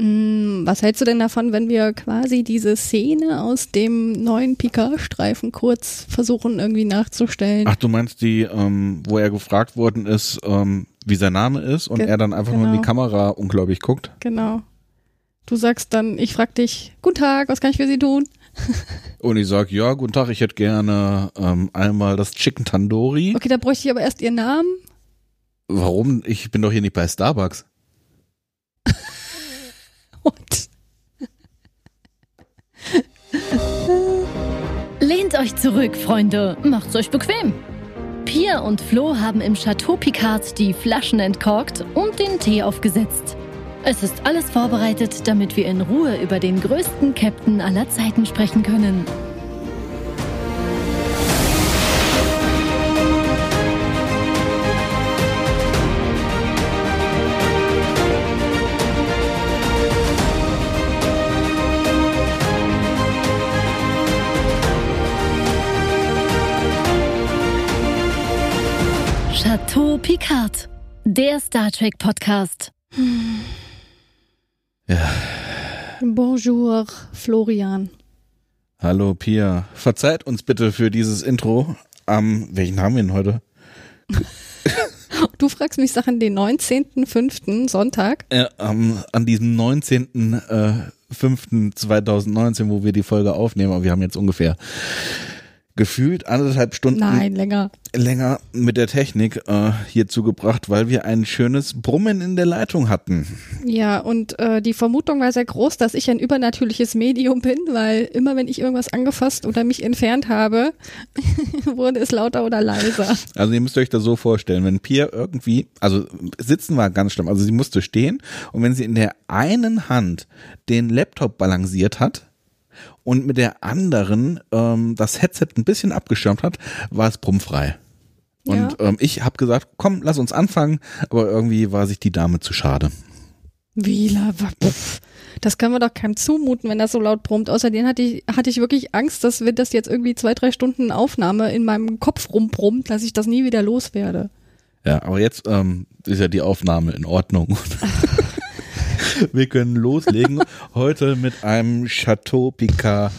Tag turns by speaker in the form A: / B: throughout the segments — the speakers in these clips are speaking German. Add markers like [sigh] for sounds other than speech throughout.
A: Mm, Was hältst du denn davon, wenn wir quasi diese Szene aus dem neuen Picard-Streifen kurz versuchen irgendwie nachzustellen?
B: Ach, du meinst die, ähm, wo er gefragt worden ist, ähm, wie sein Name ist und
A: Ge-
B: er dann einfach nur in die
A: genau.
B: Kamera unglaublich guckt?
A: Genau. Du sagst dann, ich frag dich, guten Tag, was kann ich für Sie tun? [laughs]
B: Und ich sag, ja, guten Tag, ich hätte gerne ähm, einmal das Chicken Tandoori.
A: Okay, da bräuchte ich aber erst Ihren Namen.
B: Warum? Ich bin doch hier nicht bei Starbucks. [laughs]
C: Lehnt euch zurück, Freunde. Macht's euch bequem. Pia und Flo haben im Chateau Picard die Flaschen entkorkt und den Tee aufgesetzt. Es ist alles vorbereitet, damit wir in Ruhe über den größten Captain aller Zeiten sprechen können. Picard, der Star Trek Podcast.
A: Bonjour, Florian.
B: Hallo Pia, verzeiht uns bitte für dieses Intro. Am, welchen haben wir denn heute?
A: Du fragst mich Sachen den 19.05. Sonntag.
B: Äh, am, an diesem 19.05.2019, wo wir die Folge aufnehmen, aber wir haben jetzt ungefähr gefühlt anderthalb Stunden
A: Nein, länger.
B: länger mit der Technik äh, hier zugebracht, weil wir ein schönes Brummen in der Leitung hatten.
A: Ja, und äh, die Vermutung war sehr groß, dass ich ein übernatürliches Medium bin, weil immer wenn ich irgendwas angefasst oder mich entfernt habe, [laughs] wurde es lauter oder leiser.
B: Also ihr müsst euch das so vorstellen, wenn Pia irgendwie, also sitzen war ganz schlimm, also sie musste stehen und wenn sie in der einen Hand den Laptop balanciert hat und mit der anderen ähm, das Headset ein bisschen abgeschirmt hat, war es brummfrei. Und ähm, ich habe gesagt, komm, lass uns anfangen, aber irgendwie war sich die Dame zu schade.
A: Wie pff. Das können wir doch keinem zumuten, wenn das so laut brummt. Außerdem hatte ich, hatte ich wirklich Angst, dass wenn das jetzt irgendwie zwei, drei Stunden Aufnahme in meinem Kopf rumbrummt, dass ich das nie wieder loswerde.
B: Ja, aber jetzt ähm, ist ja die Aufnahme in Ordnung. [laughs] [laughs] Wir können loslegen heute mit einem Chateau Picard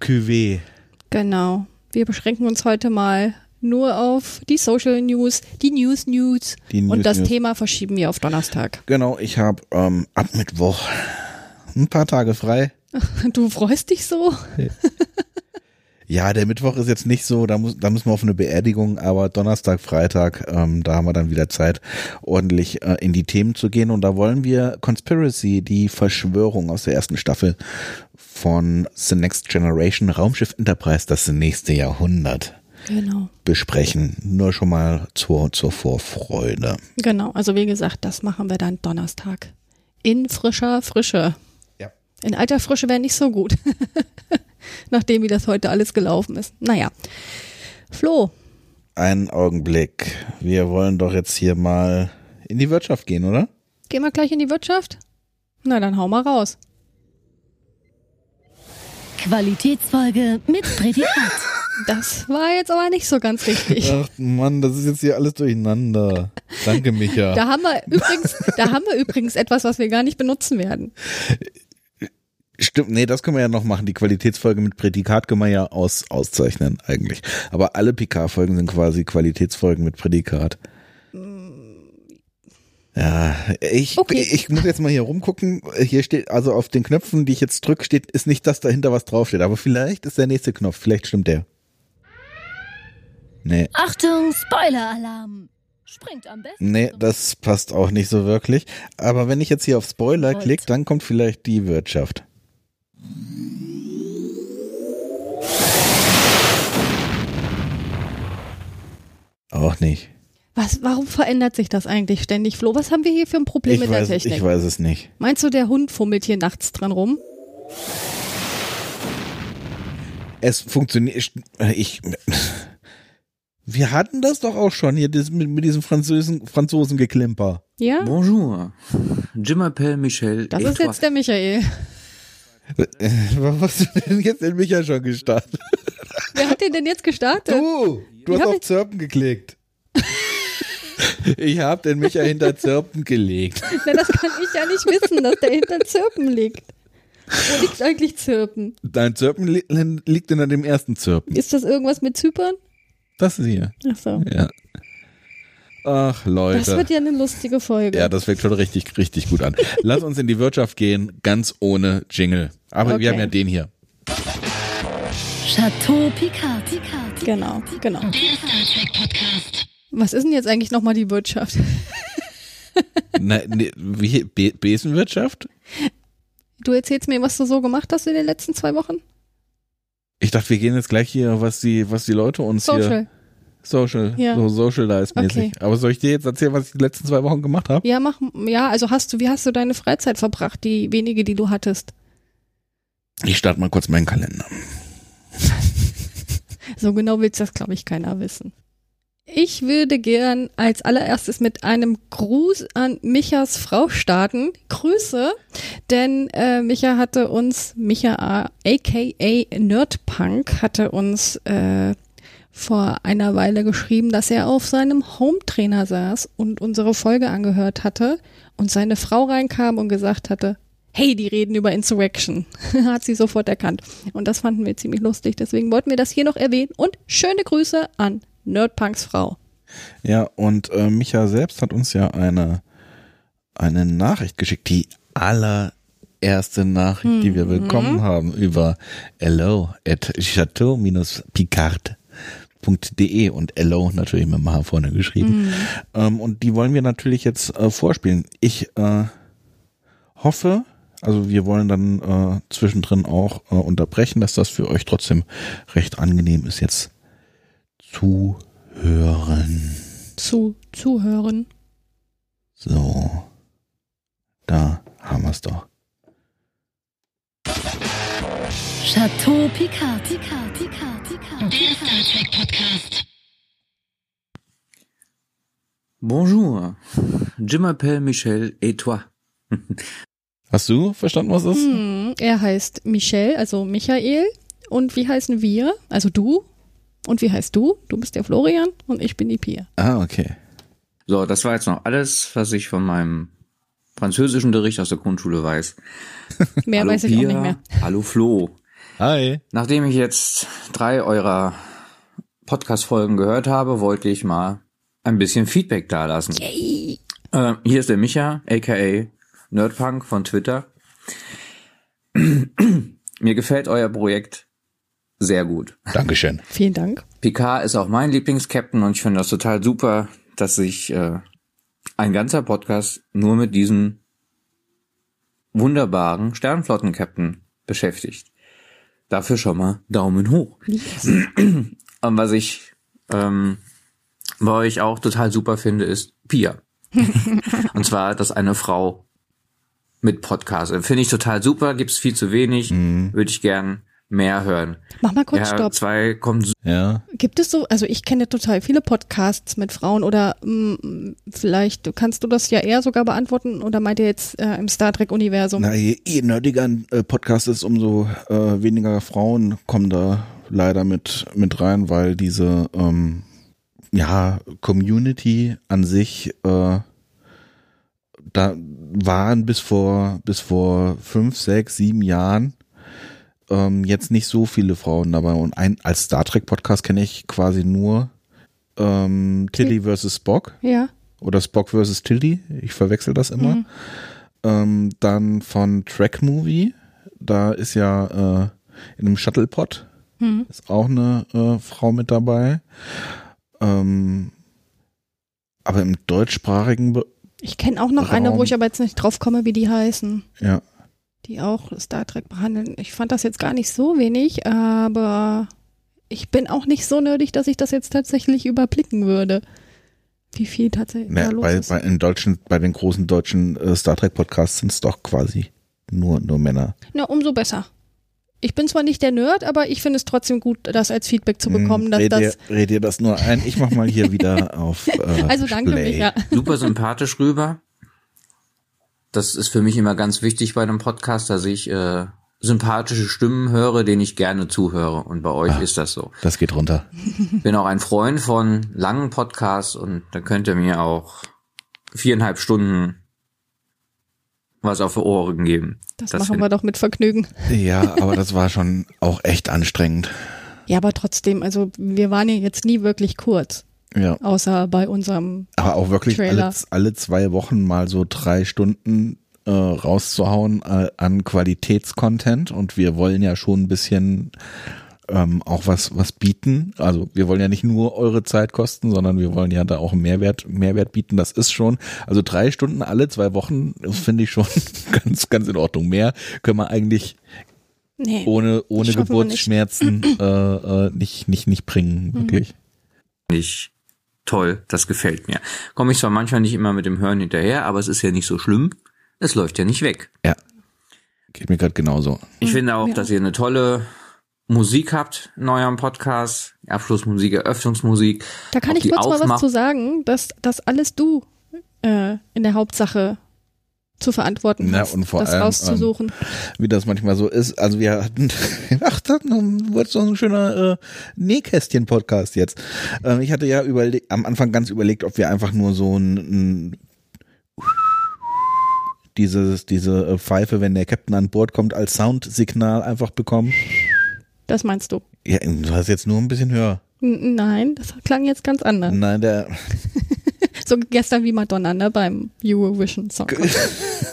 B: Cuvée.
A: Genau. Wir beschränken uns heute mal nur auf die Social News, die News News.
B: Die News,
A: und das
B: News.
A: Thema verschieben wir auf Donnerstag.
B: Genau, ich habe ähm, ab Mittwoch ein paar Tage frei. [laughs]
A: Du freust dich so?
B: Ja, der Mittwoch ist jetzt nicht so, da, muss, da müssen wir auf eine Beerdigung, aber Donnerstag, Freitag, ähm, da haben wir dann wieder Zeit, ordentlich äh, in die Themen zu gehen. Und da wollen wir Conspiracy, die Verschwörung aus der ersten Staffel von The Next Generation, Raumschiff Enterprise, das nächste Jahrhundert
A: Genau.
B: besprechen. Nur schon mal zur, zur Vorfreude.
A: Genau. Also wie gesagt, das machen wir dann Donnerstag. In frischer Frische.
B: Ja.
A: In alter Frische wäre nicht so gut. [laughs] Nachdem wie das heute alles gelaufen ist. Naja. Flo,
B: Einen Augenblick. Wir wollen doch jetzt hier mal in die Wirtschaft gehen, oder?
A: gehen wir gleich in die Wirtschaft? Na, dann hau mal raus.
C: Qualitätsfolge mit Prädikat. [laughs]
A: Das war jetzt aber nicht so ganz richtig.
B: Ach Mann, das ist jetzt hier alles durcheinander. Danke, Micha.
A: Da haben wir übrigens, da haben wir übrigens etwas, was wir gar nicht benutzen werden.
B: Stimmt, nee, das können wir ja noch machen. Die Qualitätsfolge mit Prädikat können wir ja aus, auszeichnen eigentlich. Aber alle PK-Folgen sind quasi Qualitätsfolgen mit Prädikat. Ja, ich,
A: Okay.
B: ich muss jetzt mal hier rumgucken. Hier steht, also auf den Knöpfen, die ich jetzt drücke, steht, ist nicht das dahinter, was draufsteht. Aber vielleicht ist der nächste Knopf, vielleicht stimmt der. Nee,
C: Achtung, Spoiler-Alarm. Springt am besten.
B: nee, das passt auch nicht so wirklich. Aber wenn ich jetzt hier auf Spoiler klicke, dann kommt vielleicht die Wirtschaft. Auch nicht.
A: Was, warum verändert sich das eigentlich ständig, Flo? Was haben wir hier für ein Problem
B: Ich
A: mit
B: weiß,
A: der Technik?
B: ich weiß es nicht.
A: Meinst du, der Hund fummelt hier nachts dran rum?
B: Es funktioniert. Ich. Wir hatten das doch auch schon hier mit, mit diesem Franzosen, Franzosengeklimper.
A: Ja?
D: Bonjour, je m'appelle Michel.
A: Das ist jetzt der Michael.
B: Äh, Was hast du denn jetzt in Micha schon gestartet?
A: Wer hat den denn jetzt gestartet?
B: Du! Du
A: Wie
B: hast
A: hab
B: auf
A: ich-
B: Zirpen geklickt. Ich habe den Micha hinter Zirpen gelegt.
A: Na, das kann ich ja nicht wissen, dass der hinter Zirpen liegt. Wo liegt eigentlich Zirpen?
B: Dein Zirpen li liegt hinter dem ersten Zirpen.
A: Ist das irgendwas mit Zypern?
B: Das ist hier.
A: Ach so.
B: Ja. Ach, Leute.
A: Das wird ja eine lustige Folge.
B: Ja, das fängt schon richtig, richtig gut an. Lass uns in die Wirtschaft gehen, ganz ohne Jingle. Aber
A: Okay.
B: wir haben ja den hier.
C: Chateau Picard. Picard.
A: Genau, genau.
C: Der Star Trek Podcast.
A: Was ist denn jetzt eigentlich nochmal die Wirtschaft? [laughs]
B: Na, ne, wie, Be Besenwirtschaft?
A: Du erzählst mir, was du so gemacht hast in den letzten zwei Wochen?
B: Ich dachte, wir gehen jetzt gleich hier, was die, was die Leute uns hier
A: Social.
B: Social,
A: Ja.
B: so socialize-mäßig.
A: Okay.
B: Aber soll ich dir jetzt erzählen, was ich die letzten zwei Wochen gemacht habe?
A: Ja, mach, ja, also hast du, wie hast du deine Freizeit verbracht, die wenige, die du hattest?
B: Ich starte mal kurz meinen Kalender. [laughs]
A: So genau will's das, glaube ich, keiner wissen. Ich würde gern als allererstes mit einem Gruß an Michas Frau starten. Grüße, denn äh, Micha hatte uns, Micha aka Nerdpunk, hatte uns äh, vor einer Weile geschrieben, dass er auf seinem Home-Trainer saß und unsere Folge angehört hatte und seine Frau reinkam und gesagt hatte, hey, die reden über Insurrection. [laughs] Hat sie sofort erkannt. Und das fanden wir ziemlich lustig. Deswegen wollten wir das hier noch erwähnen. Und schöne Grüße an Nerdpunks Frau.
B: Ja, und äh, Micha selbst hat uns ja eine, eine Nachricht geschickt, die allererste Nachricht, die wir bekommen haben über hello at chateau-picard.de und hello natürlich mit dem H vorne geschrieben. Ähm, und die wollen wir natürlich jetzt äh, vorspielen. Ich äh, hoffe, also wir wollen dann äh, zwischendrin auch äh, unterbrechen, dass das für euch trotzdem recht angenehm ist jetzt zu hören.
A: Zu zuhören.
B: So. Da haben wir es doch.
C: Chateau Picard. Picard. Der Star Trek Podcast.
D: Bonjour. Je m'appelle Michel et toi?
B: Hast du verstanden, was das ist?
A: Hm, er heißt Michel, also Michael. Und wie heißen wir? Also du. Und wie heißt du? Du bist der Florian und ich bin die Pia.
B: Ah, okay.
D: So, das war jetzt noch alles, was ich von meinem französischen Unterricht aus der Grundschule weiß.
A: Mehr
D: Hallo
A: weiß ich
D: Pia,
A: auch nicht mehr.
D: Hallo Flo.
B: Hi.
D: Nachdem ich jetzt drei eurer Podcast-Folgen gehört habe, wollte ich mal ein bisschen Feedback dalassen.
A: Yay.
D: Äh, hier ist der Micha, aka Nerdpunk von Twitter. [clears throat] Mir gefällt euer Projekt sehr gut.
B: Dankeschön. [laughs]
A: Vielen Dank.
D: Picard ist auch mein Lieblingskapitän und ich finde das total super, dass sich äh, ein ganzer Podcast nur mit diesem wunderbaren Sternflotten-Captain beschäftigt. Dafür schon mal Daumen hoch.
A: Yes.
D: Und was ich ähm, bei euch auch total super finde, ist Pia. [laughs] und zwar, dass eine Frau mit Podcast. Finde ich total super, gibt's viel zu wenig, würde ich gern mehr hören.
A: Mach mal kurz
D: ja,
A: Stopp.
D: zwei kommt
B: Ja.
A: Gibt es so, also ich kenne total viele Podcasts mit Frauen oder mh, vielleicht kannst du das ja eher sogar beantworten oder meint ihr jetzt äh, im Star Trek Universum?
B: Na, je, je nerdiger ein äh, Podcast ist, umso äh, weniger Frauen kommen da leider mit, mit rein, weil diese ähm, ja, Community an sich äh, da waren bis vor bis vor fünf, sechs, sieben Jahren ähm, jetzt nicht so viele Frauen dabei. Und ein als Star Trek Podcast kenne ich quasi nur ähm, Tilly versus Spock
A: Ja.
B: oder Spock versus Tilly. Ich verwechsel das immer. Ähm, dann von Track Movie. Da ist ja äh, in einem Shuttlepod
A: Hm.
B: ist auch eine äh, Frau mit dabei. Ähm, aber im deutschsprachigen, Be
A: Ich kenne auch noch eine,
B: Raum.
A: wo ich aber jetzt nicht drauf komme, wie die heißen,
B: ja,
A: die auch Star Trek behandeln. Ich fand das jetzt gar nicht so wenig, aber ich bin auch nicht so nerdig, dass ich das jetzt tatsächlich überblicken würde. Wie viel tatsächlich da
B: ne,
A: los
B: bei,
A: ist.
B: bei, in deutschen, bei den großen deutschen äh, Star Trek Podcasts sind es doch quasi nur, nur Männer.
A: Na, umso besser. Ich bin zwar nicht der Nerd, aber ich finde es trotzdem gut, das als Feedback zu bekommen, dass
B: red,
A: das.
B: dir, red dir das nur ein. Ich mach mal hier [laughs] wieder auf. Äh,
A: Also danke,
B: Play.
A: Micha.
D: super sympathisch rüber. Das ist für mich immer ganz wichtig bei einem Podcast, dass ich äh, sympathische Stimmen höre, denen ich gerne zuhöre. Und bei euch
B: Ah.
D: ist das so.
B: Das geht runter.
D: Bin auch ein Freund von langen Podcasts und da könnt ihr mir auch viereinhalb Stunden was auf die Ohren geben.
A: Das,
D: Das
A: machen wir doch mit Vergnügen.
B: Ja, [laughs] aber das war schon auch echt anstrengend.
A: Ja, aber trotzdem, also wir waren ja jetzt nie wirklich kurz,
B: Ja.
A: außer bei unserem,
B: Aber auch wirklich alle, alle zwei Wochen mal so drei Stunden äh, rauszuhauen äh, an Qualitätscontent und wir wollen ja schon ein bisschen ähm, auch was was bieten. Also wir wollen ja nicht nur eure Zeit kosten, sondern wir wollen ja da auch einen Mehrwert Mehrwert bieten. Das ist schon also drei Stunden alle zwei Wochen das finde ich schon [laughs] ganz ganz in Ordnung. Mehr können wir eigentlich
A: nee,
B: ohne ohne
A: wir nicht.
B: Geburtsschmerzen äh, äh, nicht nicht nicht bringen wirklich.
D: ich toll, das gefällt mir. Komme ich zwar manchmal nicht immer mit dem Hören hinterher, aber es ist ja nicht so schlimm. Es läuft ja nicht weg.
B: Ja, geht mir gerade genauso.
D: Ich finde auch,
A: ja.
D: dass ihr eine tolle Musik habt in eurem Podcast. Abschlussmusik, Eröffnungsmusik.
A: Da kann ich kurz mal was
D: Aufmach-
A: zu sagen, dass das alles du äh, in der Hauptsache zu verantworten
B: Na,
A: hast,
B: und vor
A: das
B: allem,
A: rauszusuchen.
B: wie das manchmal so ist. Also wir hatten, [laughs] ach, dann wird so ein schöner äh, Nähkästchen-Podcast jetzt. Ähm, ich hatte ja überlegt, am Anfang ganz überlegt, ob wir einfach nur so ein, ein dieses, diese äh, Pfeife, wenn der Captain an Bord kommt, als Soundsignal einfach bekommen.
A: das meinst du?
B: Ja, du hast jetzt nur ein bisschen höher.
A: Nein, das klang jetzt ganz anders.
B: Nein, der, [laughs]
A: So gestern wie Madonna, ne, beim Eurovision Song. Contest.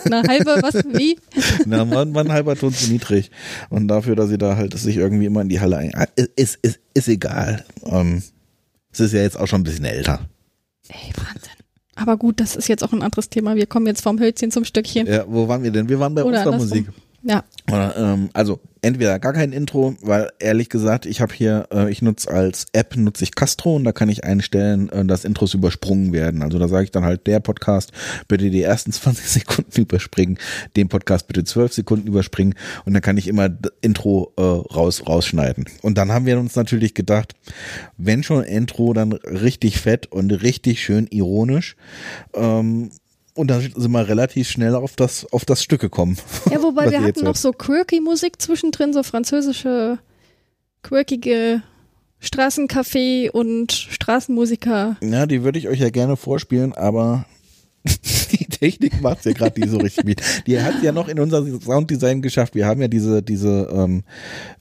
A: Eine [laughs] halbe, was, wie? [laughs]
B: na, war ein halber Ton zu niedrig. Und dafür, dass sie da halt sich irgendwie immer in die Halle ein, ah, ist, ist, ist egal. Ähm, es ist ja jetzt auch schon ein bisschen älter.
A: Ey, Wahnsinn. Aber gut, das ist jetzt auch ein anderes Thema. Wir kommen jetzt vom Hölzchen zum Stückchen.
B: Ja, wo waren wir denn? Wir waren bei
A: Oder
B: unserer
A: andersrum. Ja,
B: Oder, ähm, also entweder gar kein Intro, weil ehrlich gesagt, ich habe hier, äh, ich nutze als App nutze ich Castro und da kann ich einstellen, äh, dass Intros übersprungen werden. Also da sage ich dann halt, der Podcast bitte die ersten [laughs] 20 Sekunden überspringen, den Podcast bitte 12 Sekunden überspringen und dann kann ich immer Intro äh, raus rausschneiden. Und dann haben wir uns natürlich gedacht, wenn schon Intro, dann richtig fett und richtig schön ironisch. Ähm, und dann sind wir relativ schnell auf das, auf das Stück gekommen.
A: ja wobei [laughs] wir hatten noch
B: hört.
A: so quirky Musik zwischendrin, so französische, quirkige Straßencafé und Straßenmusiker.
B: Ja, die würde ich euch ja gerne vorspielen, aber [laughs] Technik macht's ja gerade nicht so richtig mit. Die hat ja noch in unser Sounddesign geschafft. Wir haben ja diese diese ähm,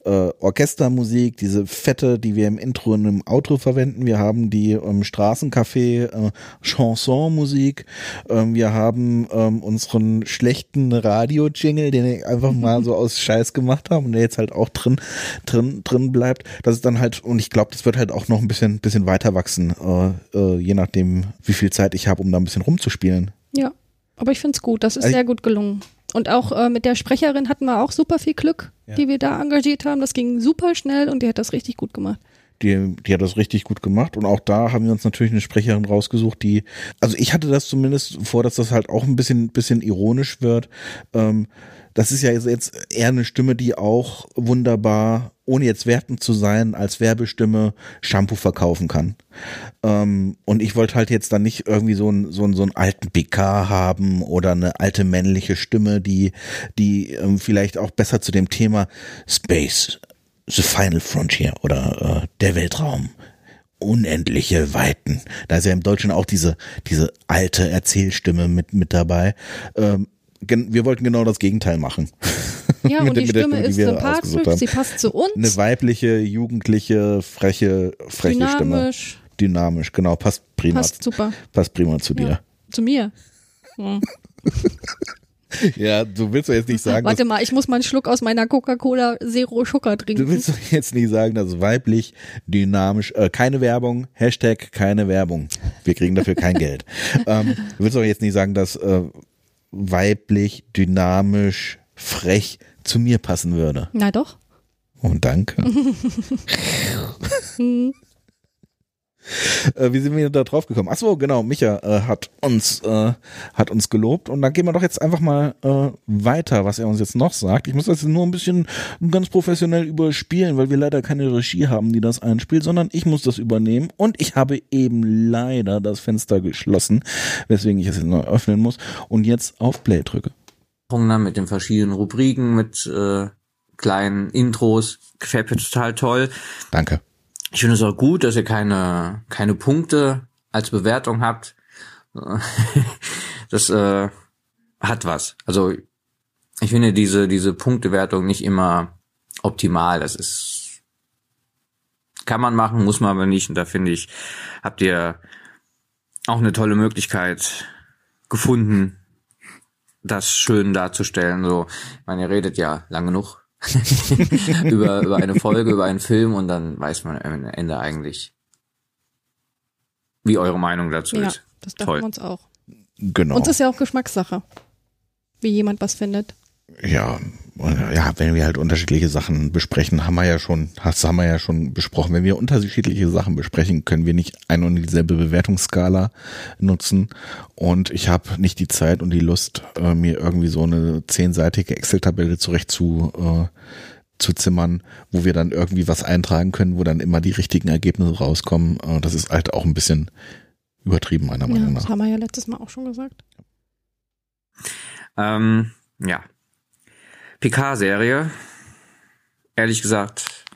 B: äh, Orchestermusik, diese fette, die wir im Intro und im Outro verwenden. Wir haben die ähm, Straßencafé äh, Chansonmusik. Ähm, wir haben ähm, unseren schlechten Radio-Jingle, den wir einfach mal so aus Scheiß gemacht haben und der jetzt halt auch drin drin drin bleibt. Das ist dann halt und ich glaube, das wird halt auch noch ein bisschen bisschen weiter wachsen, äh, äh, je nachdem, wie viel Zeit ich habe, um da ein bisschen rumzuspielen.
A: Ja, aber ich find's gut. Das ist
B: Also-
A: sehr gut gelungen. Und auch äh, mit der Sprecherin hatten wir auch super viel Glück,
B: Ja.
A: die wir da engagiert haben. Das ging super schnell und die hat das richtig gut gemacht.
B: Die, die hat das richtig gut gemacht und auch da haben wir uns natürlich eine Sprecherin rausgesucht, die, also ich hatte das zumindest vor, dass das halt auch ein bisschen, bisschen ironisch wird. Ähm, das ist ja jetzt eher eine Stimme, die auch wunderbar, ohne jetzt wertend zu sein, als Werbestimme Shampoo verkaufen kann. Ähm, und ich wollte halt jetzt dann nicht irgendwie so einen, so einen, so einen alten PK haben oder eine alte männliche Stimme, die, die ähm, vielleicht auch besser zu dem Thema Space, The Final Frontier oder äh, der Weltraum unendliche Weiten. Da ist ja im Deutschen auch diese, diese alte Erzählstimme mit, mit dabei. Ähm, wir wollten genau das Gegenteil machen. [laughs]
A: Ja, [laughs] und die Stimme
B: Stimme,
A: ist sympathisch, sie passt zu uns.
B: Eine weibliche, jugendliche, freche, freche Stimme.
A: dynamisch,
B: Dynamisch, genau, passt prima.
A: passt super.
B: Passt prima zu
A: Ja.
B: dir.
A: Zu mir. [laughs] Hm.
B: Ja, du willst doch jetzt nicht sagen,
A: Warte mal, ich muss mal einen Schluck aus meiner Coca-Cola Zero Sugar
B: dass, du
A: trinken.
B: willst doch jetzt nicht sagen, dass weiblich, dynamisch, äh, keine Werbung, Hashtag keine Werbung. Wir kriegen dafür kein Geld. [laughs] Ähm, du willst doch jetzt nicht sagen, dass äh, weiblich, dynamisch, frech zu mir passen würde.
A: Na doch.
B: Oh, danke. [laughs] Äh, wie sind wir da drauf gekommen? Ach so, genau, Micha äh, hat uns äh, hat uns gelobt und dann gehen wir doch jetzt einfach mal äh, weiter, was er uns jetzt noch sagt. Ich muss das nur ein bisschen ganz professionell überspielen, weil wir leider keine Regie haben, die das einspielt, sondern ich muss das übernehmen und ich habe eben leider das Fenster geschlossen, weswegen ich es jetzt neu öffnen muss und jetzt auf Play drücke.
D: Mit den verschiedenen Rubriken, mit äh, kleinen Intros. Gefällt mir total toll.
B: Danke.
D: Ich finde es auch gut, dass ihr keine, keine Punkte als Bewertung habt. [laughs] Das äh, hat was. Also ich finde diese, diese Punktewertung nicht immer optimal. Das ist, kann man machen, muss man aber nicht. Und da finde ich, habt ihr auch eine tolle Möglichkeit gefunden, das schön darzustellen. So, ich meine, ihr redet ja lang genug [laughs] über, über eine Folge, über einen Film und dann weiß man am Ende eigentlich, wie eure Meinung dazu
A: Ja,
D: ist.
A: das dachten
D: Toll.
A: wir uns auch.
B: Genau.
A: Uns ist ja auch Geschmackssache, wie jemand was findet.
B: Ja, ja, wenn wir halt unterschiedliche Sachen besprechen, haben wir ja schon, das haben wir ja schon besprochen. Wenn wir unterschiedliche Sachen besprechen, können wir nicht eine und dieselbe Bewertungsskala nutzen. Und ich habe nicht die Zeit und die Lust, äh, mir irgendwie so eine zehnseitige Excel-Tabelle zurecht zu, äh, zu zimmern, wo wir dann irgendwie was eintragen können, wo dann immer die richtigen Ergebnisse rauskommen. Äh, das ist halt auch ein bisschen übertrieben, meiner
A: Ja,
B: Meinung
A: das
B: nach.
A: haben wir ja letztes Mal auch schon gesagt.
D: Ähm, ja. Picard-Serie. Ehrlich gesagt,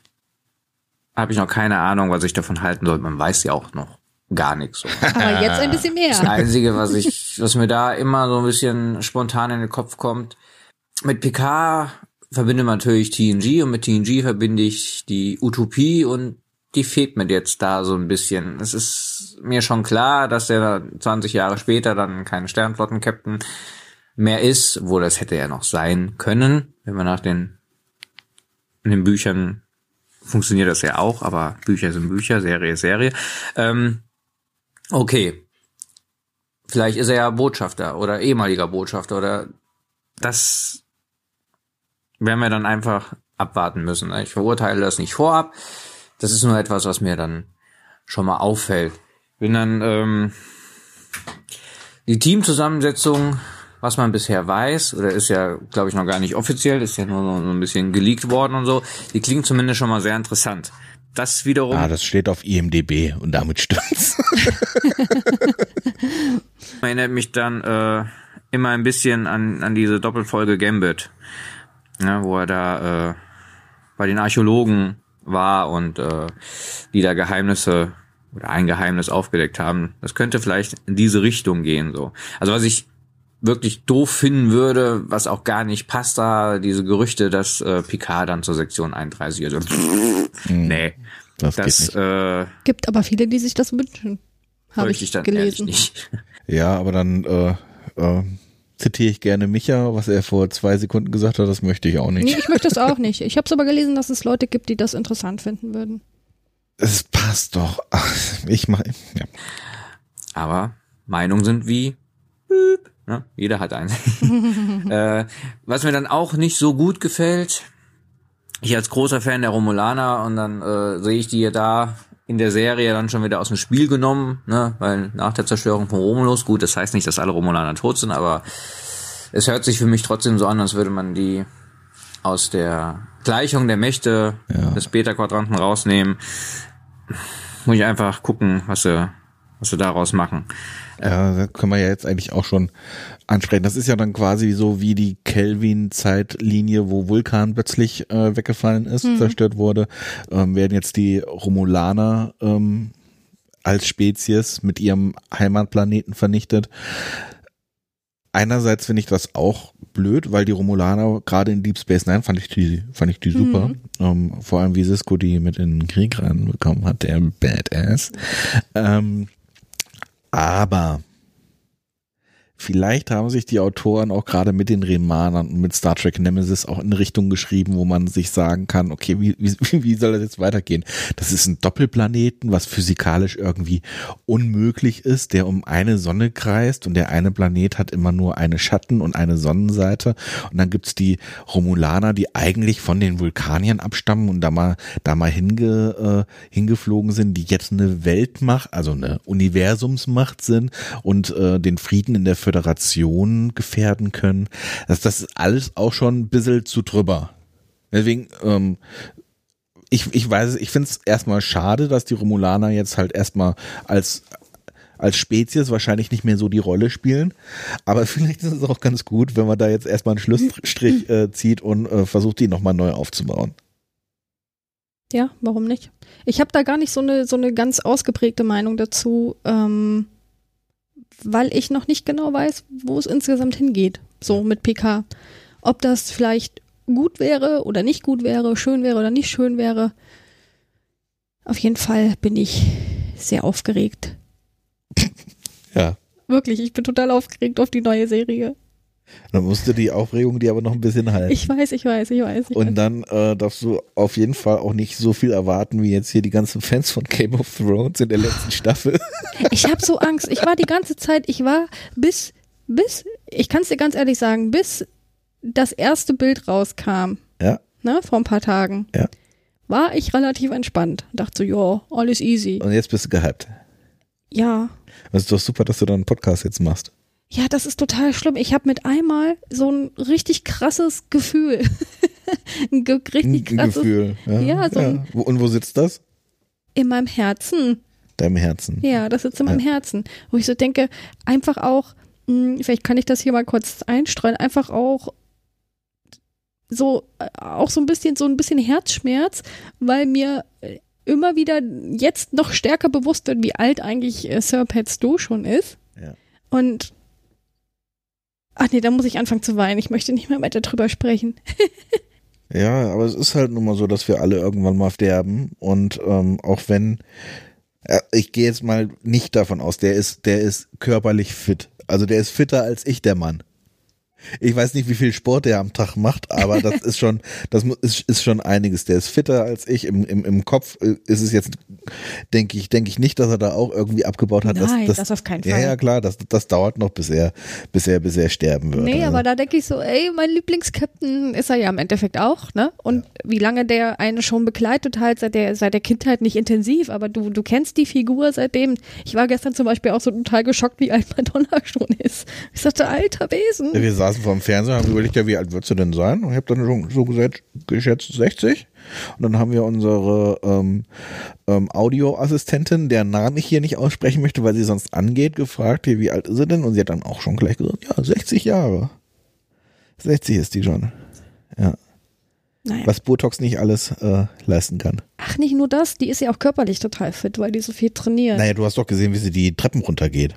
D: habe ich noch keine Ahnung, was ich davon halten soll. Man weiß ja auch noch gar nichts. So. [laughs]
A: Aber jetzt ein bisschen
D: Das
A: mehr.
D: Einzige, was ich, was mir da immer so ein bisschen spontan in den Kopf kommt, mit Picard verbinde man natürlich TNG und mit TNG verbinde ich die Utopie und die fehlt mir jetzt da so ein bisschen. Es ist mir schon klar, dass der 20 Jahre später dann kein Sternflottenkapitän mehr ist, wo das hätte er noch sein können, wenn man nach den, in den Büchern funktioniert das ja auch, aber Bücher sind Bücher, Serie ist Serie. Ähm, okay, vielleicht ist er ja Botschafter oder ehemaliger Botschafter oder das werden wir dann einfach abwarten müssen. Ich verurteile das nicht vorab. Das ist nur etwas, was mir dann schon mal auffällt. Bin dann ähm, die Teamzusammensetzung, was man bisher weiß, oder ist ja, glaube ich, noch gar nicht offiziell, ist ja nur so, ein bisschen geleakt worden und so, die klingt zumindest schon mal sehr interessant. Das wiederum
B: Ah, das steht auf IMDB und damit stimmt's. [laughs]
D: erinnert mich dann äh, immer ein bisschen an, an diese Doppelfolge Gambit, ne, wo er da äh, bei den Archäologen war und äh, die da Geheimnisse oder ein Geheimnis aufgedeckt haben. Das könnte vielleicht in diese Richtung gehen. so. Also was ich wirklich doof finden würde, was auch gar nicht passt, da diese Gerüchte, dass äh, Picard dann zur Sektion 31 also nee,
B: Das,
D: das äh,
A: Gibt aber viele, die sich das wünschen. Habe ich
D: ich dann
A: gelesen.
D: nicht.
B: Ja, aber dann äh, äh, zitiere ich gerne Micha, was er vor zwei Sekunden gesagt hat, das möchte ich auch nicht.
A: Nee, ich möchte es auch nicht. Ich habe es aber gelesen, dass es Leute gibt, die das interessant finden würden.
B: Es passt doch. Ich mach, ja.
D: Aber Meinungen sind wie Piep, ne? jeder hat einen. [laughs] äh, was mir dann auch nicht so gut gefällt, ich als großer Fan der Romulaner und dann äh, sehe ich die ja da in der Serie dann schon wieder aus dem Spiel genommen, ne? weil nach der Zerstörung von Romulus, gut, das heißt nicht, dass alle Romulaner tot sind, aber es hört sich für mich trotzdem so an, als würde man die aus der Gleichung der Mächte
B: Ja.
D: des Beta-Quadranten rausnehmen. Muss ich einfach gucken, was sie, was sie daraus machen.
B: Ja, da können wir ja jetzt eigentlich auch schon ansprechen. Das ist ja dann quasi so wie die Kelvin-Zeitlinie, wo Vulkan plötzlich äh, weggefallen ist, zerstört wurde, ähm, werden jetzt die Romulaner ähm, als Spezies mit ihrem Heimatplaneten vernichtet. Einerseits finde ich das auch blöd, weil die Romulaner gerade in Deep Space Nine fand ich die, fand ich die super. Ähm, vor allem wie Cisco die mit in den Krieg reinbekommen hat, der Badass. Ähm, aber vielleicht haben sich die Autoren auch gerade mit den Remanern und mit Star Trek Nemesis auch in Richtung geschrieben, wo man sich sagen kann, okay, wie, wie, [laughs] wie soll das jetzt weitergehen? Das ist ein Doppelplaneten, was physikalisch irgendwie unmöglich ist, der um eine Sonne kreist und der eine Planet hat immer nur eine Schatten- und eine Sonnenseite. Und dann gibt's die Romulaner, die eigentlich von den Vulkaniern abstammen und da mal, da mal hinge, äh, hingeflogen sind, die jetzt eine Weltmacht, also eine Universumsmacht sind und äh, den Frieden in der Föderation gefährden können. Das, das ist alles auch schon ein bisschen zu drüber. Deswegen, ähm, ich, ich weiß, ich finde es erstmal schade, dass die Romulaner jetzt halt erstmal als als Spezies wahrscheinlich nicht mehr so die Rolle spielen. Aber [laughs] vielleicht ist es auch ganz gut, wenn man da jetzt erstmal einen Schlussstrich [laughs] äh, zieht und äh, versucht, die nochmal neu aufzubauen.
A: Ja, warum nicht? Ich habe da gar nicht so eine, so eine ganz ausgeprägte Meinung dazu, ähm, weil ich noch nicht genau weiß, wo es insgesamt hingeht. So mit PK. Ob das vielleicht gut wäre oder nicht gut wäre, schön wäre oder nicht schön wäre. Auf jeden Fall bin ich sehr aufgeregt.
B: Ja.
A: Wirklich, ich bin total aufgeregt auf die neue Serie.
B: Dann musst du die Aufregung dir aber noch ein bisschen halten.
A: Ich weiß, ich weiß, ich weiß. Ich
B: und
A: weiß.
B: dann äh, darfst du auf jeden Fall auch nicht so viel erwarten, wie jetzt hier die ganzen Fans von Game of Thrones in der letzten Staffel. [laughs]
A: Ich habe so Angst. Ich war die ganze Zeit, ich war bis, bis, ich kann es dir ganz ehrlich sagen, bis das erste Bild rauskam,
B: Ja,
A: ne, vor ein paar Tagen,
B: Ja.
A: war ich relativ entspannt. Dachte so, ja, alles easy.
B: und jetzt bist du gehypt.
A: Ja.
B: Es ist doch super, dass du da einen Podcast jetzt machst.
A: Ja, das ist total schlimm. Ich habe mit einmal so ein richtig krasses Gefühl. [laughs] ein ge richtig krasses
B: Gefühl. Ja,
A: Ja, so
B: Wo- Und wo sitzt das?
A: in meinem Herzen.
B: Deinem Herzen.
A: Ja, das sitzt in meinem Herzen. Wo ich so denke, einfach auch, mh, vielleicht kann ich das hier mal kurz einstreuen, einfach auch so, äh, auch so ein bisschen, so ein bisschen Herzschmerz, weil mir äh, immer wieder jetzt noch stärker bewusst wird, wie alt eigentlich äh, Sir Pat Stu schon ist.
B: Ja.
A: Und ach nee, da muss ich anfangen zu weinen. Ich möchte nicht mehr weiter drüber sprechen. [laughs]
B: Ja, aber es ist halt nun mal so, dass wir alle irgendwann mal sterben und ähm, auch wenn äh, ich gehe jetzt mal nicht davon aus, der ist, der ist körperlich fit. Also der ist fitter als ich, der Mann. Ich weiß nicht, wie viel Sport der am Tag macht, aber [laughs] das ist schon, das ist, ist schon einiges. Der ist fitter als ich. Im, im, im Kopf äh, ist es jetzt, denke ich, denke ich nicht, dass er da auch irgendwie abgebaut hat.
A: Nein,
B: das,
A: das auf keinen
B: Ja,
A: Fall.
B: ja, klar, das, das dauert noch, bis er, bis er, bis er sterben wird.
A: Nee,
B: also.
A: aber da denke ich so, ey, mein Lieblingskapitän ist er ja im Endeffekt auch, ne? Und wie lange der eine schon begleitet halt, seit der, seit der Kindheit nicht intensiv, aber du, du kennst die Figur seitdem. Ich war gestern zum Beispiel auch so total geschockt, wie alt Madonna [laughs] schon ist. Ich sagte, alter Besen.
B: Ja, wir saßen vor dem Fernseher und haben überlegt, ja, wie alt würdest du denn sein? Und ich habe dann schon so geschätzt 60. Und dann haben wir unsere ähm, ähm, Audioassistentin, deren Namen ich hier nicht aussprechen möchte, weil sie sonst angeht, gefragt, hier, wie alt ist sie denn? Und sie hat dann auch schon gleich gesagt, ja, 60 Jahre. 60 ist die schon. Ja.
A: Naja.
B: Was Botox nicht alles äh, leisten kann.
A: Ach, nicht nur das, die ist ja auch körperlich total fit, weil die so viel trainiert.
B: Naja, du hast doch gesehen, wie sie die Treppen runtergeht.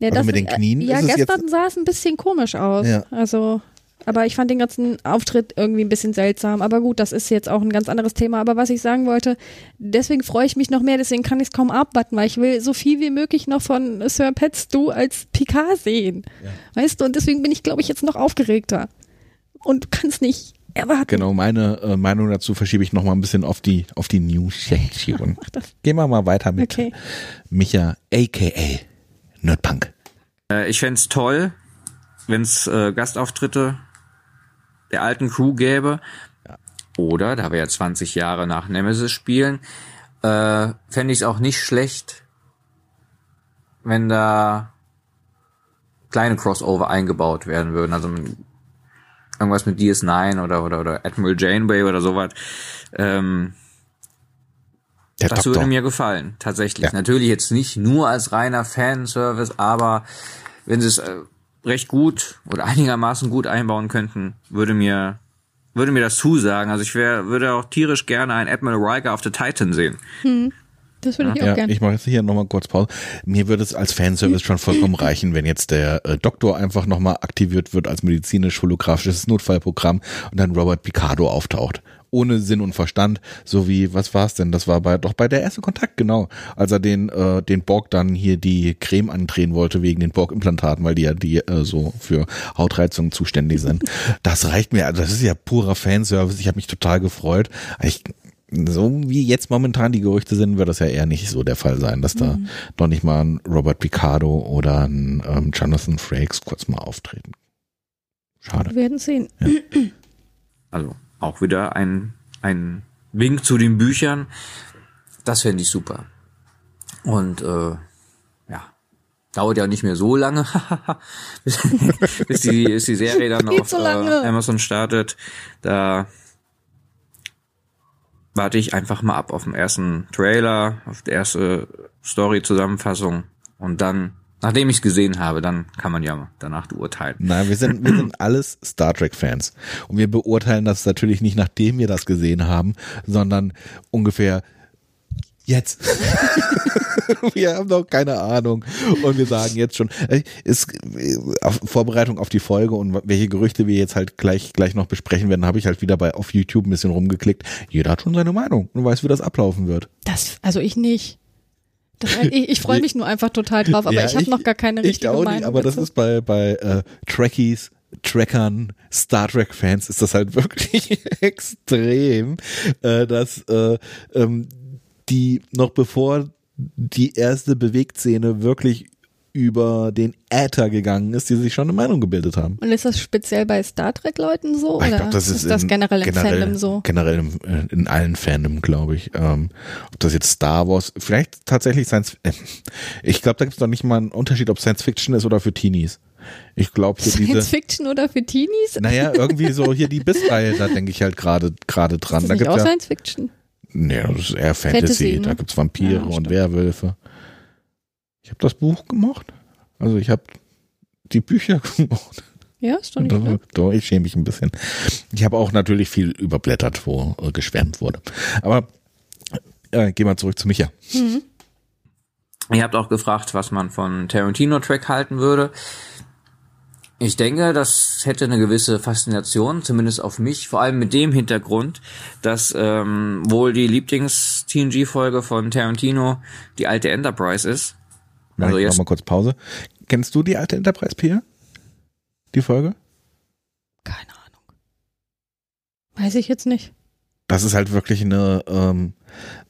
A: Ja,
B: also mit den Knien
A: Ja, gestern sah es ein bisschen komisch aus.
B: Ja.
A: Also, aber ich fand den ganzen Auftritt irgendwie ein bisschen seltsam. Aber gut, das ist jetzt auch ein ganz anderes Thema. Aber was ich sagen wollte, deswegen freue ich mich noch mehr, deswegen kann ich es kaum abwarten, weil ich will so viel wie möglich noch von Sir Pat Stu als Picard sehen. Weißt du, und deswegen bin ich, glaube ich, jetzt noch aufgeregter. Und kann es nicht erwarten.
B: Genau, meine äh, Meinung dazu verschiebe ich noch mal ein bisschen auf die, auf die News-Sektion. [laughs]
A: das.
B: Gehen wir mal weiter mit
A: Okay.
B: Micha, a.k.a. Nerdpunk.
D: Äh, ich fänd's toll, wenn's äh, Gastauftritte der alten Crew gäbe. Oder, da wir ja 20 Jahre nach Nemesis spielen, äh, fände ich es auch nicht schlecht, wenn da kleine Crossover eingebaut werden würden. Also irgendwas mit DS9 oder, oder, oder Admiral Janeway oder sowas. Ähm,
B: Der
D: das
B: Doktor.
D: würde mir gefallen, tatsächlich.
B: Ja.
D: Natürlich jetzt nicht nur als reiner Fanservice, aber wenn sie es äh, recht gut oder [laughs] einigermaßen gut einbauen könnten, würde mir würde mir das zusagen. Also ich wär, würde auch tierisch gerne einen Admiral Riker auf the Titan sehen.
A: Das würde ich auch
B: ja,
A: gerne.
B: ich mache jetzt hier nochmal kurz Pause. Mir würde es als Fanservice schon vollkommen [laughs] reichen, wenn jetzt der äh, Doktor einfach nochmal aktiviert wird als medizinisch-holographisches Notfallprogramm und dann Robert Picardo auftaucht. Ohne Sinn und Verstand, so wie, was war es denn? Das war bei doch bei der erste Kontakt, genau. Als er den, äh, den Borg dann hier die Creme andrehen wollte wegen den Borg-Implantaten, weil die ja die äh, so für Hautreizungen zuständig sind. [laughs] Das reicht mir, also das ist ja purer Fanservice. Ich habe mich total gefreut. Ich, so wie jetzt momentan die Gerüchte sind, wird das ja eher nicht so der Fall sein, dass da noch nicht mal ein Robert Picardo oder ein ähm, Jonathan Frakes kurz mal auftreten. Schade.
A: Wir werden sehen. [clears throat]
D: Also auch wieder ein, ein Wink zu den Büchern. Das fände ich super. Und äh, ja, dauert ja nicht mehr so lange, [laughs] bis, bis, die, bis die Serie dann auf äh. Amazon startet. Da warte ich einfach mal ab auf den ersten Trailer, auf die erste Story-Zusammenfassung Und dann, nachdem ich es gesehen habe, dann kann man ja danach urteilen.
B: Nein, wir sind, wir sind [clears throat] alles Star Trek-Fans. Und wir beurteilen das natürlich nicht, nachdem wir das gesehen haben, sondern ungefähr jetzt. [laughs] wir haben noch keine Ahnung. Und wir sagen jetzt schon, äh, ist äh, auf Vorbereitung auf die Folge und welche Gerüchte wir jetzt halt gleich, gleich noch besprechen werden, habe ich halt wieder bei auf YouTube ein bisschen rumgeklickt. Jeder hat schon seine Meinung und weiß, wie das ablaufen wird.
A: Das, also ich nicht. Das, ich ich freue [laughs] mich nur einfach total drauf, aber
B: Ja,
A: ich habe noch gar keine richtige
B: ich auch
A: Meinung.
B: Nicht, aber das
A: dazu.
B: ist bei, bei äh, Trekkies, Trackern, Star Trek Fans ist das halt [laughs] wirklich extrem, äh, dass äh, ähm, die noch bevor die erste Bewegtszene wirklich über den Äther gegangen ist, die sich schon eine Meinung gebildet haben.
A: Und ist das speziell bei Star Trek Leuten so
B: Ich
A: oder
B: glaub, das ist,
A: das
B: in-
A: generell im
B: generell,
A: Fandom so?
B: Generell im, äh, in allen Fandom, glaube ich. Ähm, ob das jetzt Star Wars, vielleicht tatsächlich Science, äh, ich glaube, da gibt es doch nicht mal einen Unterschied, ob Science Fiction ist oder für Teenies. Ich glaube, hier
A: Science
B: diese,
A: Fiction oder für Teenies?
B: naja, [laughs] irgendwie so hier die Bissreihe, da denke ich halt gerade gerade dran.
A: ist
B: Da
A: das nicht
B: gibt's
A: auch
B: ja,
A: Science Fiction?
B: nee, das ist eher Fantasy.
A: Fantasy, ne?
B: Da gibt's Vampire
A: Ja,
B: und. Werwölfe. Ich habe das Buch gemocht. Also ich habe die Bücher [laughs] gemocht.
A: Ja, ist doch nicht
B: Doch, ich schäme mich ein bisschen. Ich habe auch natürlich viel überblättert, wo äh, geschwärmt wurde. Aber äh, gehen wir zurück zu Micha.
D: Ihr habt auch gefragt, was man von Tarantino-Track halten würde. Ich denke, das hätte eine gewisse Faszination, zumindest auf mich, vor allem mit dem Hintergrund, dass ähm, wohl die Lieblings-TNG-Folge von Tarantino die alte Enterprise ist.
B: Mach
D: Also
B: ich
D: jetzt-
B: mal kurz Pause. Kennst du die alte Enterprise, Pia? Die Folge?
A: Keine Ahnung. Weiß ich jetzt nicht.
B: Das ist halt wirklich eine, ähm,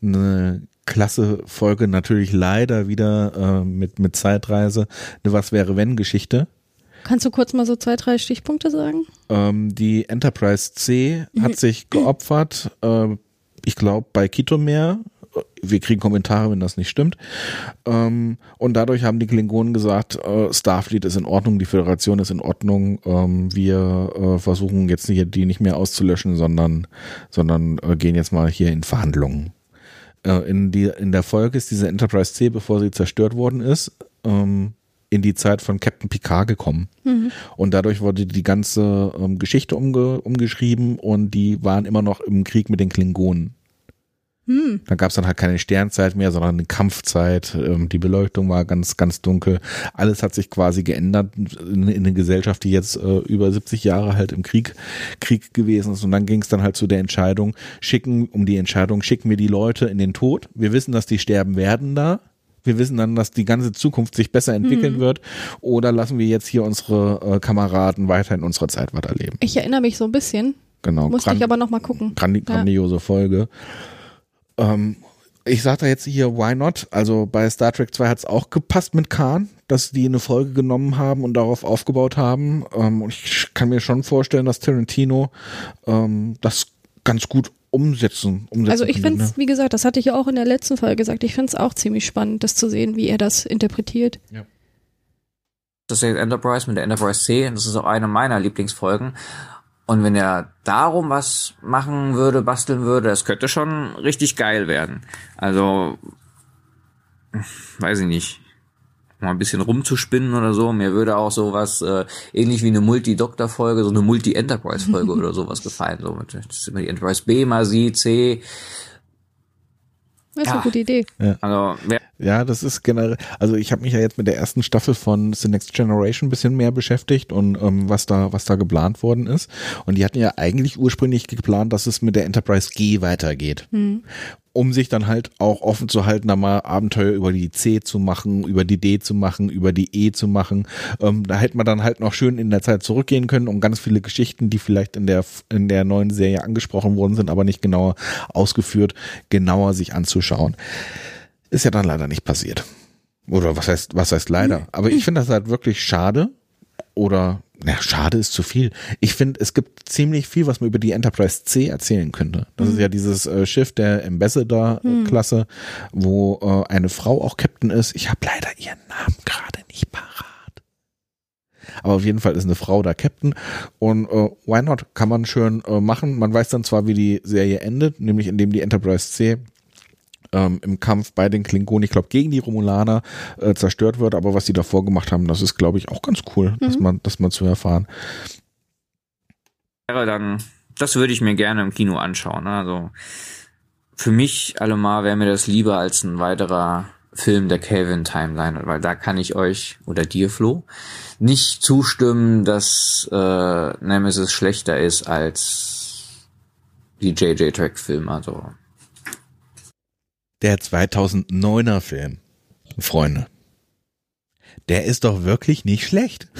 B: eine klasse Folge. Natürlich leider wieder äh, mit, mit Zeitreise. Eine Was wäre wenn Geschichte.
A: Kannst du kurz mal so zwei, drei Stichpunkte sagen?
B: Ähm, die Enterprise C hat sich geopfert, äh, ich glaube, bei Kitomer. Wir kriegen Kommentare, wenn das nicht stimmt. Ähm, und dadurch haben die Klingonen gesagt, äh, Starfleet ist in Ordnung, die Föderation ist in Ordnung. Ähm, wir äh, versuchen jetzt hier die nicht mehr auszulöschen, sondern, sondern äh, gehen jetzt mal hier in Verhandlungen. Äh, in, die, in der Folge ist diese Enterprise C, bevor sie zerstört worden ist, ähm, in die Zeit von Captain Picard gekommen. Und dadurch wurde die ganze ähm, Geschichte umge umgeschrieben und die waren immer noch im Krieg mit den Klingonen.
A: Hm.
B: Da gab es dann halt keine Sternzeit mehr, sondern eine Kampfzeit. Ähm, die Beleuchtung war ganz, ganz dunkel. Alles hat sich quasi geändert in, in eine Gesellschaft, die jetzt äh, über 70 Jahre halt im Krieg, Krieg gewesen ist. Und dann ging es dann halt zu der Entscheidung, schicken, um die Entscheidung, schicken wir die Leute in den Tod. Wir wissen, dass die sterben werden da. Wir wissen dann, dass die ganze Zukunft sich besser entwickeln wird. Oder lassen wir jetzt hier unsere äh, Kameraden weiter in unserer Zeit weiterleben.
A: Ich erinnere mich so ein bisschen.
B: Genau.
A: Musste ich aber noch mal gucken.
B: Grandi
A: Ja.
B: grandiose Folge. Ähm, ich sag da jetzt hier, why not? Also bei Star Trek 2 hat es auch gepasst mit Khan, dass die eine Folge genommen haben und darauf aufgebaut haben. Ähm, und ich kann mir schon vorstellen, dass Tarantino ähm, das ganz gut umsetzen. umsetzen
A: Also ich finde es,
B: ne?
A: wie gesagt, das hatte ich ja auch in der letzten Folge gesagt, ich finde es auch ziemlich spannend, das zu sehen, wie er das interpretiert.
D: Das ist Enterprise mit der Enterprise C und das ist auch eine meiner Lieblingsfolgen. Und wenn er darum was machen würde, basteln würde, das könnte schon richtig geil werden. Also, weiß ich nicht. Mal ein bisschen rumzuspinnen oder so. Mir würde auch sowas, äh, ähnlich wie eine Multi-Doktor-Folge, so eine Multi-Enterprise-Folge [laughs] oder sowas gefallen. So mit, dass immer die Enterprise B mal sieht, C.
A: Das ist
D: Ja.
A: eine gute Idee.
D: Also, wer
B: Ja, das ist generell, also ich habe mich ja jetzt mit der ersten Staffel von The Next Generation ein bisschen mehr beschäftigt und ähm, was da, was da geplant worden ist. Und die hatten ja eigentlich ursprünglich geplant, dass es mit der Enterprise G weitergeht. Um sich dann halt auch offen zu halten, da mal Abenteuer über die C zu machen, über die D zu machen, über die E zu machen. Ähm, da hätte man dann halt noch schön in der Zeit zurückgehen können, um ganz viele Geschichten, die vielleicht in der, in der neuen Serie angesprochen worden sind, aber nicht genauer ausgeführt, genauer sich anzuschauen. Ist ja dann leider nicht passiert. Oder was heißt, was heißt leider? Aber ich finde das halt wirklich schade. Oder, na, schade ist zu viel. Ich finde, es gibt ziemlich viel, was man über die Enterprise C erzählen könnte. Das ist ja dieses äh, Schiff der Ambassador-Klasse, wo äh, eine Frau auch Captain ist. Ich habe leider ihren Namen gerade nicht parat. Aber auf jeden Fall ist eine Frau da Captain. Und äh, why not? Kann man schön äh, machen. Man weiß dann zwar, wie die Serie endet, nämlich indem die Enterprise C ähm, im Kampf bei den Klingonen, ich glaube gegen die Romulaner äh, zerstört wird, aber was sie davor gemacht haben, das ist glaube ich auch ganz cool, mhm. dass man das mal zu erfahren.
D: Wäre dann, das würde ich mir gerne im Kino anschauen. Ne? Also für mich allemal wäre mir das lieber als ein weiterer Film der Calvin Timeline, weil da kann ich euch oder dir Flo nicht zustimmen, dass äh, Nemesis schlechter ist als die JJ Track Film. Also
B: der 2009er Film, Freunde, der ist doch wirklich nicht schlecht. [laughs]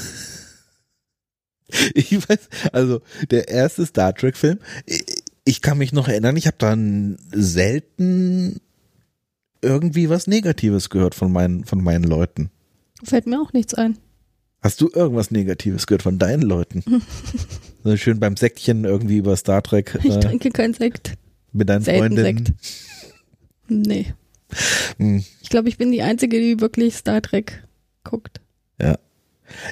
B: Ich weiß, also der erste Star Trek Film, ich kann mich noch erinnern, ich habe dann selten irgendwie was Negatives gehört von meinen, von meinen Leuten.
A: Fällt mir auch nichts ein.
B: Hast du irgendwas Negatives gehört von deinen Leuten? [laughs] so schön beim Säckchen irgendwie über Star Trek.
A: Ich äh, trinke kein Sekt.
B: Mit deinen Selten Freundinnen. Sekt.
A: Nee. Hm. Ich glaube, ich bin die Einzige, die wirklich Star Trek guckt.
B: Ja.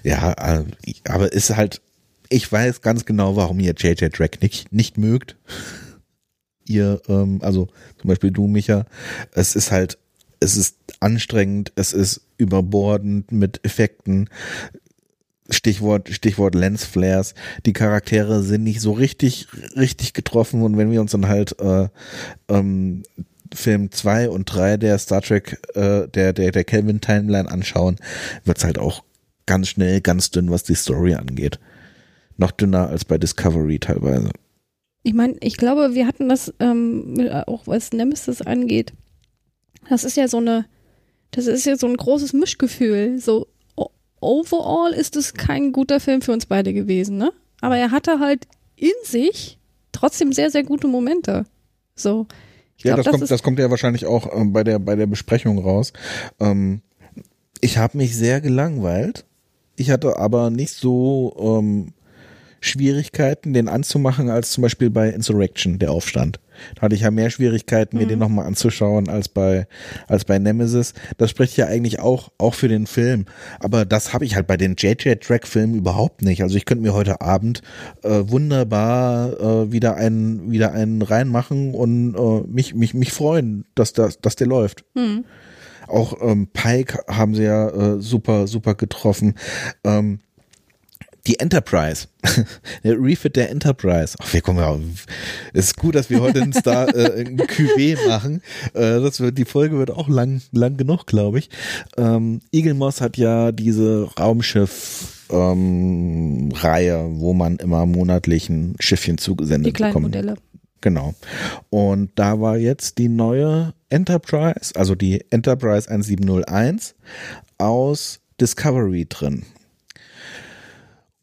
B: Ja, äh, aber ist halt, ich weiß ganz genau, warum ihr JJ Drake nicht, nicht mögt. [laughs] ihr, ähm, also zum Beispiel du, Micha, es ist halt, es ist anstrengend, es ist überbordend mit Effekten. Stichwort, Stichwort Lensflares. Die Charaktere sind nicht so richtig, richtig getroffen und wenn wir uns dann halt äh, ähm, Film 2 und 3 der Star Trek, äh, der, der, der Kelvin Timeline anschauen, wird's halt auch ganz schnell, ganz dünn, was die Story angeht. Noch dünner als bei Discovery teilweise.
A: Ich meine, ich glaube, wir hatten das ähm, auch was Nemesis angeht. Das ist ja so eine, das ist ja so ein großes Mischgefühl. So overall ist es kein guter Film für uns beide gewesen, ne? Aber er hatte halt in sich trotzdem sehr, sehr gute Momente. So.
B: Ja, glaub, das, das, kommt, das kommt ja wahrscheinlich auch ähm, bei der bei der Besprechung raus. Ähm, ich habe mich sehr gelangweilt. Ich hatte aber nicht so ähm, Schwierigkeiten, den anzumachen, als zum Beispiel bei Insurrection, der Aufstand. Da hatte ich ja mehr Schwierigkeiten, mir mhm. den nochmal anzuschauen, als bei, als bei Nemesis. Das spricht ja eigentlich auch, auch für den Film. Aber das habe ich halt bei den JJ-Track-Filmen überhaupt nicht. Also ich könnte mir heute Abend äh, wunderbar äh, wieder einen, wieder einen reinmachen und äh, mich, mich, mich freuen, dass, das, dass der läuft. Mhm. Auch ähm, Pike haben sie ja äh, super, super getroffen. Ähm, die Enterprise, [laughs] der Refit der Enterprise. Ach, wir kommen ja, es ist gut, dass wir heute einen Star, [laughs] äh, ein QB machen. Äh, das wird, die Folge wird auch lang, lang genug, glaube ich. Ähm, Eagle Moss hat ja diese Raumschiff, ähm, Reihe, wo man immer monatlich ein Schiffchen zugesendet
A: die kleinen bekommt. Modelle.
B: Genau. Und da war jetzt die neue Enterprise, also die Enterprise 1701 aus Discovery drin.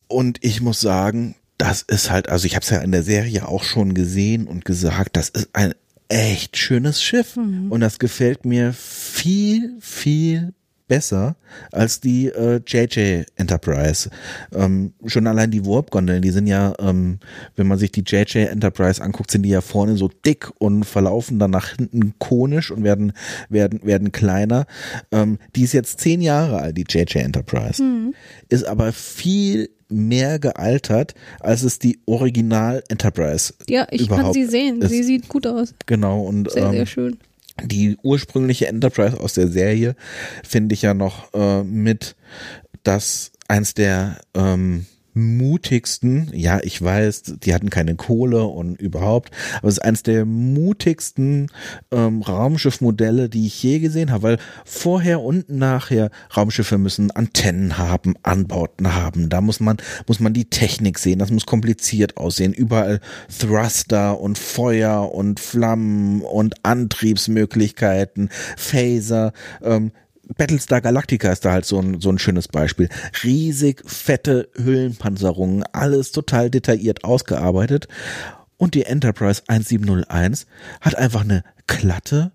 B: Und ich muss sagen, das ist halt, also ich habe es ja in der Serie auch schon gesehen und gesagt, das ist ein echt schönes Schiff. Mhm. Und das gefällt mir viel, viel besser als die äh, JJ Enterprise. Ähm, schon allein die Warp-Gondeln, die sind ja, ähm, wenn man sich die JJ Enterprise anguckt, sind die ja vorne so dick und verlaufen dann nach hinten konisch und werden, werden, werden kleiner. Ähm, die ist jetzt zehn Jahre alt, die JJ Enterprise. Mhm. Ist aber viel mehr gealtert, als es die Original Enterprise.
A: Ja, ich kann sie sehen. Ist. Sie sieht gut aus.
B: Genau und
A: sehr, ähm, sehr schön.
B: Die ursprüngliche Enterprise aus der Serie finde ich ja noch äh, mit das eins der ähm, mutigsten, ja, ich weiß, die hatten keine Kohle und überhaupt, aber es ist eines der mutigsten ähm, Raumschiffmodelle, die ich je gesehen habe, weil vorher und nachher Raumschiffe müssen Antennen haben, Anbauten haben, da muss man, muss man die Technik sehen, das muss kompliziert aussehen, überall Thruster und Feuer und Flammen und Antriebsmöglichkeiten, Phaser, ähm, Battlestar Galactica ist da halt so ein, so ein schönes Beispiel. Riesig fette Hüllenpanzerungen, alles total detailliert ausgearbeitet. Und die Enterprise 1701 hat einfach eine glatte,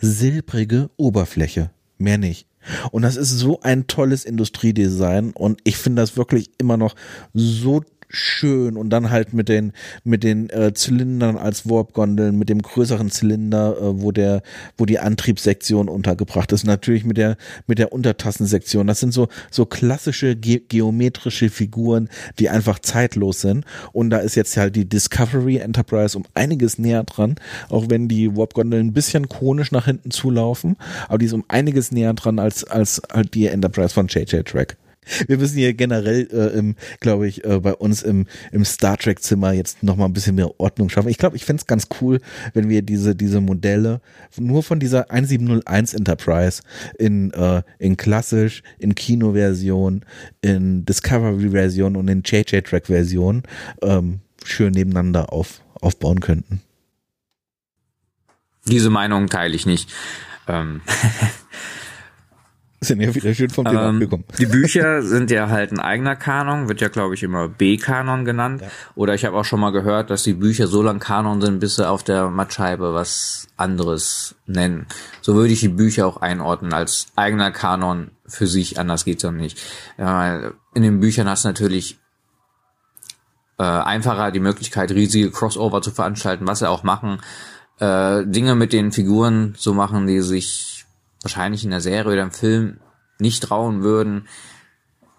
B: silbrige Oberfläche. Mehr nicht. Und das ist so ein tolles Industriedesign und ich finde das wirklich immer noch so schön und dann halt mit den mit den äh, Zylindern als Warp-Gondeln, mit dem größeren Zylinder, äh, wo der wo die Antriebssektion untergebracht ist, natürlich mit der mit der Untertassensektion. Das sind so so klassische ge geometrische Figuren, die einfach zeitlos sind. Und da ist jetzt halt die Discovery Enterprise um einiges näher dran, auch wenn die Warp-Gondeln ein bisschen konisch nach hinten zulaufen, aber die ist um einiges näher dran als als halt die Enterprise von JJ Track. Wir müssen hier generell, äh, glaube ich, äh, bei uns im, im Star Trek Zimmer jetzt noch mal ein bisschen mehr Ordnung schaffen. Ich glaube, ich fände es ganz cool, wenn wir diese, diese Modelle nur von dieser 1701 Enterprise in, äh, in klassisch, in Kinoversion, in Discovery-Version und in JJ-Track-Version ähm, schön nebeneinander auf, aufbauen könnten.
D: Diese Meinung teile ich nicht. Ähm [laughs]
B: Sind ja wieder schön vom Thema
D: Ähm,
B: abgekommen.
D: die Bücher sind ja halt ein eigener Kanon, wird ja glaube ich immer B-Kanon genannt. Oder ich habe auch schon mal gehört, dass die Bücher so lang Kanon sind, bis sie auf der Mattscheibe was anderes nennen. So würde ich die Bücher auch einordnen als eigener Kanon für sich, anders geht's auch nicht. Äh, in den Büchern hast du natürlich äh, einfacher die Möglichkeit, riesige Crossover zu veranstalten, was sie auch machen. Äh, Dinge mit den Figuren zu machen, die sich wahrscheinlich in der Serie oder im Film nicht trauen würden.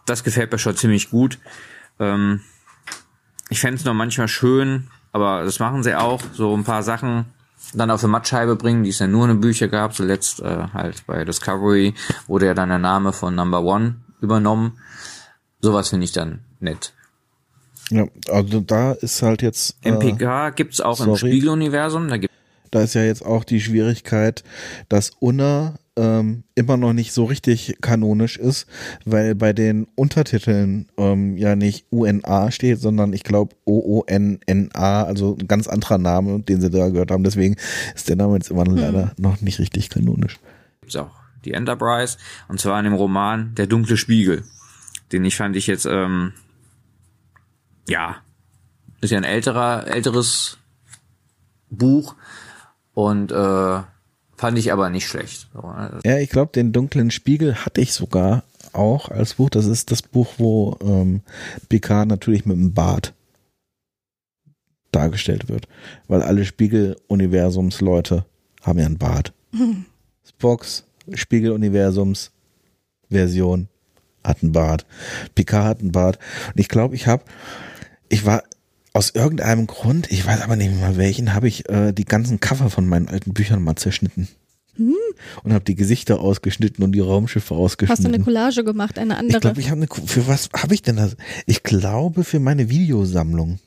D: Das gefällt mir schon ziemlich gut. Ähm, ich fände es noch manchmal schön, aber das machen sie auch, so ein paar Sachen dann auf eine Mattscheibe bringen, die es ja nur in den Büchern gab. Zuletzt äh, halt bei Discovery wurde ja dann der Name von Number One übernommen. Sowas finde ich dann nett.
B: Ja, also da ist halt jetzt. Äh,
D: MPK gibt's auch im
B: sorry.
D: Spiegeluniversum. Da gibt
B: da ist ja jetzt auch die Schwierigkeit, dass Unna ähm, immer noch nicht so richtig kanonisch ist, weil bei den Untertiteln ähm, ja nicht UNA steht, sondern ich glaube OONNA, also ein ganz anderer Name, den sie da gehört haben. Deswegen ist der Name jetzt immer noch leider noch nicht richtig kanonisch.
D: gibt's auch die Enterprise und zwar in dem Roman Der dunkle Spiegel. Den ich fand ich jetzt ähm, ja ist ja ein älterer älteres Buch und äh, fand ich aber nicht schlecht. Ne?
B: Ja, ich glaube, den dunklen Spiegel hatte ich sogar auch als Buch. Das ist das Buch, wo ähm, Picard natürlich mit dem Bart dargestellt wird. Weil alle Spiegel-Universums-Leute haben ja einen Bart. [laughs] Spocks Spiegel-Universums-Version hat einen Bart. Picard hat einen Bart. Und ich glaube, ich habe, ich war aus irgendeinem Grund, ich weiß aber nicht mehr welchen, habe ich äh, die ganzen Cover von meinen alten Büchern mal zerschnitten. Und habe die Gesichter ausgeschnitten und die Raumschiffe
A: Hast du
B: ausgeschnitten.
A: eine Collage gemacht, eine
B: Ich
A: andere?
B: glaube, ich habe eine. Für was habe ich denn das? Ich glaube für meine Videosammlung.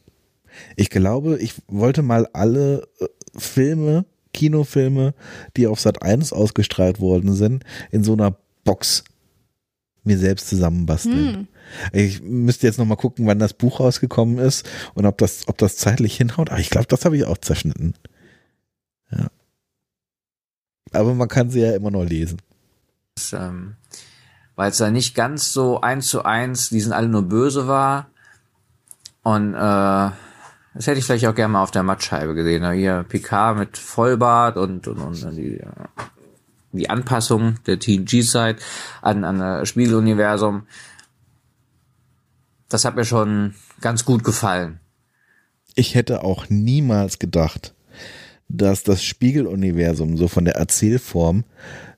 B: Ich glaube, ich wollte mal alle äh, Filme, Kinofilme, die auf Sat 1 ausgestrahlt worden sind, in so einer Box mir selbst zusammenbasteln.
A: Hm.
B: Ich müsste jetzt noch mal gucken, wann das Buch rausgekommen ist und ob das, ob das zeitlich hinhaut. Aber ich glaube, das habe ich auch zerschnitten. Ja. Aber man kann sie ja immer noch lesen.
D: Das, ähm, weil es da nicht ganz so eins zu eins, die sind alle nur böse war. Und äh, das hätte ich vielleicht auch gerne mal auf der Mattscheibe gesehen. Hier Picard mit Vollbart und, und, und die, äh, die Anpassung der TNG-Side an, an das Spiegeluniversum. Das hat mir schon ganz gut gefallen.
B: ich hätte auch niemals gedacht, dass das Spiegeluniversum so von der Erzählform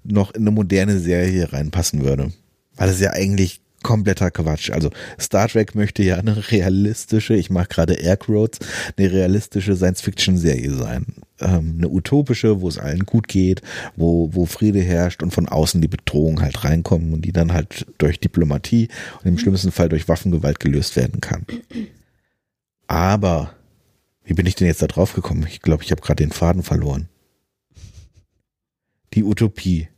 B: noch in eine moderne Serie reinpassen würde. Weil ist ja eigentlich kompletter Quatsch. Also Star Trek möchte ja eine realistische, ich mache gerade Airquotes, eine realistische Science-Fiction-Serie sein. Ähm, eine utopische, wo es allen gut geht, wo, wo Friede herrscht und von außen die Bedrohung halt reinkommen und die dann halt durch Diplomatie und im schlimmsten Fall durch Waffengewalt gelöst werden kann. Aber wie bin ich denn jetzt da drauf gekommen? Ich glaube, ich habe gerade den Faden verloren. Die Utopie.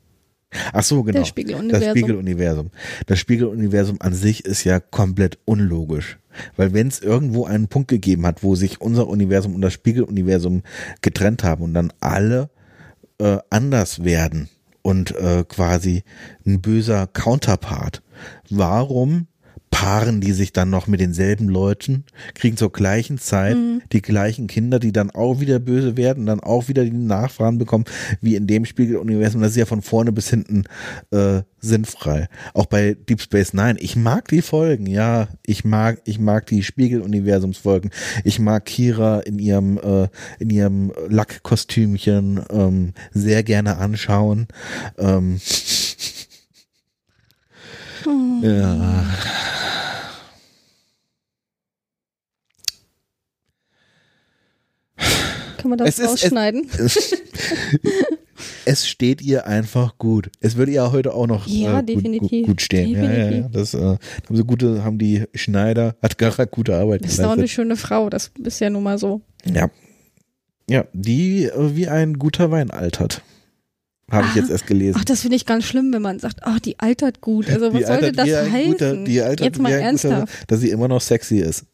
B: Ach so, genau.
A: Das Spiegeluniversum.
B: Das Spiegeluniversum. Das Spiegeluniversum an sich ist ja komplett unlogisch. Weil wenn es irgendwo einen Punkt gegeben hat, wo sich unser Universum und das Spiegeluniversum getrennt haben und dann alle äh, anders werden und äh, quasi ein böser Counterpart, warum paaren die sich dann noch mit denselben Leuten, kriegen zur gleichen Zeit
A: Mhm.
B: die gleichen Kinder, die dann auch wieder böse werden, dann auch wieder die Nachfahren bekommen, wie in dem Spiegeluniversum. Das ist ja von vorne bis hinten äh, sinnfrei. Auch bei Deep Space Nine. Ich mag die Folgen, ja. Ich mag, ich mag die Spiegeluniversumsfolgen. Ich mag Kira in ihrem, äh, in ihrem Lackkostümchen ähm, sehr gerne anschauen. Ähm, ja.
A: Kann man das
B: Es ist- es-
A: rausschneiden?
B: es steht ihr einfach gut. Es würde ihr heute auch noch
A: Ja,
B: äh, gut,
A: definitiv.
B: Gut, gut stehen. Ja, ja, ja.
A: Definitiv.
B: Das äh, haben sie gute, haben die Schneider, hat Gara gute Arbeit
A: Das ist auch eine schöne Frau, das ist ja nun mal so.
B: Ja. Ja, die äh, wie ein guter Wein altert. Habe ich jetzt erst gelesen.
A: Ach, das finde ich ganz schlimm, wenn man sagt, ach, die altert gut. Also was
B: Die
A: sollte das heißen?
B: Guter, die altert
A: Jetzt mal
B: ein guter,
A: ernsthaft.
B: dass sie immer noch sexy ist.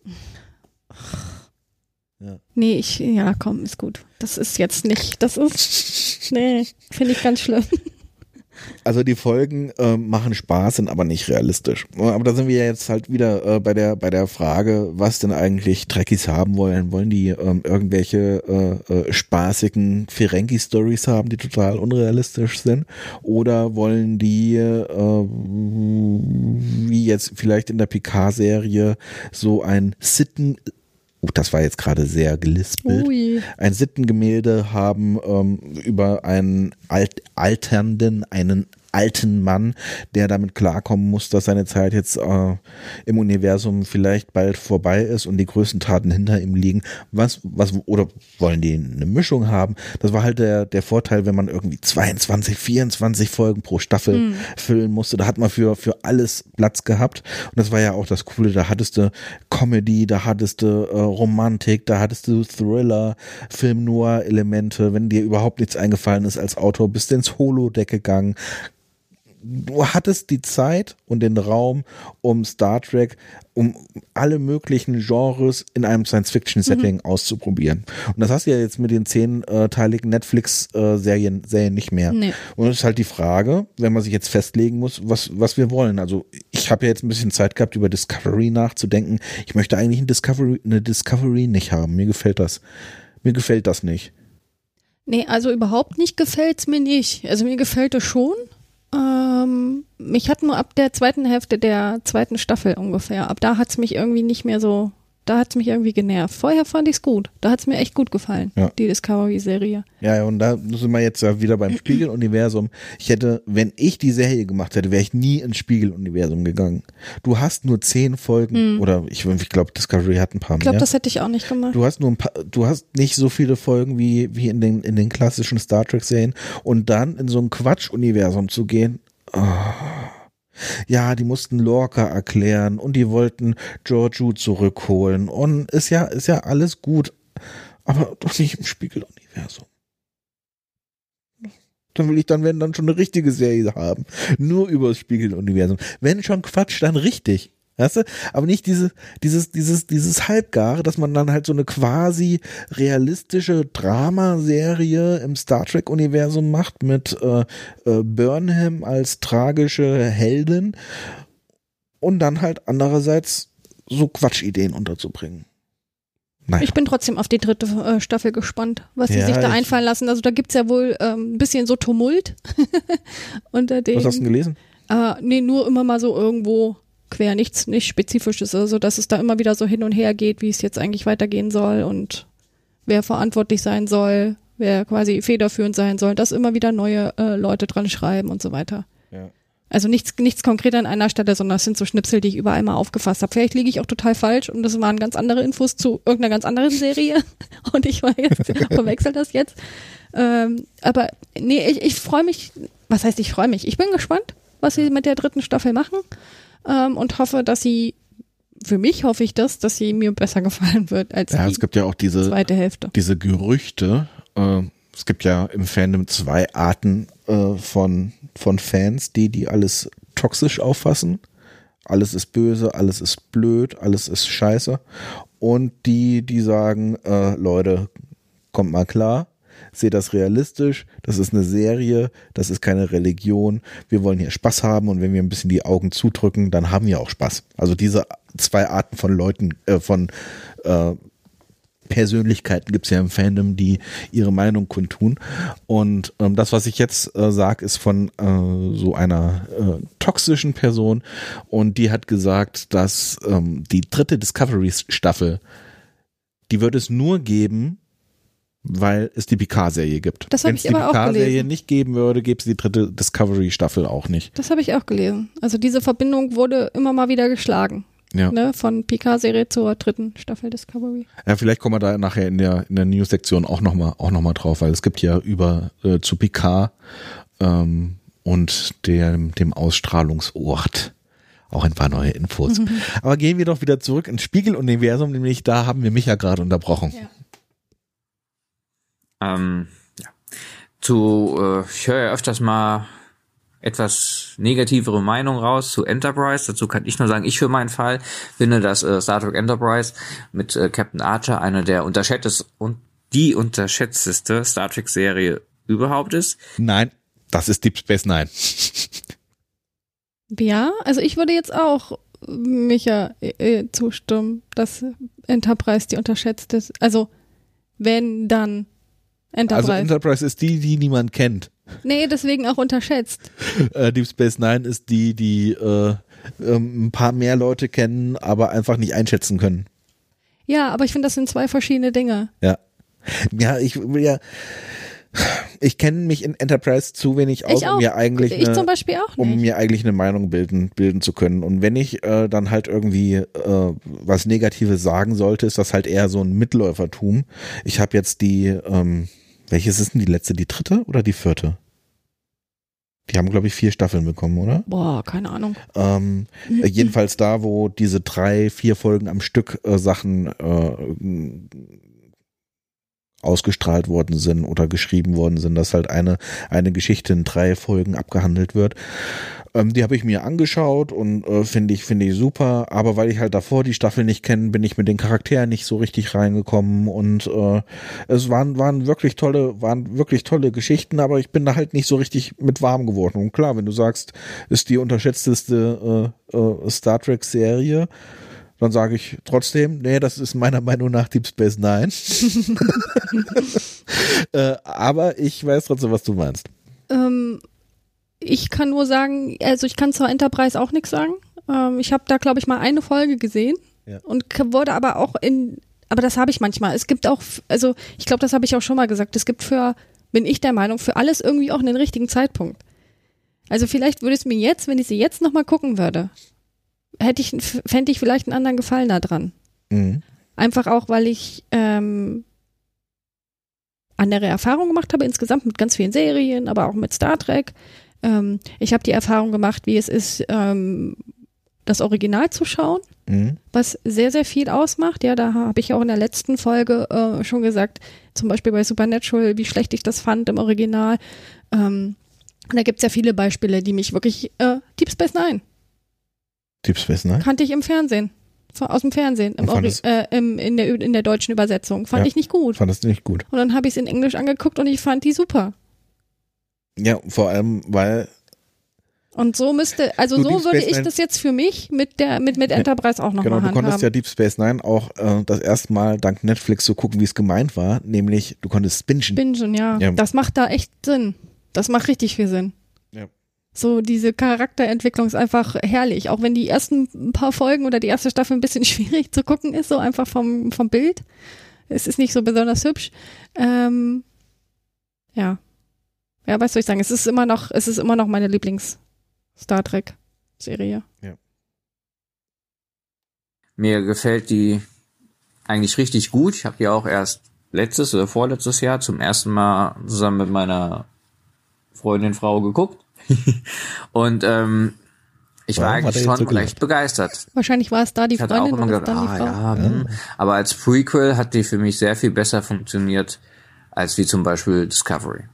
A: Nee, ich, ja, komm, ist gut. Das ist jetzt nicht, das ist, nee, finde ich ganz schlimm.
B: Also die Folgen ähm, machen Spaß, sind aber nicht realistisch. Aber da sind wir jetzt halt wieder äh, bei der bei der Frage, was denn eigentlich Trekkies haben wollen. Wollen die ähm, irgendwelche äh, äh, spaßigen Ferengi-Stories haben, die total unrealistisch sind? Oder wollen die, äh, wie jetzt vielleicht in der Picard-Serie, so ein Sitten... Oh, das war jetzt gerade sehr gelispelt
A: Ui.
B: ein Sittengemälde haben ähm, über einen alt, alternden, einen alten Mann, der damit klarkommen muss, dass seine Zeit jetzt äh, im Universum vielleicht bald vorbei ist und die größten Taten hinter ihm liegen. Was, was, oder wollen die eine Mischung haben? Das war halt der, der Vorteil, wenn man irgendwie 22, 24 Folgen pro Staffel füllen musste. Da hat man für, für alles Platz gehabt. Und das war ja auch das Coole. Da hattest du Comedy, da hattest du äh, Romantik, da hattest du Thriller, Film Noir Elemente. Wenn dir überhaupt nichts eingefallen ist als Autor, bist du ins Holodeck gegangen. Du hattest die Zeit und den Raum, um Star Trek, um alle möglichen Genres in einem Science-Fiction-Setting auszuprobieren. Und das hast du ja jetzt mit den zehnteiligen Netflix-Serien Serien nicht mehr.
A: Nee.
B: Und es ist halt die Frage, wenn man sich jetzt festlegen muss, was, was wir wollen. Also ich habe ja jetzt ein bisschen Zeit gehabt, über Discovery nachzudenken. Ich möchte eigentlich ein Discovery, eine Discovery nicht haben. Mir gefällt das. Mir gefällt das nicht.
A: Nee, also überhaupt nicht gefällt's mir nicht. Also mir gefällt es schon. Ähm, mich hat nur ab der zweiten Hälfte der zweiten Staffel ungefähr, ab da hat's mich irgendwie nicht mehr so, da hat's mich irgendwie genervt. Vorher fand ich's gut. Da hat's mir echt gut gefallen,
B: Ja.
A: die Discovery-Serie.
B: Ja, ja, und da sind wir jetzt ja wieder beim Spiegeluniversum. Ich hätte, wenn ich die Serie gemacht hätte, wäre ich nie ins Spiegeluniversum gegangen. Du hast nur zehn Folgen, oder ich, ich glaube, Discovery hat ein paar
A: Ich glaube,
B: mehr.
A: das hätte ich auch nicht gemacht.
B: Du hast nur ein paar, du hast nicht so viele Folgen wie, wie in den, in den klassischen Star Trek Serien und dann in so ein Quatsch-Universum zu gehen. ah. Ja, die mussten Lorca erklären und die wollten Giorgio zurückholen und ist ja, ist ja alles gut, aber doch nicht im Spiegeluniversum. Dann will ich dann, wenn dann schon eine richtige Serie haben. Nur über das Spiegeluniversum. Wenn schon Quatsch, dann richtig. Weißt du? Aber nicht diese, dieses, dieses, dieses Halbgare, dass man dann halt so eine quasi realistische Dramaserie im Star Trek-Universum macht mit äh, äh, Burnham als tragische Heldin und dann halt andererseits so Quatschideen unterzubringen. Naja.
A: Ich bin trotzdem auf die dritte äh, Staffel gespannt, was sie
B: Ja,
A: sich da einfallen lassen. Also da gibt's ja wohl ähm, ein bisschen so Tumult [laughs] unter den.
B: Was hast du denn gelesen?
A: Äh, nee, nur immer mal so irgendwo quer, nichts, nicht Spezifisches, also dass es da immer wieder so hin und her geht, wie es jetzt eigentlich weitergehen soll und wer verantwortlich sein soll, wer quasi federführend sein soll, dass immer wieder neue äh, Leute dran schreiben und so weiter.
B: Ja.
A: Also nichts, nichts konkret an einer Stelle, sondern es sind so Schnipsel, die ich überall mal aufgefasst habe. Vielleicht liege ich auch total falsch und das waren ganz andere Infos zu irgendeiner ganz anderen Serie [laughs] und ich war jetzt, [laughs] verwechsel das jetzt. Ähm, aber nee, ich, ich freue mich, was heißt ich freue mich? Ich bin gespannt, was sie mit der dritten Staffel machen ähm, und hoffe, dass sie, für mich hoffe ich das, dass sie mir besser gefallen wird als
B: Ja,
A: die
B: es gibt ja auch diese,
A: zweite Hälfte.
B: diese Gerüchte. Äh, es gibt ja im Fandom zwei Arten äh, von, von Fans, die die alles toxisch auffassen. Alles ist böse, alles ist blöd, alles ist scheiße. Und die, die sagen, äh, Leute, kommt mal klar. Sehe das realistisch, das ist eine Serie, das ist keine Religion, wir wollen hier Spaß haben und wenn wir ein bisschen die Augen zudrücken, dann haben wir auch Spaß. Also diese zwei Arten von Leuten, äh, von äh, Persönlichkeiten gibt es ja im Fandom, die ihre Meinung kundtun. Und ähm, das, was ich jetzt äh, sage, ist von äh, so einer äh, toxischen Person. Und die hat gesagt, dass ähm, die dritte Discovery-Staffel, die wird es nur geben, weil es die Picard-Serie gibt.
A: Das hab
B: Wenn
A: ich
B: es die
A: aber auch
B: Picard-Serie
A: gelesen.
B: nicht geben würde, gäbe es die dritte Discovery-Staffel auch nicht.
A: Das habe ich auch gelesen. Also diese Verbindung wurde immer mal wieder geschlagen.
B: Ja.
A: Ne? Von Picard-Serie zur dritten Staffel Discovery.
B: Ja, vielleicht kommen wir da nachher in der in der News-Sektion auch noch mal auch noch mal drauf, weil es gibt ja über äh, zu Picard ähm, und dem dem Ausstrahlungsort auch ein paar neue Infos. Aber gehen wir doch wieder zurück ins Spiegeluniversum, nämlich da haben wir mich ja gerade unterbrochen.
A: Ja.
D: Ähm, ja. Zu, äh, ich höre ja öfters mal etwas negativere Meinung raus zu Enterprise. Dazu kann ich nur sagen, ich für meinen Fall finde, dass äh, Star Trek Enterprise mit äh, Captain Archer eine der unterschätztes und die unterschätzteste Star Trek Serie überhaupt ist.
B: Nein, das ist Deep Space Nine. [laughs]
A: Ja, also ich würde jetzt auch Micha äh, äh, zustimmen, dass Enterprise die unterschätzt ist. Also wenn dann Enterprise.
B: Also Enterprise ist die, die niemand kennt.
A: nee, deswegen auch unterschätzt. [laughs]
B: Äh, Deep Space Nine ist die, die äh, ähm, ein paar mehr Leute kennen, aber einfach nicht einschätzen können.
A: Ja, aber ich finde, das sind zwei verschiedene Dinge.
B: Ja. Ja, ich will ja. Ich kenne mich in Enterprise zu wenig aus, um mir eigentlich
A: ich
B: eine, um mir eigentlich eine Meinung bilden, bilden zu können. Und wenn ich äh, dann halt irgendwie äh, was Negatives sagen sollte, ist das halt eher so ein Mitläufertum. Ich habe jetzt die, ähm, welches ist denn die letzte, die dritte oder die vierte? Die haben, glaube ich, vier Staffeln bekommen, oder?
A: Boah, keine Ahnung.
B: Ähm, äh, jedenfalls da, wo diese drei, vier Folgen am Stück äh, Sachen äh, ausgestrahlt worden sind oder geschrieben worden sind, dass halt eine, eine Geschichte in drei Folgen abgehandelt wird. Ähm, die habe ich mir angeschaut und äh, finde ich, finde ich super, aber weil ich halt davor die Staffel nicht kenne, bin ich mit den Charakteren nicht so richtig reingekommen und äh, es waren, waren wirklich tolle, waren wirklich tolle Geschichten, aber ich bin da halt nicht so richtig mit warm geworden. Und klar, wenn du sagst, ist die unterschätzteste äh, äh, Star Trek Serie, dann sage ich trotzdem, nee, das ist meiner Meinung nach Deep Space Nine. [laughs] äh, aber ich weiß trotzdem, was du meinst.
A: Ähm, ich kann nur sagen, also ich kann zur Enterprise auch nichts sagen. Ähm, ich habe da, glaube ich, mal eine Folge gesehen
B: Ja.
A: und wurde aber auch in, aber das habe ich manchmal. Es gibt auch, also ich glaube, das habe ich auch schon mal gesagt, es gibt für, bin ich der Meinung, für alles irgendwie auch einen richtigen Zeitpunkt. Also vielleicht würde es mir jetzt, wenn ich sie jetzt nochmal gucken würde, hätte ich, fände ich vielleicht einen anderen Gefallen da dran.
B: Mhm.
A: Einfach auch, weil ich ähm, andere Erfahrungen gemacht habe, insgesamt mit ganz vielen Serien, aber auch mit Star Trek. Ähm, ich habe die Erfahrung gemacht, wie es ist, ähm, das Original zu schauen,
B: Mhm.
A: was sehr, sehr viel ausmacht. Ja, da habe ich auch in der letzten Folge äh, schon gesagt, zum Beispiel bei Supernatural, wie schlecht ich das fand im Original. Ähm, und da gibt es ja viele Beispiele, die mich wirklich, äh, Deep Space Nine,
B: Deep Space Nine?
A: kannte ich im Fernsehen. Aus dem Fernsehen, im äh, im, in, der, in der deutschen Übersetzung. Fand
B: Ja.
A: ich nicht gut.
B: Fandest du nicht gut?
A: Und dann habe ich es in Englisch angeguckt und ich fand die super.
B: Ja, vor allem, weil
A: Und so müsste, also
B: Du,
A: so
B: Deep
A: würde
B: Space
A: ich
B: Nine-
A: das jetzt für mich mit der mit mit Enterprise auch nochmal
B: Genau, du
A: handhaben.
B: konntest ja Deep Space Nine auch äh, das erste Mal dank Netflix so gucken, wie es gemeint war, nämlich du konntest bingen.
A: Bingen, ja.
B: Ja.
A: Das macht da echt Sinn. Das macht richtig viel Sinn.
B: Ja.
A: So diese Charakterentwicklung ist einfach herrlich, auch wenn die ersten paar Folgen oder die erste Staffel ein bisschen [laughs] schwierig zu gucken ist, so einfach vom vom Bild. Es ist nicht so besonders hübsch. Ähm, ja. Ja, was soll ich sagen? Es ist immer noch, es ist immer noch meine Lieblings Star Trek Serie.
D: Mir gefällt die eigentlich richtig gut. Ich habe die auch erst letztes oder vorletztes Jahr zum ersten Mal zusammen mit meiner Freundin Frau geguckt. [laughs] Und ähm, ich war
B: Warum hat
D: eigentlich schon
B: so
D: recht begeistert.
A: Wahrscheinlich war es da die
D: Ich hatte auch
A: Freundin
D: immer gedacht, ah,
A: Frau.
D: ja, hm. aber als Prequel hat die für mich sehr viel besser funktioniert als wie zum Beispiel Discovery.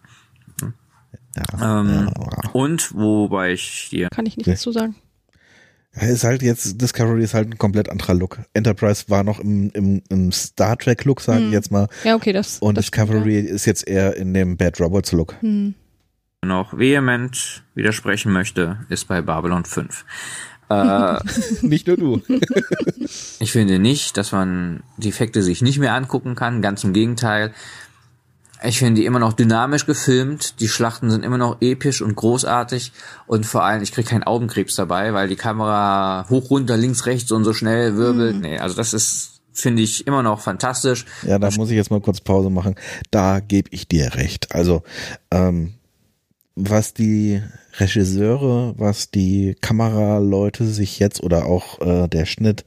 B: Ja,
D: Ähm,
B: ja,
D: Und wobei ich dir
A: Kann ich nichts zu sagen.
B: Ist halt jetzt, Discovery ist halt ein komplett anderer Look. Enterprise war noch im, im, im Star Trek Look, sage ich
A: Hm.
B: jetzt mal.
A: Ja, okay, das.
B: Und
A: das stimmt,
B: Discovery ist jetzt eher in dem Bad Robots Look.
A: Ja. Hm.
D: Noch vehement widersprechen möchte, ist bei Babylon 5. Äh, [laughs]
B: Nicht nur du. [laughs]
D: ich finde nicht, dass man die Effekte sich nicht mehr angucken kann, ganz im Gegenteil. Ich finde die immer noch dynamisch gefilmt, die Schlachten sind immer noch episch und großartig und vor allem, ich kriege keinen Augenkrebs dabei, weil die Kamera hoch, runter, links, rechts und so schnell wirbelt. Nee, also das ist, finde ich, immer noch fantastisch.
B: Ja, da muss ich jetzt mal kurz Pause machen. Da gebe ich dir recht. Also, ähm, was die Regisseure, was die Kameraleute sich jetzt oder auch äh, der Schnitt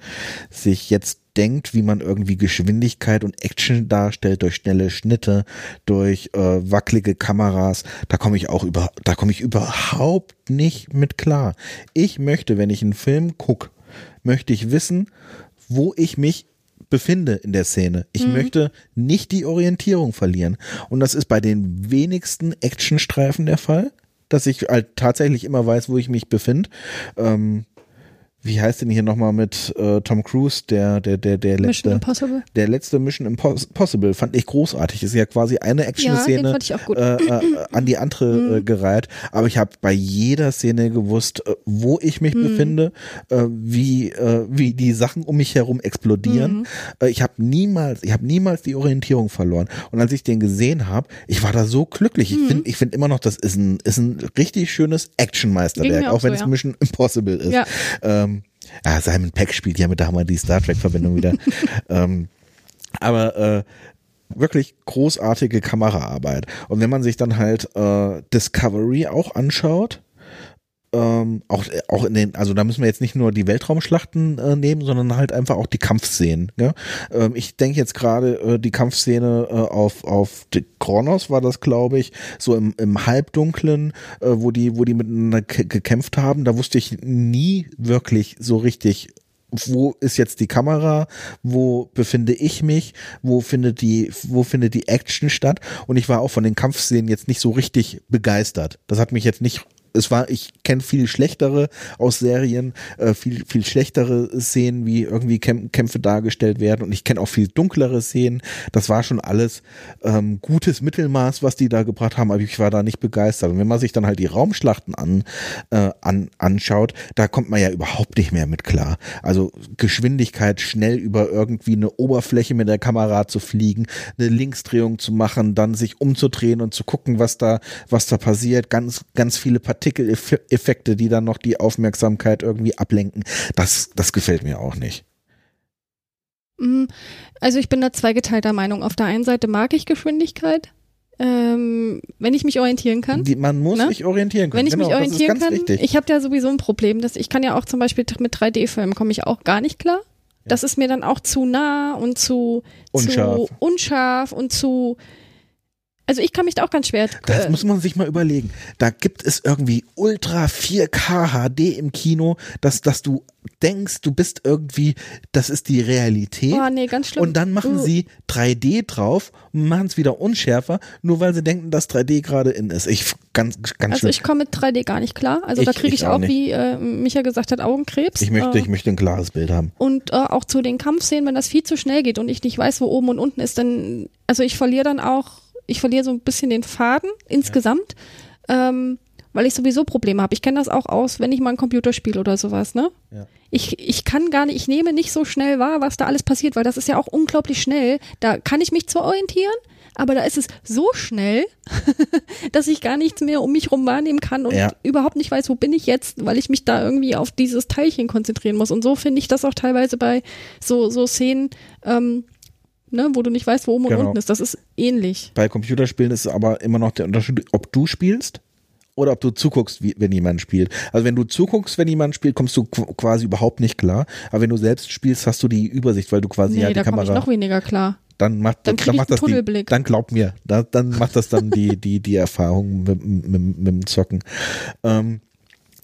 B: sich jetzt denkt, wie man irgendwie Geschwindigkeit und Action darstellt durch schnelle Schnitte, durch äh, wackelige Kameras, da komme ich auch über, da komme ich überhaupt nicht mit klar. Ich möchte, wenn ich einen Film gucke, möchte ich wissen, wo ich mich befinde in der Szene. Ich möchte nicht die Orientierung verlieren. Und das ist bei den wenigsten Actionstreifen der Fall, dass ich halt tatsächlich immer weiß, wo ich mich befinde. Ähm, wie heißt denn hier nochmal mit äh, Tom Cruise, der, der, der, der
A: Mission
B: letzte,
A: Impossible.
B: der letzte Mission Impossible fand ich großartig. Ist ja quasi eine
A: Ja,
B: Action-Szene
A: gut.
B: äh, äh, an die andere
A: Mhm.
B: äh, gereiht. Aber ich habe bei jeder Szene gewusst, äh, wo ich mich
A: Mhm.
B: befinde, äh, wie, äh, wie die Sachen um mich herum
A: Mhm.
B: explodieren. Äh, ich habe niemals, ich habe niemals die Orientierung verloren. Und als ich den gesehen habe, ich war da so glücklich.
A: Mhm.
B: Ich finde, ich finde immer noch, das ist ein, ist ein richtig schönes Actionmeisterwerk, auch
A: auch
B: wenn
A: so,
B: es
A: ja.
B: Mission Impossible ist.
A: Ja.
B: Ähm, ja, Simon Peck spielt ja mit, da haben wir die Star Trek-Verbindung wieder. [laughs] ähm, aber äh, wirklich großartige Kameraarbeit. Und wenn man sich dann halt äh, Discovery auch anschaut, ähm, auch, auch in den, also da müssen wir jetzt nicht nur die Weltraumschlachten äh, nehmen, sondern halt einfach auch die Kampfszenen. Ja? Ähm, ich denke jetzt gerade äh, die Kampfszene äh, auf, auf Kronos war das, glaube ich, so im, im Halbdunklen, äh, wo die, wo die miteinander ge- gekämpft haben. Da wusste ich nie wirklich so richtig, wo ist jetzt die Kamera, wo befinde ich mich, wo findet die, wo findet die Action statt? Und ich war auch von den Kampfszenen jetzt nicht so richtig begeistert. Das hat mich jetzt nicht es war, ich kenne viel schlechtere aus Serien, äh, viel, viel schlechtere Szenen, wie irgendwie Kämp Kämpfe dargestellt werden und ich kenne auch viel dunklere Szenen. Das war schon alles ähm, gutes Mittelmaß, was die da gebracht haben, aber ich war da nicht begeistert. Und wenn man sich dann halt die Raumschlachten an, äh, an, anschaut, da kommt man ja überhaupt nicht mehr mit klar. Also Geschwindigkeit, schnell über irgendwie eine Oberfläche mit der Kamera zu fliegen, eine Linksdrehung zu machen, dann sich umzudrehen und zu gucken, was da, was da passiert. Ganz, ganz viele Partikeleffekte, die dann noch die Aufmerksamkeit irgendwie ablenken. Das, das gefällt mir auch nicht.
A: Mm, Also ich bin da zweigeteilter Meinung. Auf der einen Seite mag ich Geschwindigkeit, ähm, wenn ich mich orientieren kann.
B: Die, man muss
A: Ne?
B: sich orientieren können.
A: Wenn ich
B: genau,
A: mich orientieren kann,
B: wichtig.
A: ich habe ja sowieso ein Problem, dass ich kann ja auch zum Beispiel mit 3D-Filmen komme ich auch gar nicht klar. Das ist mir dann auch zu nah und zu
B: Unscharf.
A: zu unscharf und zu also ich kann mich da auch ganz schwer.
B: Das
A: äh,
B: muss man sich mal überlegen. Da gibt es irgendwie Ultra 4K HD im Kino, dass, dass du denkst, du bist irgendwie, das ist die Realität.
A: oh, nee, ganz schlimm.
B: Und dann machen
A: Uh,
B: sie 3D drauf und machen es wieder unschärfer, nur weil sie denken, dass 3D gerade in ist. Ich ganz, ganz
A: Also
B: schlimm.
A: ich komme mit 3D gar nicht klar. Also da
B: Ich-
A: kriege
B: ich
A: ich,
B: auch
A: auch, wie äh, Micha gesagt hat, Augenkrebs.
B: Ich möchte,
A: äh,
B: ich möchte ein klares Bild haben.
A: Und äh, auch zu den Kampfszenen, wenn das viel zu schnell geht und ich nicht weiß, wo oben und unten ist, dann, also ich verliere dann auch, ich verliere so ein bisschen den Faden insgesamt, ähm, weil ich sowieso Probleme habe. Ich kenne das auch aus, wenn ich mal ein Computerspiel oder sowas, ne?
B: Ja.
A: Ich, ich kann gar nicht, ich nehme nicht so schnell wahr, was da alles passiert, weil das ist ja auch unglaublich schnell. Da kann ich mich zwar orientieren, aber da ist es so schnell, [laughs] dass ich gar nichts mehr um mich rum wahrnehmen kann und
B: Ja.
A: überhaupt nicht weiß, wo bin ich jetzt, weil ich mich da irgendwie auf dieses Teilchen konzentrieren muss. Und so finde ich das auch teilweise bei so, so Szenen, ähm, ne, wo du nicht weißt, wo oben
B: Genau.
A: und unten ist. Das ist ähnlich.
B: Bei Computerspielen ist es aber immer noch der Unterschied, ob du spielst oder ob du zuguckst, wie, wenn jemand spielt. Also wenn du zuguckst, wenn jemand spielt, kommst du qu- quasi überhaupt nicht klar. Aber wenn du selbst spielst, hast du die Übersicht, weil du quasi
A: Nee,
B: ja die
A: da komme ich
B: Kamera.
A: noch weniger klar.
B: dann macht,
A: Dann ich
B: macht das die, dann glaub mir, da, dann macht das dann die, die, die Erfahrung mit, mit, mit dem Zocken. Ähm,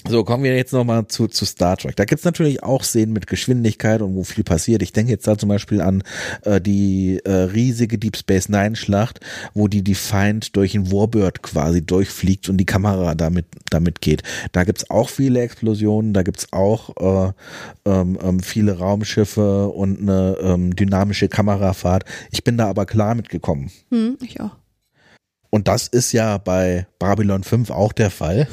B: So, kommen wir jetzt nochmal zu, zu Star Trek. Da gibt's natürlich auch Szenen mit Geschwindigkeit und wo viel passiert. Ich denke jetzt da zum Beispiel an äh, die äh, riesige Deep Space Nine Schlacht, wo die Defiant durch ein Warbird quasi durchfliegt und die Kamera damit, damit geht. Da gibt's auch viele Explosionen, da gibt's auch äh, ähm, ähm, viele Raumschiffe und eine ähm, dynamische Kamerafahrt. Ich bin da aber klar mitgekommen.
A: Hm, ich auch.
B: Und das ist ja bei Babylon 5 auch der Fall.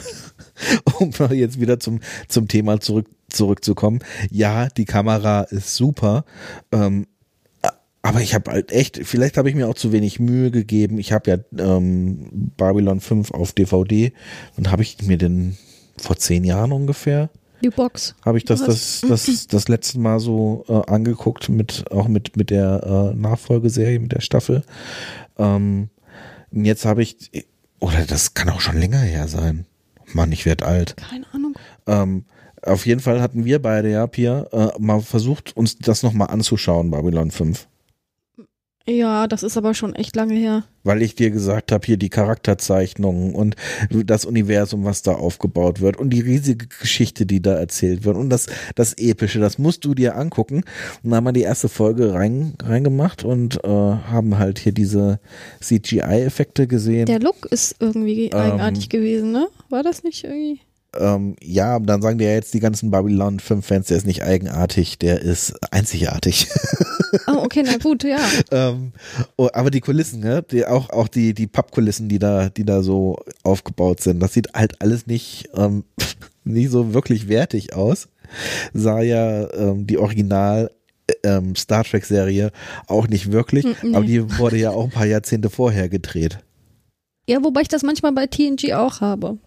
B: [laughs] um jetzt wieder zum, zum Thema zurück, zurückzukommen. Ja, die Kamera ist super. Ähm, aber ich habe halt echt, vielleicht habe ich mir auch zu wenig Mühe gegeben. Ich habe ja ähm, Babylon 5 auf DVD und habe ich mir den vor zehn Jahren ungefähr
A: Die Box.
B: habe ich das das das [clears throat] das letzte Mal so äh, angeguckt mit auch mit mit der äh, Nachfolgeserie mit der Staffel. Ähm, und jetzt habe ich oder das kann auch schon länger her sein. Mann, ich werd alt.
A: Keine Ahnung.
B: Ähm, auf jeden Fall hatten wir beide ja Pia äh, mal versucht uns das noch mal anzuschauen Babylon 5,
A: Ja, das ist aber schon echt lange her.
B: weil ich dir gesagt habe hier die Charakterzeichnungen und das Universum, was da aufgebaut wird und die riesige Geschichte, die da erzählt wird und das das epische, das musst du dir angucken. Und dann haben wir die erste Folge rein reingemacht und äh, haben halt hier diese CGI-Effekte gesehen.
A: Der Look ist irgendwie eigenartig gewesen, ne? War das nicht irgendwie?
B: Ähm, ja, dann sagen dir ja jetzt die ganzen Babylon 5 Fans, der ist nicht eigenartig, der ist einzigartig.
A: Oh, okay, na gut, ja. [laughs]
B: ähm, oh, aber die Kulissen, ne? die, auch, auch die, die Pappkulissen, die da, die da so aufgebaut sind, das sieht halt alles nicht, ähm, [laughs] nicht so wirklich wertig aus. Sah ja ähm, die Original ähm, Star Trek Serie auch nicht wirklich,
A: Mm, nee.
B: aber die wurde ja auch ein paar Jahrzehnte vorher gedreht.
A: Ja, wobei ich das manchmal bei TNG auch habe.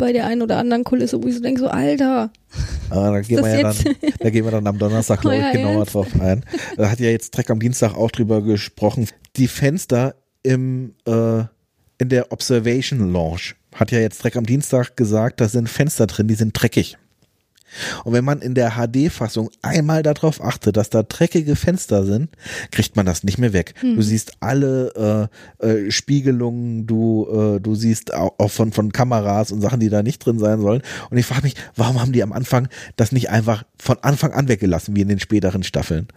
A: Bei der einen oder anderen Kulisse, wo ich so denke, so, Alter,
B: Ah, da, gehen wir ja
A: jetzt-
B: dann, da gehen wir dann am Donnerstag, glaube ich, genauer
A: Ernst?
B: drauf ein. Da hat ja jetzt Trek am Dienstag auch drüber gesprochen. Die Fenster im, äh, in der Observation Lounge hat ja jetzt Trek am Dienstag gesagt, da sind Fenster drin, die sind dreckig. Und wenn man in der HD-Fassung einmal darauf achtet, dass da dreckige Fenster sind, kriegt man das nicht mehr weg. Du siehst alle äh, äh, Spiegelungen, du, äh, du siehst auch, auch von, von Kameras und Sachen, die da nicht drin sein sollen. Und ich frage mich, warum haben die am Anfang das nicht einfach von Anfang an weggelassen, wie in den späteren Staffeln?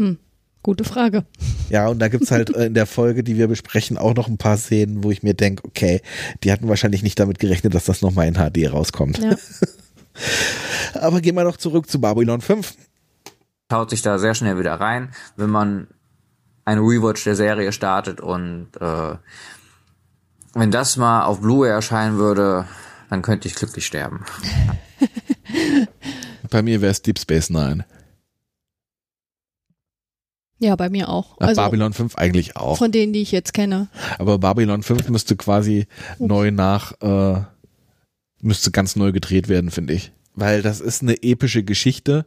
A: hm, gute Frage.
B: Ja, und da gibt's halt äh, in der Folge, die wir besprechen, auch noch ein paar Szenen, wo ich mir denke, okay, die hatten wahrscheinlich nicht damit gerechnet, dass das nochmal in HD rauskommt.
A: Ja. [laughs]
B: Aber gehen wir doch zurück zu Babylon 5.
D: Haut sich da sehr schnell wieder rein, wenn man einen Rewatch der Serie startet und äh, wenn das mal auf Blu-ray erscheinen würde, dann könnte ich glücklich sterben. [laughs]
B: Bei mir wäre es Deep Space Nine.
A: ja, bei mir auch.
B: Ach,
A: Also
B: Babylon 5 eigentlich auch.
A: von denen, die ich jetzt kenne.
B: Aber Babylon 5 müsste quasi neu nach, äh, müsste ganz neu gedreht werden, finde ich. Weil das ist eine epische Geschichte.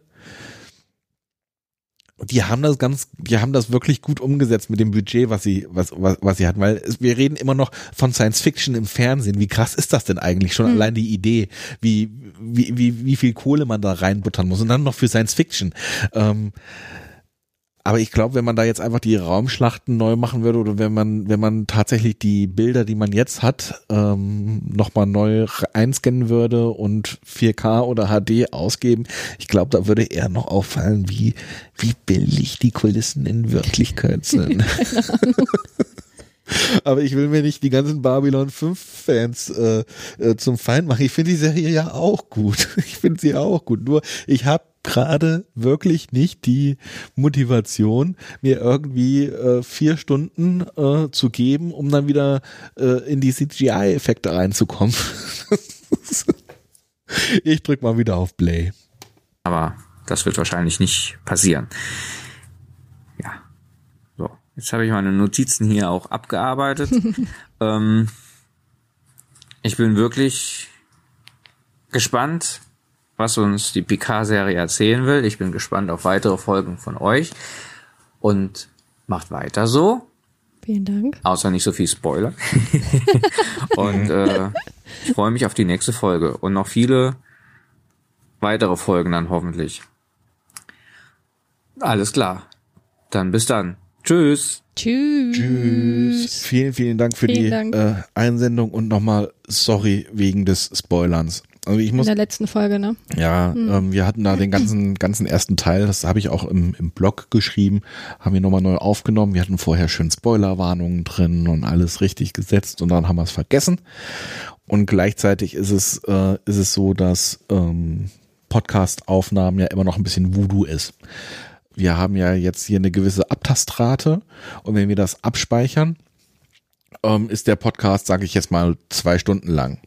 B: Die haben das ganz, die haben das wirklich gut umgesetzt mit dem Budget, was sie, was, was, was sie hatten. Weil es, wir reden immer noch von Science Fiction im Fernsehen. Wie krass ist das denn eigentlich? Schon allein die Idee, wie, wie, wie, wie viel Kohle man da reinbuttern muss. Und dann noch für Science Fiction. Ähm, aber ich glaube, wenn man da jetzt einfach die Raumschlachten neu machen würde oder wenn man, wenn man tatsächlich die Bilder, die man jetzt hat, ähm, nochmal neu einscannen würde und 4K oder HD ausgeben, ich glaube, da würde eher noch auffallen, wie, wie billig die Kulissen in Wirklichkeit [laughs] sind. Aber ich will mir nicht die ganzen Babylon 5 Fans äh, äh, zum Feind machen. Ich finde die Serie ja auch gut. [laughs] Ich finde sie auch gut. Nur ich habe gerade wirklich nicht die Motivation, mir irgendwie äh, vier Stunden äh, zu geben, um dann wieder äh, in die CGI-Effekte reinzukommen. [laughs] ich drück mal wieder auf Play.
D: Aber das wird wahrscheinlich nicht passieren. Ja. So, jetzt habe ich meine Notizen hier auch abgearbeitet. [laughs] ähm, ich bin wirklich gespannt, was uns die Picard-Serie erzählen will. Ich bin gespannt auf weitere Folgen von euch. Und macht weiter so.
A: Vielen Dank.
D: Außer nicht so viel Spoiler. [laughs] und äh, ich freue mich auf die nächste Folge und noch viele weitere Folgen dann hoffentlich. Alles klar. Dann bis dann. Tschüss.
A: Tschüss.
B: Tschüss. Vielen, vielen Dank für
A: Vielen
B: die
A: Dank.
B: Äh, Einsendung und nochmal sorry wegen des Spoilerns. Also ich muss
A: In der letzten Folge, ne?
B: Ja, ähm, wir hatten da den ganzen, [laughs] ganzen ersten Teil, das habe ich auch im, im Blog geschrieben, haben wir nochmal neu aufgenommen. Wir hatten vorher schön Spoilerwarnungen drin und alles richtig gesetzt und dann haben wir es vergessen. Und gleichzeitig ist es, äh, ist es so, dass ähm, Podcast-Aufnahmen ja immer noch ein bisschen Voodoo ist. Wir haben ja jetzt hier eine gewisse Abtastrate und wenn wir das abspeichern, ähm, ist der Podcast, sage ich jetzt mal, zwei Stunden lang.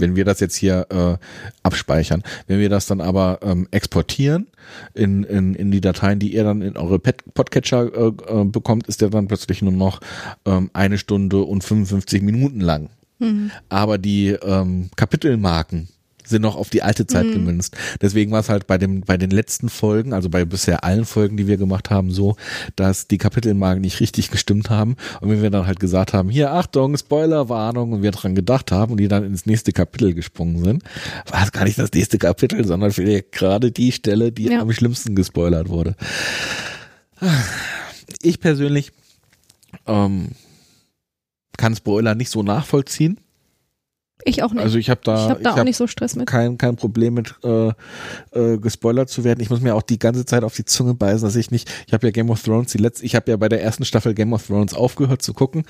B: Wenn wir das jetzt hier äh, abspeichern. Wenn wir das dann aber ähm, exportieren in, in, in die Dateien, die ihr dann in eure Podcatcher äh, äh, bekommt, ist der dann plötzlich nur noch ähm, eine Stunde und 55 Minuten lang. Aber die ähm, Kapitelmarken sind noch auf die alte Zeit gemünzt. Deswegen war es halt bei dem bei den letzten Folgen, also bei bisher allen Folgen, die wir gemacht haben, so, dass die Kapitelmarken nicht richtig gestimmt haben. Und wenn wir dann halt gesagt haben, hier Achtung, Spoilerwarnung, und wir dran gedacht haben und die dann ins nächste Kapitel gesprungen sind, war es gar nicht das nächste Kapitel, sondern vielleicht gerade die Stelle, die
A: Ja.
B: am schlimmsten gespoilert wurde. Ich persönlich ähm, kann Spoiler nicht so nachvollziehen.
A: Ich auch nicht.
B: Also ich habe da,
A: ich habe da
B: ich
A: auch
B: hab
A: nicht so Stress mit.
B: kein, kein Problem mit äh, äh, gespoilert zu werden. Ich muss mir auch die ganze Zeit auf die Zunge beißen, dass ich nicht, ich habe ja Game of Thrones, die letzte, ich habe ja bei der ersten Staffel Game of Thrones aufgehört zu gucken.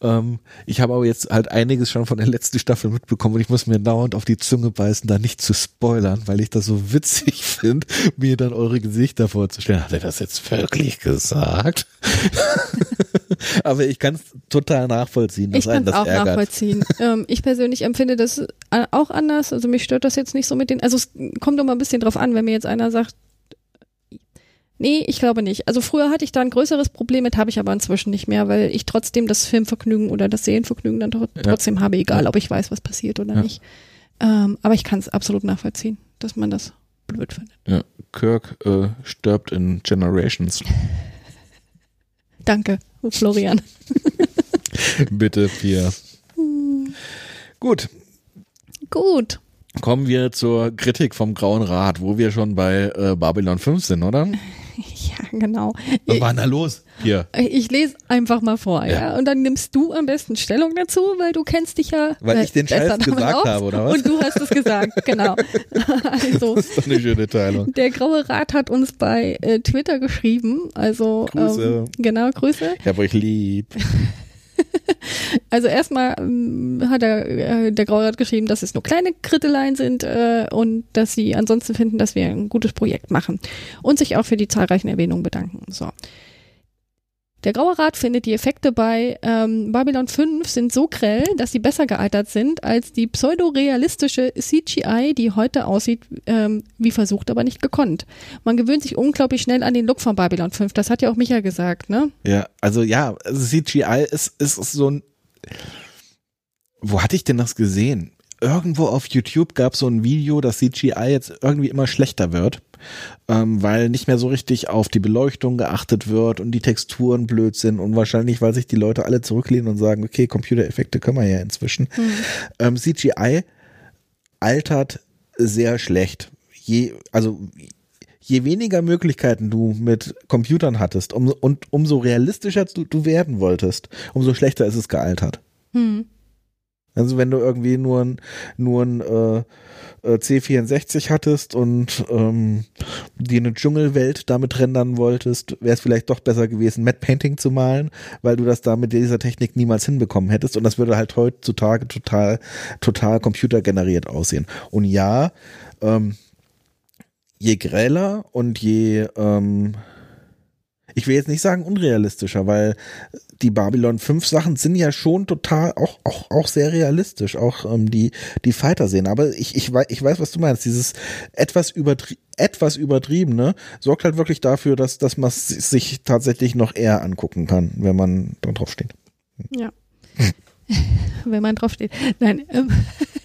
B: Ähm, ich habe aber jetzt halt einiges schon von der letzten Staffel mitbekommen und ich muss mir dauernd auf die Zunge beißen, da nicht zu spoilern, weil ich das so witzig [laughs] finde, mir dann eure Gesichter vorzustellen. Hat er das jetzt wirklich gesagt? [laughs] aber ich kann es total nachvollziehen, dass
A: Ich kann es
B: das
A: auch
B: ärgert.
A: nachvollziehen. ähm, ich persönlich empfinde [laughs] das äh, auch anders. Also mich stört das jetzt nicht so mit den. Also es kommt immer ein bisschen drauf an, wenn mir jetzt einer sagt, nee, ich glaube nicht. Also früher hatte ich da ein größeres Problem mit, habe ich aber inzwischen nicht mehr, weil ich trotzdem das Filmvergnügen oder das Sehenvergnügen dann tro- trotzdem habe, egal ob ich weiß, was passiert oder
B: Ja.
A: nicht. Ähm, aber ich kann es absolut nachvollziehen, dass man das blöd findet.
B: Ja, Kirk äh, stirbt in Generations. [laughs]
A: Danke, Florian. [laughs]
B: Bitte, Pia. Gut,
A: Gut.
B: kommen wir zur Kritik vom Grauen Rat, wo wir schon bei äh, Babylon 5 sind, oder? [laughs]
A: Ja, genau.
B: Was war denn da los? Hier.
A: Ich lese einfach mal vor, ja.
B: Ja.
A: Und dann nimmst du am besten Stellung dazu, weil du kennst dich ja.
B: Weil
A: äh,
B: ich den Scheiß gesagt
A: aus.
B: habe, oder was?
A: Und du hast es gesagt, [laughs] genau. Also,
B: Das ist doch eine schöne Teilung.
A: der Graue Rat hat uns bei äh, Twitter geschrieben. Also,
B: Grüße.
A: Ähm, genau, Grüße.
B: Ich hab euch lieb. [laughs] [laughs]
A: Also erstmal ähm, hat er, äh, der Graue Rat geschrieben, dass es nur kleine Kritteleien sind äh, und dass sie ansonsten finden, dass wir ein gutes Projekt machen und sich auch für die zahlreichen Erwähnungen bedanken. So. Der Graue Rat findet, die Effekte bei ähm, Babylon 5 sind so grell, dass sie besser gealtert sind als die pseudorealistische CGI, die heute aussieht ähm, wie versucht, aber nicht gekonnt. Man gewöhnt sich unglaublich schnell an den Look von Babylon 5. Das hat ja auch Micha gesagt, ne?
B: Ja, also ja, also CGI ist, ist so ein. Wo hatte ich denn das gesehen? Irgendwo auf YouTube gab es so ein Video, dass CGI jetzt irgendwie immer schlechter wird, ähm, weil nicht mehr so richtig auf die Beleuchtung geachtet wird und die Texturen blöd sind und wahrscheinlich, weil sich die Leute alle zurücklehnen und sagen, okay, Computereffekte können wir ja inzwischen. Ähm, CGI altert sehr schlecht. Je, also je weniger Möglichkeiten du mit Computern hattest um, und umso realistischer du, du werden wolltest, umso schlechter ist es gealtert.
A: Hm.
B: Also wenn du irgendwie nur ein, nur ein äh, äh, C64 hattest und ähm, dir eine Dschungelwelt damit rendern wolltest, wäre es vielleicht doch besser gewesen, Matte Painting zu malen, weil du das da mit dieser Technik niemals hinbekommen hättest und das würde halt heutzutage total, total computergeneriert aussehen. Und ja, ähm, je gräler und je, ähm, ich will jetzt nicht sagen unrealistischer, weil die Babylon 5 Sachen sind ja schon total auch, auch, auch sehr realistisch, auch ähm, die, die Fighter sehen. Aber ich, ich, weiß, ich weiß, was du meinst. Dieses etwas, übertrie etwas übertriebene sorgt halt wirklich dafür, dass, dass man es sich tatsächlich noch eher angucken kann, wenn man da drauf steht.
A: Ja. [laughs] Wenn man draufsteht. Nein, ähm,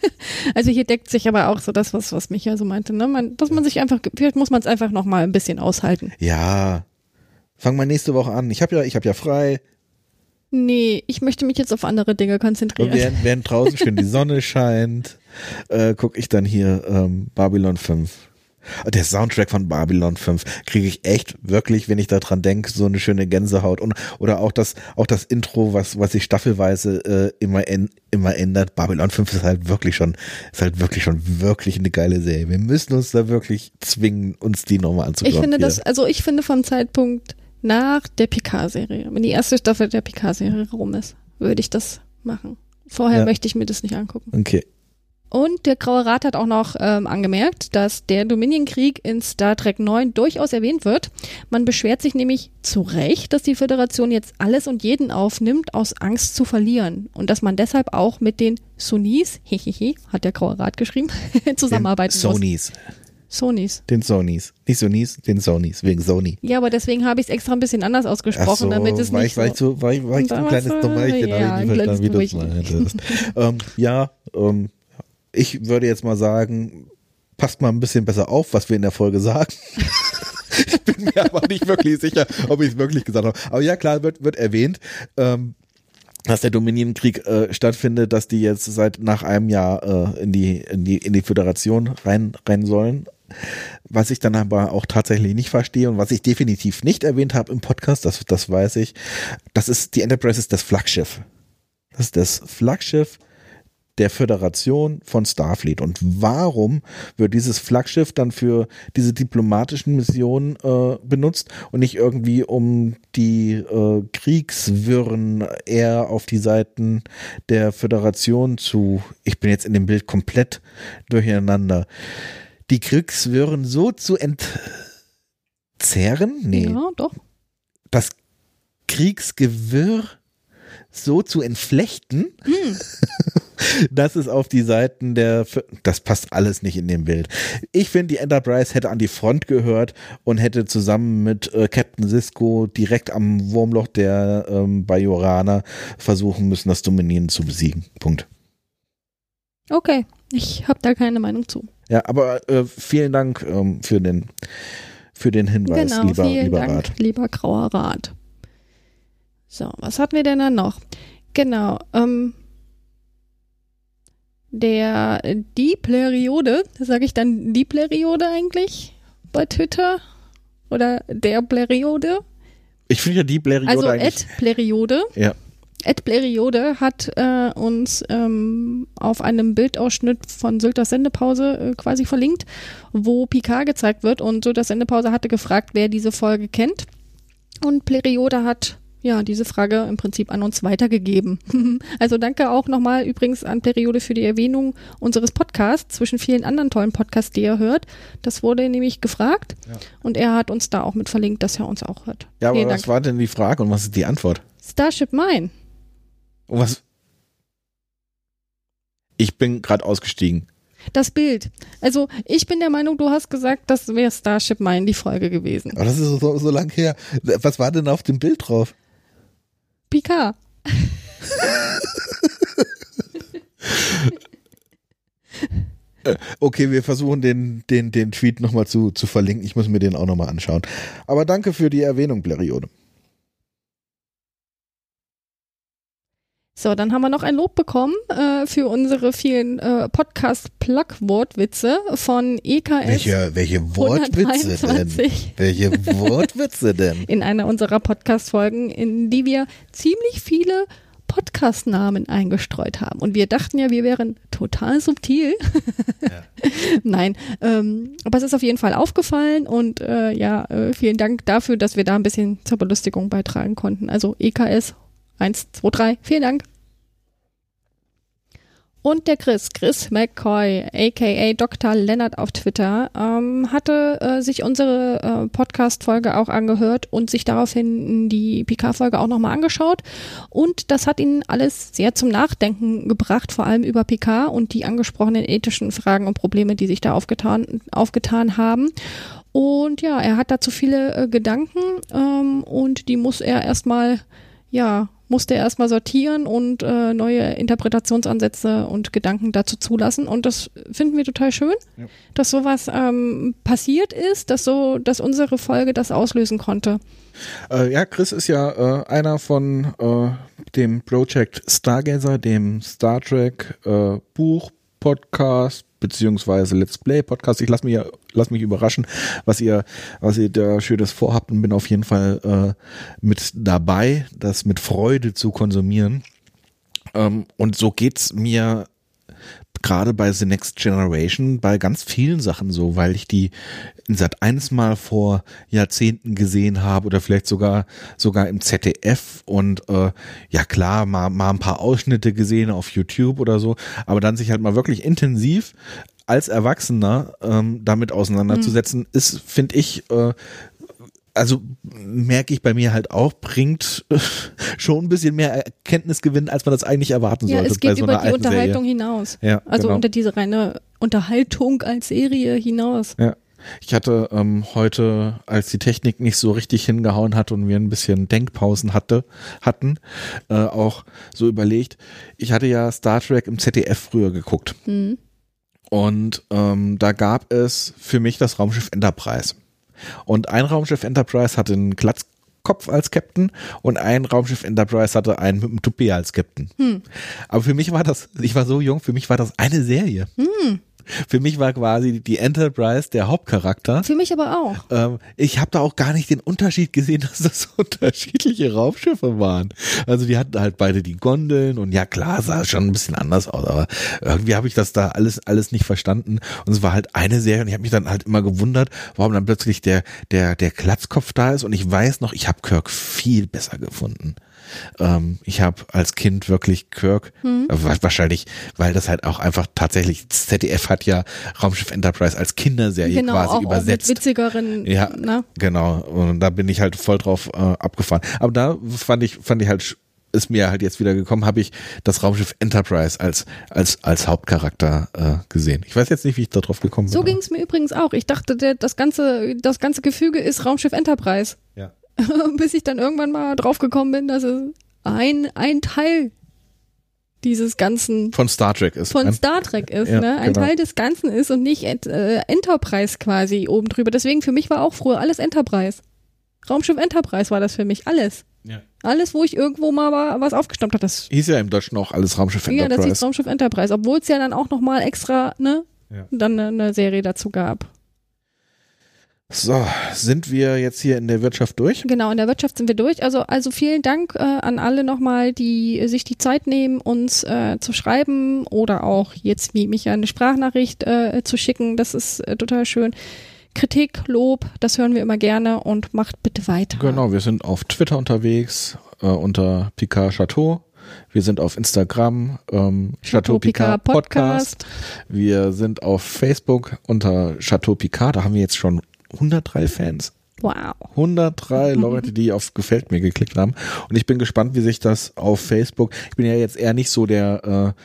A: [laughs] also hier deckt sich aber auch so das, was, was Micha so meinte, ne? Man, dass man sich einfach, vielleicht muss man es einfach noch mal ein bisschen aushalten.
B: Ja. Fang mal nächste Woche an. Ich habe ja, ich habe ja frei.
A: Nee, ich möchte mich jetzt auf andere Dinge
B: Und
A: konzentrieren.
B: während, während draußen schön die Sonne scheint, äh, gucke ich dann hier ähm, Babylon 5. Der Soundtrack von Babylon 5 kriege ich echt wirklich, wenn ich daran denke, so eine schöne Gänsehaut und oder auch das auch das Intro, was was sich staffelweise äh, immer en, immer ändert. Babylon 5 ist halt wirklich schon ist halt wirklich schon wirklich eine geile Serie. Wir müssen uns da wirklich zwingen, uns die nochmal anzuschauen.
A: Ich finde das, also ich finde vom Zeitpunkt nach der Picard-Serie, wenn die erste Staffel der Picard-Serie rum ist, würde ich das machen. Vorher
B: Ja.
A: möchte ich mir das nicht angucken.
B: Okay.
A: Und der Graue Rat hat auch noch ähm, angemerkt, dass der Dominion-Krieg in Star Trek 9 durchaus erwähnt wird. Man beschwert sich nämlich zu Recht, dass die Föderation jetzt alles und jeden aufnimmt, aus Angst zu verlieren. Und dass man deshalb auch mit den Sonys, [laughs] hehehe, hat der Graue Rat geschrieben, [laughs] zusammenarbeiten
B: Den
A: muss.
B: Sonys.
A: Sonys.
B: Den Sonys. Nicht Sonys, den Sonys, wegen Sony.
A: Ja, aber deswegen habe ich es extra ein bisschen anders ausgesprochen, damit es nicht
B: ich, war ich,
A: so...
B: so, war ich, war ich so ein kleines Dummerchen,
A: ja,
B: habe ich nicht verstanden, wie du meintest. [laughs] ähm, ja, ähm, ich würde jetzt mal sagen, passt mal ein bisschen besser auf, was wir in der Folge sagen. [laughs] ich bin mir aber nicht wirklich sicher, ob ich es wirklich gesagt habe. Aber ja, klar, wird, wird erwähnt. Ähm, dass der Dominienkrieg äh, stattfindet, dass die jetzt seit nach einem Jahr äh, in die in die in die Föderation rein rein sollen. Was ich dann aber auch tatsächlich nicht verstehe und was ich definitiv nicht erwähnt habe im Podcast, das das weiß ich, das ist die Enterprise ist das Flaggschiff. Das ist das Flaggschiff der Föderation von Starfleet. Und warum wird dieses Flaggschiff dann für diese diplomatischen Missionen äh, benutzt und nicht irgendwie um die äh, Kriegswirren eher auf die Seiten der Föderation zu, ich bin jetzt in dem Bild komplett durcheinander, die Kriegswirren so zu entzerren? Nee,
A: Ja, doch.
B: das Kriegsgewirr so zu entflechten, [laughs] dass es auf die Seiten der, das passt alles nicht in dem Bild. Ich finde, die Enterprise hätte an die Front gehört und hätte zusammen mit äh, Captain Sisko direkt am Wurmloch der ähm, Bajoraner versuchen müssen, das Dominieren zu besiegen. Punkt.
A: Okay, ich habe da keine Meinung zu.
B: Ja, aber äh, vielen Dank ähm, für den für den Hinweis,
A: genau,
B: lieber,
A: vielen
B: lieber
A: Dank,
B: Rat.
A: lieber grauer Rat. So, was hatten wir denn dann noch? Genau, ähm, der die Periode, sage ich dann die Periode eigentlich bei Twitter oder der Periode?
B: Ich finde ja die Bleriode
A: Also
B: eigentlich.
A: Periode.
B: Ja.
A: Ed Bleriode hat äh, uns ähm, auf einem Bildausschnitt von Sylters Sendepause äh, quasi verlinkt, wo Picard gezeigt wird und Sylters Sendepause hatte gefragt, wer diese Folge kennt. Und Bleriode hat ja diese Frage im Prinzip an uns weitergegeben. [laughs] also danke auch nochmal übrigens an Periode für die Erwähnung unseres Podcasts zwischen vielen anderen tollen Podcasts, die er hört. Das wurde nämlich gefragt und er hat uns da auch mit verlinkt, dass er uns auch hört.
B: Ja, aber
A: Vielen
B: was
A: Dank.
B: war denn die Frage und was ist die Antwort?
A: Starship Mine.
B: Und was? Ich bin gerade ausgestiegen.
A: Das Bild. Also ich bin der Meinung, du hast gesagt, das wäre Starship Mine die Folge gewesen.
B: Aber das ist so, so lang her. Was war denn auf dem Bild drauf?
A: Picard. [laughs]
B: Okay, wir versuchen den, den, den Tweet nochmal zu, zu verlinken. Ich muss mir den auch nochmal anschauen. Aber danke für die Erwähnung, Bleriode.
A: So, dann haben wir noch ein Lob bekommen äh, für unsere vielen äh, Podcast-Plug-Wortwitze von EKS
B: Welche, welche Wortwitze denn?
A: 123
B: Welche Wortwitze denn? [laughs]
A: in einer unserer Podcast-Folgen, in die wir ziemlich viele Podcast-Namen eingestreut haben. Und wir dachten ja, wir wären total subtil. [laughs] Nein, ähm, aber es ist auf jeden Fall aufgefallen und äh, ja, äh, vielen Dank dafür, dass wir da ein bisschen zur Belustigung beitragen konnten. Also EKS 1, 2, 3, vielen Dank. Und der Chris, Chris McCoy, aka Dr. Leonard auf Twitter, ähm, hatte äh, sich unsere äh, Podcast-Folge auch angehört und sich daraufhin die PK-Folge auch nochmal angeschaut. Und das hat ihn alles sehr zum Nachdenken gebracht, vor allem über PK und die angesprochenen ethischen Fragen und Probleme, die sich da aufgetan, aufgetan haben. Und ja, er hat dazu viele äh, Gedanken ähm, und die muss er erstmal, ja, musste er erstmal sortieren und äh, neue Interpretationsansätze und Gedanken dazu zulassen. Und das finden wir total schön,
B: Ja.
A: dass sowas ähm, passiert ist, dass so, dass unsere Folge das auslösen konnte.
B: Äh, ja, Chris ist ja äh, einer von äh, dem Project Stargazer, dem Star Trek äh, Buch, Podcast, beziehungsweise Let's Play Podcast. Ich lasse mich, lass mich überraschen, was ihr, was ihr da Schönes vorhabt und bin auf jeden Fall äh, mit dabei, das mit Freude zu konsumieren. Ähm, und so geht's mir gerade bei The Next Generation bei ganz vielen Sachen so, weil ich die in Sat 1 mal vor Jahrzehnten gesehen habe oder vielleicht sogar sogar im ZDF und äh, ja klar mal mal ein paar Ausschnitte gesehen auf YouTube oder so, aber dann sich halt mal wirklich intensiv als Erwachsener ähm, damit auseinanderzusetzen, mhm. ist, finde ich, äh, also merke ich bei mir halt auch, bringt [laughs] schon ein bisschen mehr Erkenntnisgewinn, als man das eigentlich erwarten sollte.
A: Ja, es geht
B: so
A: über die Unterhaltung Serie. hinaus.
B: Ja,
A: also
B: genau.
A: unter diese reine Unterhaltung als Serie hinaus.
B: Ja. Ich hatte ähm, heute, als die Technik nicht so richtig hingehauen hat und wir ein bisschen Denkpausen hatte, hatten, äh, auch so überlegt. Ich hatte ja Star Trek im ZDF früher geguckt. Mhm. Und ähm, da gab es für mich das Raumschiff Enterprise. Und ein Raumschiff Enterprise hatte einen Glatzkopf als Captain und ein Raumschiff Enterprise hatte einen mit einem Toupet als Captain. Hm. Aber für mich war das, ich war so jung, für mich war das eine Serie. Hm. Für mich war quasi die Enterprise der Hauptcharakter.
A: Für mich aber auch.
B: Ähm, ich habe da auch gar nicht den Unterschied gesehen, [laughs] dass das unterschiedliche Raumschiffe waren. Also die hatten halt beide die Gondeln und ja klar, sah schon ein bisschen anders aus, aber irgendwie habe ich das da alles alles nicht verstanden und es war halt eine Serie und ich habe mich dann halt immer gewundert, warum dann plötzlich der der der Klatzkopf da ist und ich weiß noch, ich habe Kirk viel besser gefunden. Ähm, ich habe als Kind wirklich Kirk, hm. äh, wahrscheinlich, weil das halt auch einfach tatsächlich, ZDF hat ja Raumschiff Enterprise als Kinderserie
A: genau,
B: quasi
A: auch,
B: übersetzt.
A: Auch mit witzigeren,
B: ja, ne? genau. Und da bin ich halt voll drauf äh, abgefahren. Aber da fand ich, fand ich halt ist mir halt jetzt wieder gekommen, habe ich das Raumschiff Enterprise als als als Hauptcharakter äh, gesehen. Ich weiß jetzt nicht, wie ich da drauf gekommen bin.
A: So ging es mir übrigens auch. Ich dachte, der, das ganze das ganze Gefüge ist Raumschiff Enterprise.
B: Ja. [laughs]
A: bis ich dann irgendwann mal drauf gekommen bin, dass es ein, ein Teil dieses ganzen
B: von Star Trek ist.
A: Von Star Trek ist, ja, ne? Ein genau. Teil des Ganzen ist und nicht äh, Enterprise quasi oben drüber. Deswegen für mich war auch früher alles Enterprise. Raumschiff Enterprise war das für mich alles.
B: Ja.
A: Alles, wo ich irgendwo mal war, was aufgestammt hat, das
B: hieß ja im Deutschen auch alles Raumschiff Enterprise.
A: Ja, das hieß Raumschiff Enterprise, obwohl es ja dann auch noch mal extra, ne, ja. dann eine, eine Serie dazu gab.
B: So, sind wir jetzt hier in der Wirtschaft durch?
A: Genau, in der Wirtschaft sind wir durch. Also, also vielen Dank äh, an alle nochmal, die sich die Zeit nehmen, uns äh, zu schreiben oder auch jetzt wie mich eine Sprachnachricht äh, zu schicken. Das ist äh, total schön. Kritik, Lob, das hören wir immer gerne und macht bitte weiter.
B: Genau, wir sind auf Twitter unterwegs äh, unter Picard Chateau. Wir sind auf Instagram, ähm, Chateau, Chateau Picard Podcast. Podcast. Wir sind auf Facebook unter Chateau Picard. Da haben wir jetzt schon 103 Fans.
A: Wow.
B: 103 Leute, die auf Gefällt mir geklickt haben. Und ich bin gespannt, wie sich das auf Facebook. Ich bin ja jetzt eher nicht so der, äh,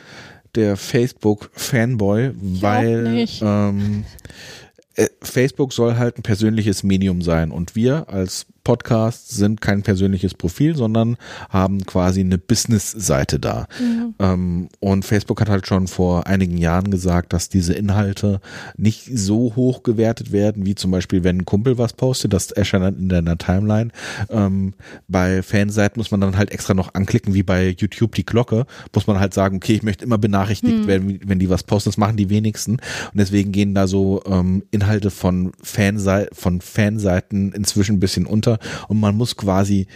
B: der Facebook-Fanboy, weil ähm, äh, Facebook soll halt ein persönliches Medium sein. Und wir als Podcasts sind kein persönliches Profil, sondern haben quasi eine Business-Seite da. Mhm. Ähm, und Facebook hat halt schon vor einigen Jahren gesagt, dass diese Inhalte nicht so hoch gewertet werden, wie zum Beispiel, wenn ein Kumpel was postet, das erscheint dann in deiner Timeline. Ähm, bei Fanseiten muss man dann halt extra noch anklicken, wie bei YouTube die Glocke, muss man halt sagen, okay, ich möchte immer benachrichtigt mhm. werden, wenn die was posten. Das machen die wenigsten. Und deswegen gehen da so ähm, Inhalte von, Fanseiten, von Fanseiten inzwischen ein bisschen unter und man muss quasi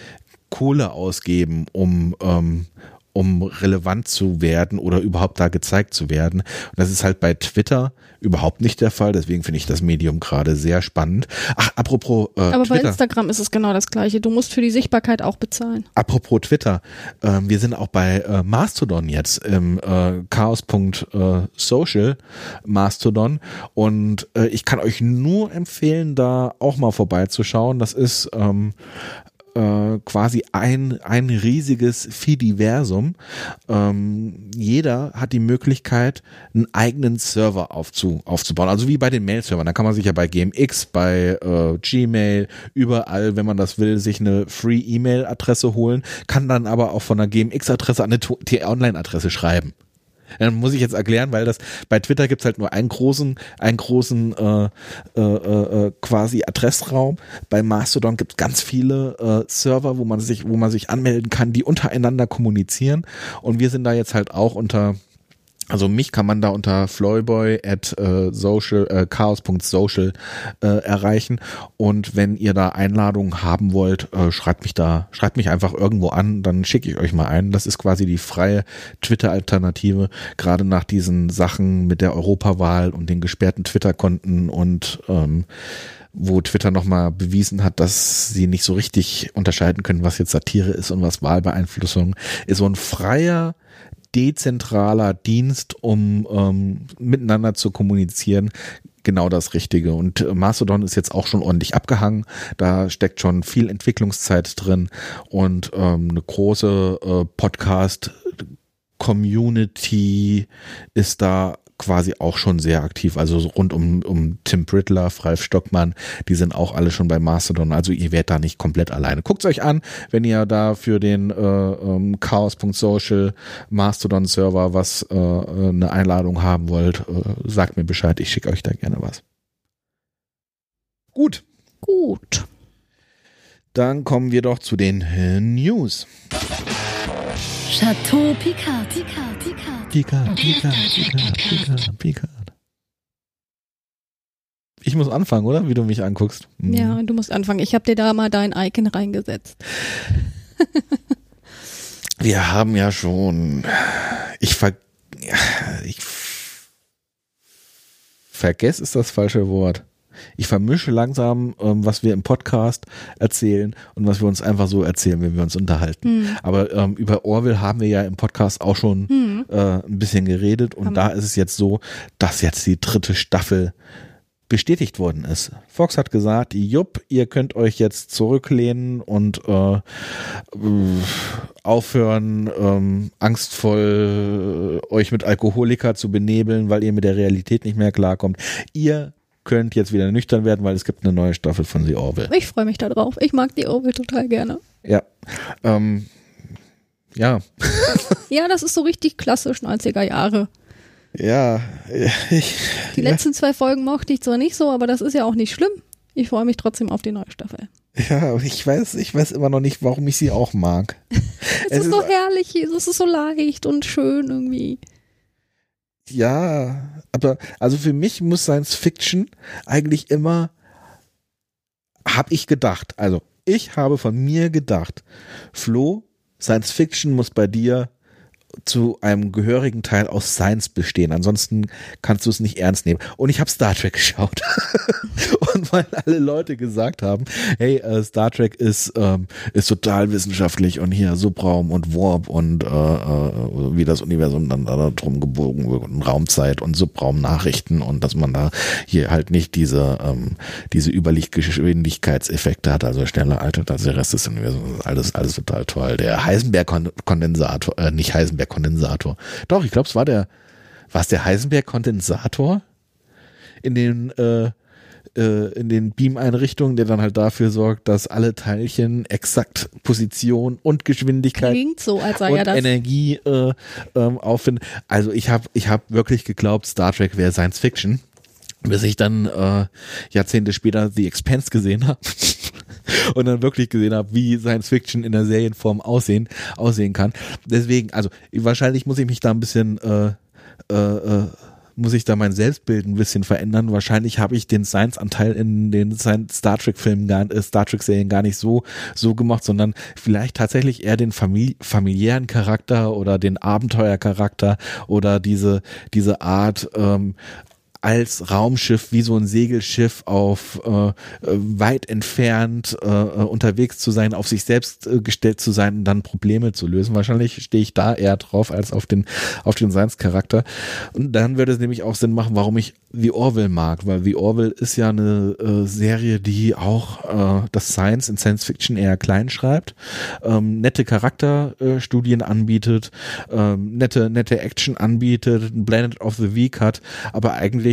B: Kohle ausgeben, um, ähm, um relevant zu werden oder überhaupt da gezeigt zu werden. Und das ist halt bei Twitter überhaupt nicht der Fall. Deswegen finde ich das Medium gerade sehr spannend. Ach, apropos äh,
A: Aber
B: Twitter.
A: bei Instagram ist es genau das Gleiche. Du musst für die Sichtbarkeit auch bezahlen.
B: Apropos Twitter. Äh, wir sind auch bei äh, Mastodon jetzt im äh, chaos.social äh, Mastodon. Und äh, ich kann euch nur empfehlen, da auch mal vorbeizuschauen. Das ist ähm, äh, quasi ein, ein riesiges Fidiversum. Ähm, jeder hat die Möglichkeit, einen eigenen Server aufzu, aufzubauen. Also wie bei den Mail-Servern. Da kann man sich ja bei GMX, bei äh, Gmail, überall, wenn man das will, sich eine Free-E-Mail-Adresse holen, kann dann aber auch von einer GMX-Adresse an eine T-Online-Adresse schreiben. Dann muss ich jetzt erklären, weil das bei Twitter gibt's halt nur einen großen, einen großen äh, äh, äh, quasi Adressraum. Bei Mastodon gibt's ganz viele äh, Server, wo man sich, wo man sich anmelden kann, die untereinander kommunizieren. Und wir sind da jetzt halt auch unter Also mich kann man da unter floyboy at äh, social, äh, chaos.social äh, erreichen. Und wenn ihr da Einladungen haben wollt, äh, schreibt mich da, schreibt mich einfach irgendwo an, dann schicke ich euch mal ein. Das ist quasi die freie Twitter-Alternative, gerade nach diesen Sachen mit der Europawahl und den gesperrten Twitter-Konten und ähm, wo Twitter nochmal bewiesen hat, dass sie nicht so richtig unterscheiden können, was jetzt Satire ist und was Wahlbeeinflussung ist. So ein freier dezentraler Dienst, um ähm, miteinander zu kommunizieren, genau das Richtige. Und äh, Mastodon ist jetzt auch schon ordentlich abgehangen. Da steckt schon viel Entwicklungszeit drin und ähm, eine große äh, Podcast-Community ist da quasi auch schon sehr aktiv. Also rund um, um Tim Brittler, Ralf Stockmann, die sind auch alle schon bei Mastodon. Also ihr werdet da nicht komplett alleine. Guckt euch an, wenn ihr da für den äh, ähm, Chaos.social Mastodon Server was äh, eine Einladung haben wollt, äh, sagt mir Bescheid. Ich schicke euch da gerne was. Gut.
A: Gut.
B: Dann kommen wir doch zu den äh, News.
C: Chateau Picard, Picard, Picard,
B: Picard, Picard, Picard, Picard. Ich muss anfangen, oder? Wie du mich anguckst. Mhm.
A: Ja, du musst anfangen. Ich habe dir da mal dein Icon reingesetzt. [laughs]
B: Wir haben ja schon. Ich ver. Ich vergesse ist das falsche Wort. Ich vermische langsam, ähm, was wir im Podcast erzählen und was wir uns einfach so erzählen, wenn wir uns unterhalten.
A: Hm.
B: Aber ähm, über Orwell haben wir ja im Podcast auch schon
A: Hm.
B: äh, ein bisschen geredet und
A: Haben
B: da ist es jetzt so, dass jetzt die dritte Staffel bestätigt worden ist. Fox hat gesagt, jupp, ihr könnt euch jetzt zurücklehnen und äh, äh, aufhören, ähm, angstvoll äh, euch mit Alkoholiker zu benebeln, weil ihr mit der Realität nicht mehr klarkommt. Ihr könnt jetzt wieder nüchtern werden, weil es gibt eine neue Staffel von The Orville.
A: Ich freue mich da drauf. Ich mag die Orville total gerne.
B: Ja. Ähm, ja. [laughs]
A: Ja, das ist so richtig klassisch 90er Jahre.
B: Ja. [laughs] Ich,
A: Die
B: ja.
A: letzten zwei Folgen mochte ich zwar nicht so, aber das ist ja auch nicht schlimm. Ich freue mich trotzdem auf die neue Staffel.
B: Ja, ich weiß, ich weiß immer noch nicht, warum ich sie auch mag. [laughs]
A: Es, ist so herrlich, es ist so leicht und schön irgendwie.
B: Ja, aber also für mich muss Science Fiction eigentlich immer, habe ich gedacht, also ich habe von mir gedacht, Flo, Science Fiction muss bei dir zu einem gehörigen Teil aus Science bestehen. Ansonsten kannst du es nicht ernst nehmen. Und ich habe Star Trek [laughs] geschaut. und weil alle Leute gesagt haben, hey, äh, Star Trek ist, ähm, ist total wissenschaftlich und hier Subraum und Warp und äh, äh, wie das Universum dann da drum gebogen wird und Raumzeit und Subraumnachrichten und dass man da hier halt nicht diese, ähm, diese Überlichtgeschwindigkeitseffekte hat, also schneller altert als der Rest des Universums. Alles, alles total toll. Der Heisenberg-Kondensator, äh, nicht Heisenberg-Kondensator. Doch, ich glaube, es war der, war es der Heisenberg-Kondensator in den, äh, äh, in den Beam-Einrichtungen, der dann halt dafür sorgt, dass alle Teilchen exakt Position und Geschwindigkeit
A: Klingt so, als sei
B: und
A: ja das.
B: Energie äh, ähm, auffinden. Also ich habe ich hab wirklich geglaubt, Star Trek wäre Science Fiction, bis ich dann äh, Jahrzehnte später The Expanse gesehen habe. [laughs] [laughs] Und dann wirklich gesehen habe, wie Science Fiction in der Serienform aussehen, aussehen kann. Deswegen, also wahrscheinlich muss ich mich da ein bisschen äh, äh, äh, muss ich da mein Selbstbild ein bisschen verändern. Wahrscheinlich habe ich den Science-Anteil in den Star Trek-Filmen, äh, Star Trek-Serien gar nicht so, so gemacht, sondern vielleicht tatsächlich eher den famili familiären Charakter oder den Abenteuercharakter oder diese, diese Art, ähm, als Raumschiff wie so ein Segelschiff auf äh, äh, weit entfernt äh, äh, unterwegs zu sein, auf sich selbst äh, gestellt zu sein und dann Probleme zu lösen. Wahrscheinlich stehe ich da eher drauf als auf den auf den Science-Charakter. Und dann würde es nämlich auch Sinn machen, warum ich The Orville mag, weil The Orville ist ja eine äh, Serie, die auch äh, das Science in Science Fiction eher klein schreibt, ähm, nette Charakterstudien äh, anbietet, ähm, nette nette Action anbietet, ein Planet of the Week hat, aber eigentlich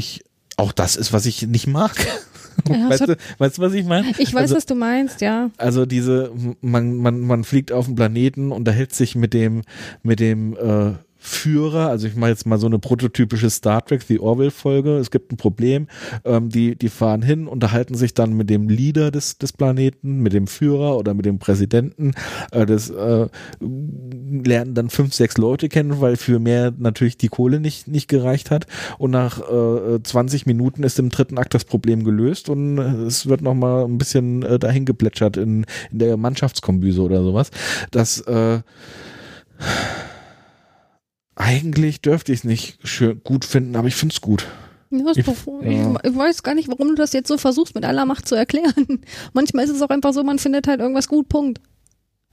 B: auch das ist, was ich nicht mag.
A: Ja, [laughs]
B: weißt, du, weißt du, was ich meine?
A: Ich weiß,
B: also,
A: was du meinst, ja.
B: also diese, man, man, man fliegt auf den Planeten, unterhält sich mit dem, mit dem äh, Führer, also ich mache jetzt mal so eine prototypische Star Trek The Orville Folge. Es gibt ein Problem, ähm, die die fahren hin, unterhalten sich dann mit dem Leader des des Planeten, mit dem Führer oder mit dem Präsidenten. Äh, das äh, lernen dann fünf sechs Leute kennen, weil für mehr natürlich die Kohle nicht nicht gereicht hat. Und nach äh, 20 Minuten ist im dritten Akt das Problem gelöst und äh, es wird noch mal ein bisschen äh, dahin geplätschert in in der Mannschaftskombüse oder sowas. Das äh, eigentlich dürfte ich es nicht schön, gut finden, aber ich finde es gut.
A: Ja,
B: Ich- ja.
A: ich weiß gar nicht, warum du das jetzt so versuchst, mit aller Macht zu erklären. [laughs] Manchmal ist es auch einfach so, man findet halt irgendwas gut, Punkt.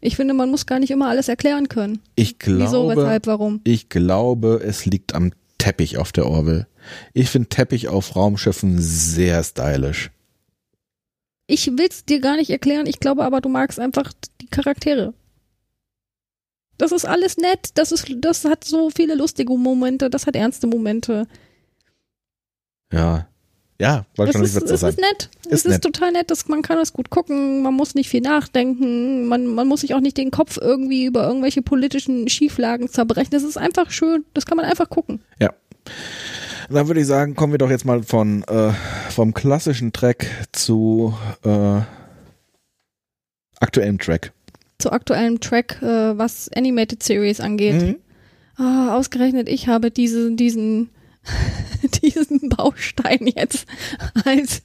A: Ich finde, man muss gar nicht immer alles erklären können.
B: Ich glaube,
A: Wieso, weshalb, warum?
B: ich glaube, es liegt am Teppich auf der Orville. Ich finde Teppich auf Raumschiffen sehr stylisch.
A: Ich will's dir gar nicht erklären, ich glaube aber, du magst einfach die Charaktere. Das ist alles nett, das ist, das hat so viele lustige Momente, das hat ernste Momente.
B: Ja. Ja,
A: Das
B: wahrscheinlich
A: ist,
B: wird es
A: es
B: so
A: ist
B: sein.
A: nett.
B: Ist
A: es ist
B: nett.
A: total nett, das, man kann das gut gucken, man muss nicht viel nachdenken, man, man muss sich auch nicht den Kopf irgendwie über irgendwelche politischen Schieflagen zerbrechen. Das ist einfach schön, das kann man einfach gucken.
B: Ja. Dann würde ich sagen, kommen wir doch jetzt mal von äh, vom klassischen Track zu äh, aktuellem Track.
A: Zu aktuellem Track, äh, was Animated Series angeht.
B: Mhm.
A: Ah, ausgerechnet, ich habe diese, diesen, [laughs] diesen Baustein jetzt als,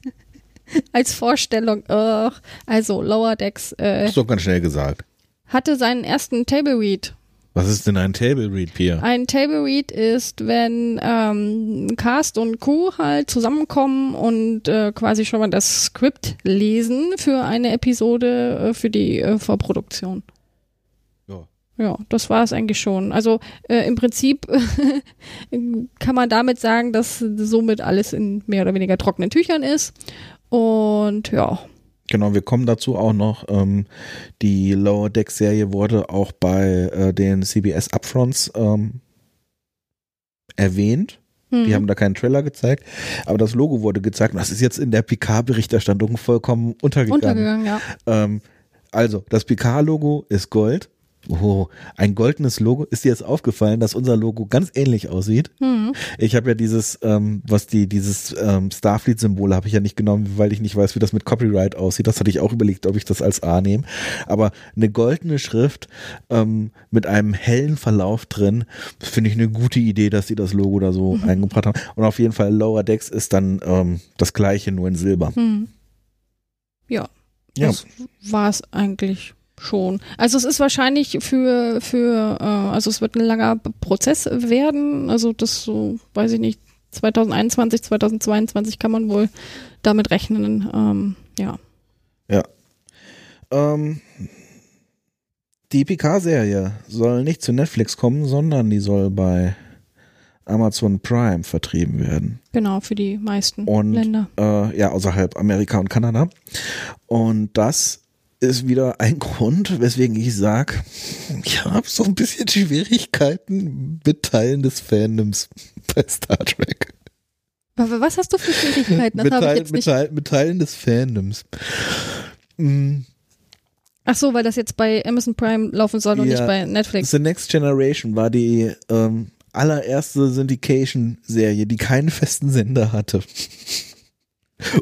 A: als Vorstellung. Ugh. Also Lower Decks äh,
B: doch ganz schnell gesagt.
A: hatte seinen ersten Table Read.
B: Was ist denn ein Table Read, Pia?
A: Ein Table Read ist, wenn ähm, Cast und Crew halt zusammenkommen und äh, quasi schon mal das Skript lesen für eine Episode äh, für die äh, Vorproduktion.
B: Ja.
A: Ja, das war es eigentlich schon. Also äh, im Prinzip [laughs] kann man damit sagen, dass somit alles in mehr oder weniger trockenen Tüchern ist. Und ja,
B: Genau, wir kommen dazu auch noch. Ähm, die Lower Deck Serie wurde auch bei äh, den CBS Upfronts ähm, erwähnt.
A: hm.
B: Die haben da keinen Trailer gezeigt, aber das Logo wurde gezeigt das ist jetzt in der Picard-Berichterstattung vollkommen untergegangen.
A: untergegangen, ja.
B: Ähm, also, das Picard-Logo ist Gold. Oh, ein goldenes Logo. Ist dir jetzt aufgefallen, dass unser Logo ganz ähnlich aussieht?
A: Hm.
B: Ich habe ja dieses, ähm, was die, dieses ähm, Starfleet-Symbol habe ich ja nicht genommen, weil ich nicht weiß, wie das mit Copyright aussieht. Das hatte ich auch überlegt, ob ich das als A nehme. Aber eine goldene Schrift ähm, mit einem hellen Verlauf drin, finde ich eine gute Idee, dass sie das Logo da so eingebracht haben. Und auf jeden Fall Lower Decks ist dann ähm, das gleiche, nur in Silber.
A: Hm. Ja,
B: Ja,
A: das war es eigentlich schon. Also es ist wahrscheinlich für, für äh, also es wird ein langer Prozess werden. Also das so, weiß ich nicht, 2021, 2022 kann man wohl damit rechnen. Ähm, ja.
B: ja. Ähm, die Picard-Serie soll nicht zu Netflix kommen, sondern die soll bei Amazon Prime vertrieben werden.
A: Genau, für die meisten
B: Und
A: Länder.
B: äh, ja, außerhalb Amerika und Kanada. Und das ist wieder ein Grund, weswegen ich sag, ich habe so ein bisschen Schwierigkeiten mit Teilen des Fandoms bei Star Trek.
A: Aber was hast du für Schwierigkeiten? Das
B: mit,
A: ich
B: Teil,
A: jetzt
B: mit. Teil, mit Teilen des Fandoms. Mm,
A: Ach so, weil das jetzt bei Amazon Prime laufen soll und
B: Ja.
A: nicht bei Netflix.
B: The Next Generation war die ähm, allererste Syndication-Serie, die keinen festen Sender hatte.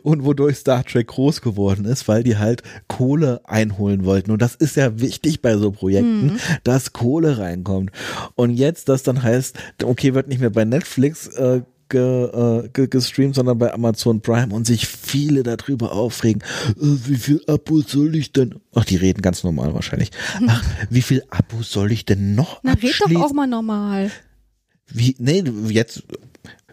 B: Und wodurch Star Trek groß geworden ist, weil die halt Kohle einholen wollten. Und das ist ja wichtig bei so Projekten, dass Kohle reinkommt. Und jetzt, das dann heißt, okay, wird nicht mehr bei Netflix äh, ge, äh, ge, gestreamt, sondern bei Amazon Prime und sich viele darüber aufregen, äh, wie viel Abos soll ich denn? Ach, die reden ganz normal wahrscheinlich. Ach, wie viel Abos soll ich denn noch
A: Na, red doch auch mal normal.
B: Wie, nee, jetzt,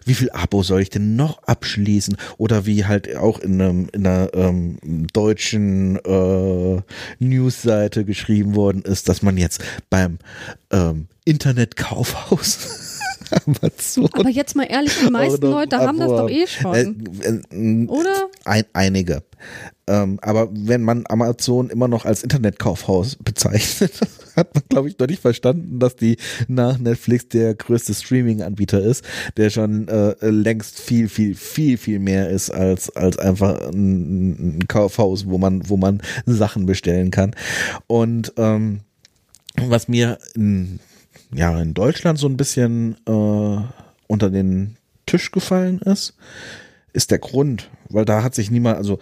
B: wie viel Abo soll ich denn noch abschließen? Oder wie halt auch in, einem, in einer ähm, deutschen äh, Newsseite geschrieben worden ist, dass man jetzt beim ähm, Internetkaufhaus Amazon
A: Aber jetzt mal ehrlich, die meisten Leute haben das doch eh schon.
B: Äh, äh,
A: Oder?
B: Ein, einige. Ähm, aber wenn man Amazon immer noch als Internetkaufhaus bezeichnet, [laughs] hat man, glaube ich, noch nicht verstanden, dass die nach Netflix der größte Streaming-Anbieter ist, der schon äh, längst viel, viel, viel, viel mehr ist als, als einfach ein, ein Kaufhaus, wo man, wo man Sachen bestellen kann. Und ähm, was mir in ja in Deutschland so ein bisschen äh, unter den Tisch gefallen ist, ist der Grund, weil da hat sich niemand, also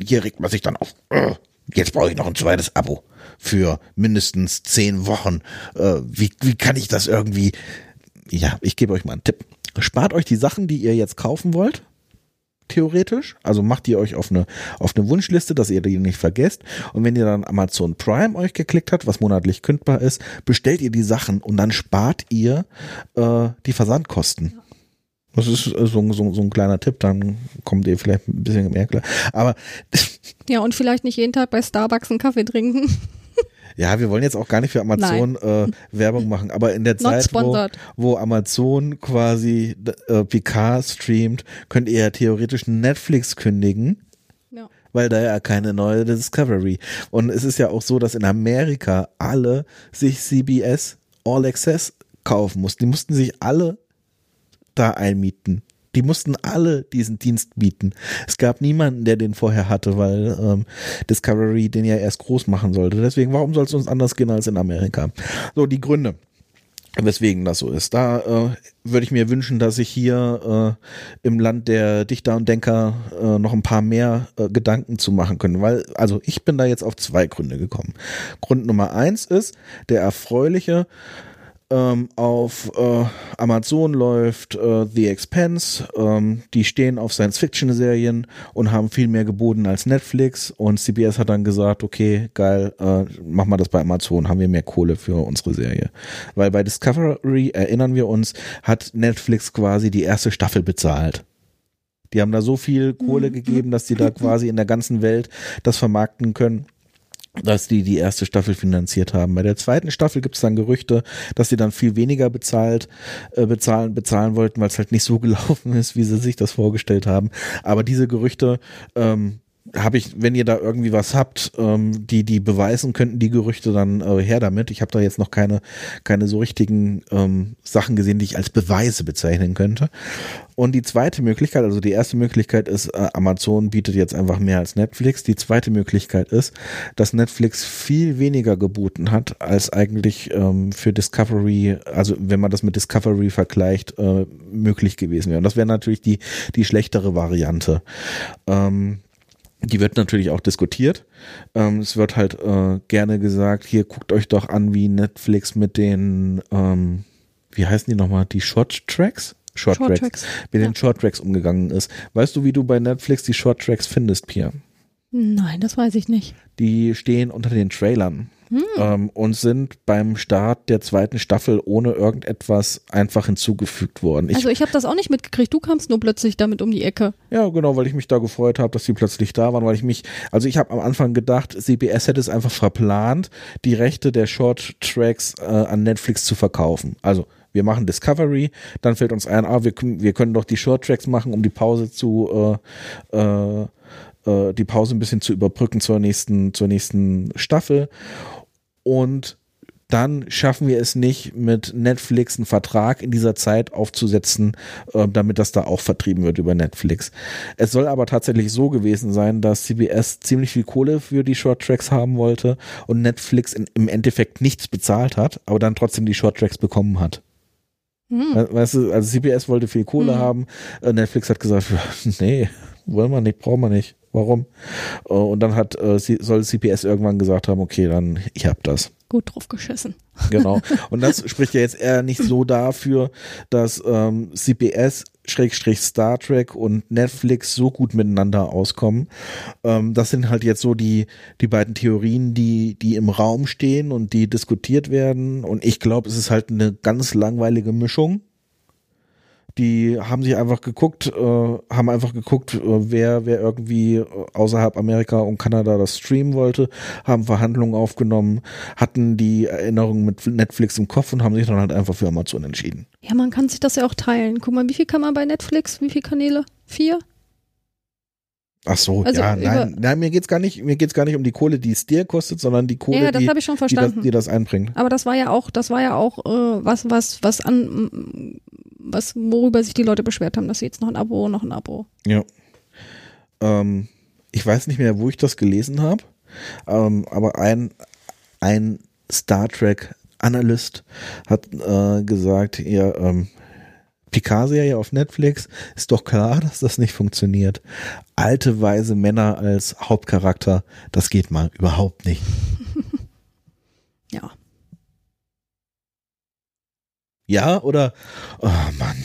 B: hier regt man sich dann auf, äh, jetzt brauche ich noch ein zweites Abo für mindestens zehn Wochen. Äh, wie, wie kann ich das irgendwie? Ja, ich gebe euch mal einen Tipp. Spart euch die Sachen, die ihr jetzt kaufen wollt. Theoretisch. Also macht ihr euch auf eine, auf eine Wunschliste, dass ihr die nicht vergesst. Und wenn ihr dann Amazon Prime euch geklickt habt, was monatlich kündbar ist, bestellt ihr die Sachen und dann spart ihr äh, die Versandkosten. Das ist so, so, so ein kleiner Tipp, dann kommt ihr vielleicht ein bisschen mehr klar. Aber
A: Ja, und vielleicht nicht jeden Tag bei Starbucks einen Kaffee trinken.
B: Ja, wir wollen jetzt auch gar nicht für Amazon äh, Werbung machen, aber in der
A: Not
B: Zeit, wo, wo Amazon quasi äh, Picard streamt, könnt ihr ja theoretisch Netflix kündigen,
A: Ja.
B: weil da ja keine neue Discovery. Und es ist ja auch so, dass in Amerika alle sich CBS All Access kaufen mussten. Die mussten sich alle da einmieten. Die mussten alle diesen Dienst bieten. Es gab niemanden, der den vorher hatte, weil ähm, Discovery den ja erst groß machen sollte. Deswegen, warum soll es uns anders gehen als in Amerika? So, die Gründe, weswegen das so ist. Da äh, würde ich mir wünschen, dass sich hier äh, im Land der Dichter und Denker äh, noch ein paar mehr äh, Gedanken zu machen können. Weil, also ich bin da jetzt auf zwei Gründe gekommen. Grund Nummer eins ist der erfreuliche ähm, auf äh, Amazon läuft äh, The Expanse. Ähm, die stehen auf Science-Fiction-Serien und haben viel mehr geboten als Netflix. Und CBS hat dann gesagt, okay, geil, äh, machen wir das bei Amazon, haben wir mehr Kohle für unsere Serie. Weil bei Discovery, erinnern wir uns, hat Netflix quasi die erste Staffel bezahlt. Die haben da so viel Kohle gegeben, dass die da [laughs] quasi in der ganzen Welt das vermarkten können dass die die erste Staffel finanziert haben. Bei der zweiten Staffel gibt es dann Gerüchte, dass sie dann viel weniger bezahlt äh, bezahlen bezahlen wollten, weil es halt nicht so [laughs] gelaufen ist, wie sie sich das vorgestellt haben. Aber diese Gerüchte ähm, habe ich, wenn ihr da irgendwie was habt, ähm, die die beweisen könnten, die Gerüchte dann äh, her damit. Ich habe da jetzt noch keine keine so richtigen ähm, Sachen gesehen, die ich als Beweise bezeichnen könnte. Und die zweite Möglichkeit, also die erste Möglichkeit ist, äh, Amazon bietet jetzt einfach mehr als Netflix. Die zweite Möglichkeit ist, dass Netflix viel weniger geboten hat, als eigentlich ähm, für Discovery, also wenn man das mit Discovery vergleicht, äh, möglich gewesen wäre. Und das wäre natürlich die, die schlechtere Variante. Ähm, die wird natürlich auch diskutiert. Ähm, es wird halt äh, gerne gesagt, hier guckt euch doch an, wie Netflix mit den, ähm, wie heißen die nochmal, die Short Tracks? Short,
A: Short
B: Tracks.
A: Tracks.
B: Mit den Short Tracks umgegangen ist. Weißt du, wie du bei Netflix die Short Tracks findest, Pia?
A: Nein, das weiß ich nicht.
B: Die stehen unter den Trailern. Ähm, und sind beim Start der zweiten Staffel ohne irgendetwas einfach hinzugefügt worden. Ich
A: also ich habe das auch nicht mitgekriegt. Du kamst nur plötzlich damit um die Ecke.
B: Ja, genau, weil ich mich da gefreut habe, dass die plötzlich da waren, weil ich mich, also ich habe am Anfang gedacht, CBS hätte es einfach verplant, die Rechte der Short Tracks äh, an Netflix zu verkaufen. Also wir machen Discovery, dann fällt uns ein, ah, wir, können- wir können doch die Short Tracks machen, um die Pause zu äh, äh, äh, die Pause ein bisschen zu überbrücken zur nächsten zur nächsten Staffel und dann schaffen wir es nicht, mit Netflix einen Vertrag in dieser Zeit aufzusetzen, äh, damit das da auch vertrieben wird über Netflix. Es soll aber tatsächlich so gewesen sein, dass CBS ziemlich viel Kohle für die Short Tracks haben wollte und Netflix in, im Endeffekt nichts bezahlt hat, aber dann trotzdem die Short Tracks bekommen hat.
A: Hm.
B: We- Weißt du, also CBS wollte viel Kohle
A: Mhm.
B: haben, äh, Netflix hat gesagt, [laughs] nee, wollen wir nicht, brauchen wir nicht. Warum? Äh, Und dann hat äh, sie- soll CBS irgendwann gesagt haben, okay, dann ich hab das.
A: Gut drauf geschissen. [laughs]
B: Genau. Und das spricht ja jetzt eher nicht so dafür, dass ähm, CBS Schrägstrich Star Trek und Netflix so gut miteinander auskommen. Ähm, das sind halt jetzt so die, die beiden Theorien, die, die im Raum stehen und die diskutiert werden. Und ich glaube, es ist halt eine ganz langweilige Mischung. Die haben sich einfach geguckt, äh, haben einfach geguckt, äh, wer, wer irgendwie äh, außerhalb Amerika und Kanada das streamen wollte, haben Verhandlungen aufgenommen, hatten die Erinnerungen mit Netflix im Kopf und haben sich dann halt einfach für Amazon entschieden.
A: Ja, man kann sich das ja auch teilen. Guck mal, wie viel kann man bei Netflix? Wie viele Kanäle? Vier?
B: Ach so,
A: Also
B: ja, nein, nein, mir geht's gar nicht, mir geht's gar nicht um die Kohle, die es dir kostet, sondern die Kohle,
A: ja, das
B: die,
A: habe ich schon
B: die, das,
A: verstanden.
B: die das einbringt.
A: Aber das war ja auch, das war ja auch äh, was, was, was an, was, worüber sich die Leute beschwert haben, dass sie jetzt noch ein Abo, noch ein Abo.
B: Ja. Ähm, ich weiß nicht mehr, wo ich das gelesen habe, ähm, aber ein, ein Star Trek Analyst hat äh, gesagt, ihr ähm, Picard-Serie auf Netflix, ist doch klar, [laughs] dass das nicht funktioniert. Alte, weise Männer als Hauptcharakter, das geht mal überhaupt nicht. [laughs]
A: Ja.
B: Ja, oder? Oh Mann.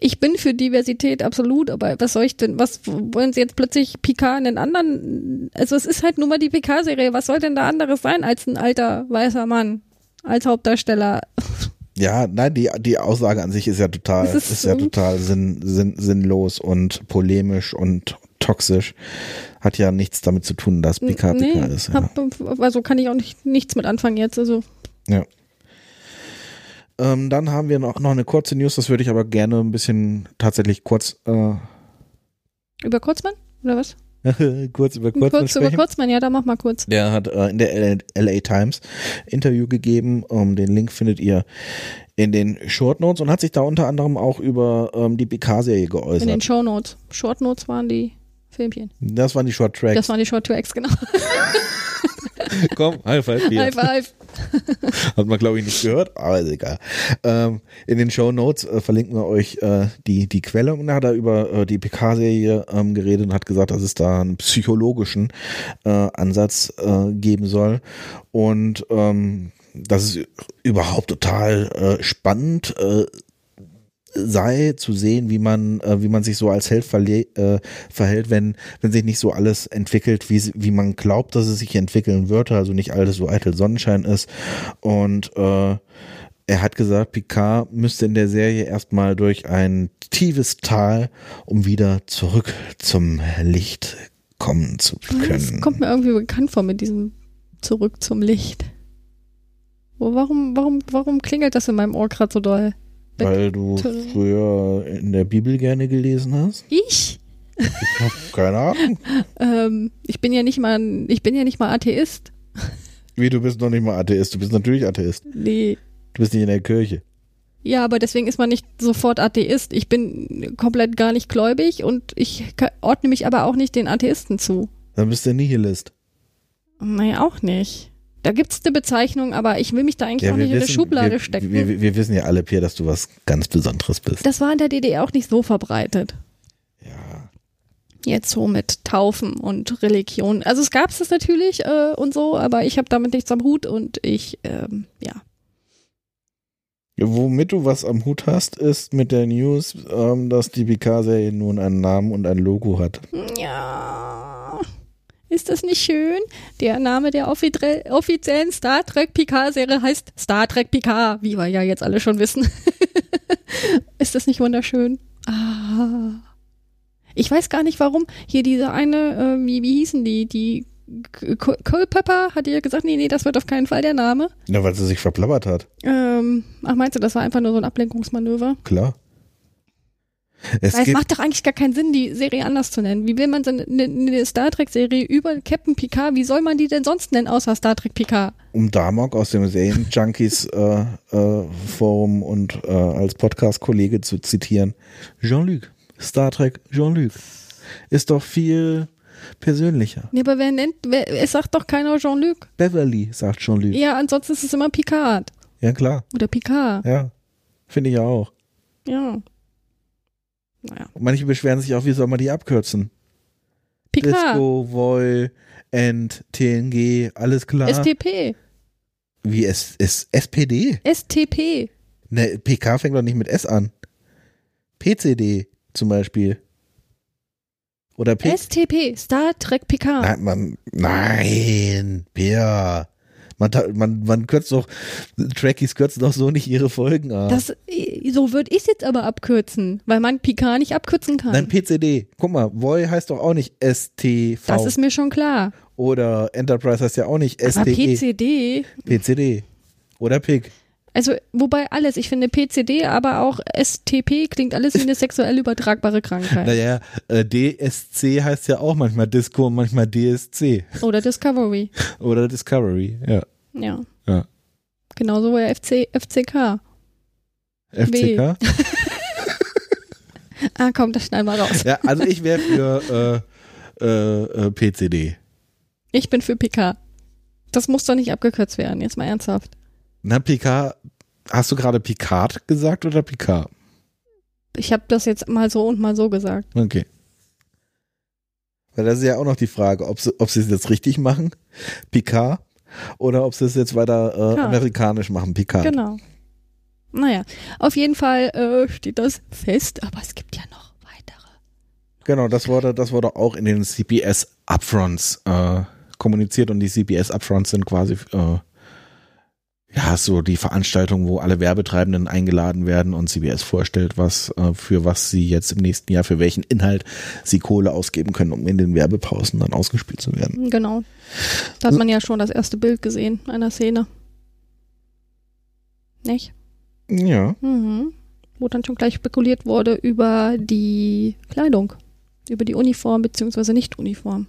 A: Ich bin für Diversität absolut, aber was soll ich denn, was wollen sie jetzt plötzlich Picard in den anderen, also es ist halt nur mal die Picard-Serie, was soll denn da anderes sein als ein alter weißer Mann als Hauptdarsteller? [laughs]
B: Ja, nein, die, die Aussage an sich ist ja total, ist,
A: ist
B: ja total sinn, sinn, sinnlos und polemisch und toxisch. Hat ja nichts damit zu tun, dass Picard
A: nee,
B: Picard ist. Ja.
A: hab, also kann ich auch nicht, nichts mit anfangen jetzt, also
B: ja. Ähm, dann haben wir noch, noch eine kurze News, das würde ich aber gerne ein bisschen tatsächlich kurz, äh,
A: über Kurzmann oder was? [laughs]
B: kurz über
A: kurz
B: kurz,
A: über. Kurzmann, ja, dann mach mal kurz.
B: Der hat äh, in der LA Times Interview gegeben. Ähm, den Link findet ihr in den Short Notes und hat sich da unter anderem auch über ähm, die Picard-Serie
A: In den
B: geäußert.
A: Show Notes. Short Notes waren die Filmchen.
B: Das waren die Short Tracks.
A: Das waren die Short Tracks, genau. [laughs]
B: Komm, High Five hier.
A: High five. [laughs]
B: Hat man, glaube ich, nicht gehört, aber ist egal. Ähm, in den Show Notes äh, verlinken wir euch äh, die, die Quelle. Und da hat er über äh, die PK-Serie ähm, geredet und hat gesagt, dass es da einen psychologischen äh, Ansatz äh, geben soll. Und ähm, dass es überhaupt total äh, spannend sei zu sehen, wie man äh, wie man sich so als Held äh, verhält, wenn wenn sich nicht so alles entwickelt, wie wie man glaubt, dass es sich entwickeln würde, also nicht alles so eitel Sonnenschein ist und äh, er hat gesagt, Picard müsste in der Serie erstmal durch ein tiefes Tal, um wieder zurück zum Licht kommen zu
A: Das
B: können.
A: kommt mir irgendwie bekannt vor mit diesem Zurück zum Licht. Warum, warum, warum klingelt das in meinem Ohr gerade so doll?
B: Weil du früher in der Bibel gerne gelesen hast?
A: Ich?
B: Ich hab keine Ahnung. [laughs]
A: Ähm, ich bin ja nicht mal, ich bin ja nicht mal Atheist.
B: Wie, du bist noch nicht mal Atheist. Du bist natürlich Atheist.
A: Nee.
B: Du bist nicht in der Kirche.
A: Ja, aber deswegen ist man nicht sofort Atheist. Ich bin komplett gar nicht gläubig und ich ordne mich aber auch nicht den Atheisten zu.
B: Dann bist du Nihilist.
A: Naja, auch nicht. Da gibt's eine Bezeichnung, aber ich will mich da eigentlich auch nicht in eine Schublade
B: wir,
A: stecken.
B: Wir, wir, wir wissen ja alle, Pierre, dass du was ganz Besonderes bist.
A: das war in der DDR auch nicht so verbreitet.
B: Ja.
A: Jetzt so mit Taufen und Religion. Also es gab's das natürlich äh, und so, aber ich habe damit nichts am Hut und ich, ähm, ja.
B: Womit du was am Hut hast, ist mit der News, ähm, dass die PK-Serie nun einen Namen und ein Logo hat.
A: Ja. Ist das nicht schön? Der Name der offiziell- offiziellen Star Trek Picard-Serie heißt Star Trek Picard, wie wir ja jetzt alle schon wissen. [laughs] Ist das nicht wunderschön? Ah. Ich weiß gar nicht, warum hier diese eine, äh, wie, wie hießen die, die Culpepper hat ja gesagt, nee, nee, das wird auf keinen Fall der Name.
B: Ja, weil sie sich verplappert hat.
A: Ähm, ach, meinst du, das war einfach nur so ein Ablenkungsmanöver?
B: Klar. Es
A: Weil es macht doch eigentlich gar keinen Sinn, die Serie anders zu nennen. Wie will man so eine, eine Star Trek-Serie über Captain Picard, wie soll man die denn sonst nennen, außer Star Trek Picard?
B: um Damok aus dem Serien-Junkies äh, äh, Forum und äh, als Podcast-Kollege zu zitieren, Jean-Luc, Star Trek Jean-Luc, ist doch viel persönlicher.
A: Nee, aber wer nennt, wer, es sagt doch keiner Jean-Luc.
B: Beverly, sagt Jean-Luc. Ja.
A: Ja, ansonsten ist es immer Picard.
B: klar.
A: Oder Picard.
B: Ja, finde ich ja auch.
A: Ja. Naja.
B: Manche beschweren sich auch, wie soll man die abkürzen?
A: Picard.
B: Disco, Voy, End, TNG, alles klar.
A: STP.
B: wie S, S, SPD?
A: STP.
B: Ne, PK fängt doch nicht mit S an. PCD zum Beispiel. Oder P.
A: STP. Star Trek Picard.
B: Nein, man, nein, Bär. Man, man, man kürzt doch, Trekkies kürzen doch so nicht ihre Folgen ab.
A: Das, so würde ich es jetzt aber abkürzen, weil man Picard nicht abkürzen kann.
B: Nein, PCD. Guck mal, Voy heißt doch auch nicht STV.
A: das ist mir schon klar.
B: Oder Enterprise heißt ja auch nicht
A: Aber
B: STE.
A: PCD,
B: PCD. Oder PIC.
A: Also wobei alles, ich finde PCD, aber auch STP klingt alles wie eine sexuell übertragbare Krankheit.
B: Naja, äh, DSC heißt ja auch manchmal Disco und manchmal DSC.
A: Oder Discovery.
B: Oder Discovery, ja.
A: Ja.
B: Ja.
A: Genauso wie FC, FCK.
B: FCK. [laughs]
A: Ah, komm, das schneiden wir raus.
B: Ja, also ich wäre für äh, äh, äh, PCD.
A: Ich bin für PK. Das muss doch nicht abgekürzt werden, jetzt mal ernsthaft.
B: Na, Picard, hast du gerade Picard gesagt oder Picard?
A: Ich habe das jetzt mal so und mal so gesagt.
B: Okay. Weil das ist ja auch noch die Frage, ob sie, ob sie es jetzt richtig machen, Picard, oder ob sie es jetzt weiter äh,
A: Picard.
B: amerikanisch machen, Picard.
A: Genau. Naja, auf jeden Fall äh, steht das fest, aber es gibt ja noch weitere.
B: Genau, das wurde, das wurde auch in den CBS Upfronts äh, kommuniziert und die CBS Upfronts sind quasi äh, ja so die Veranstaltung, wo alle Werbetreibenden eingeladen werden und CBS vorstellt, was äh, für was sie jetzt im nächsten Jahr für welchen Inhalt sie Kohle ausgeben können, um in den Werbepausen dann ausgespielt zu werden.
A: Genau. Da hat man ja schon das erste Bild gesehen einer Szene. Nicht?
B: Ja,
A: Mhm. Wo dann schon gleich spekuliert wurde über die Kleidung, über die Uniform beziehungsweise Nicht-Uniform.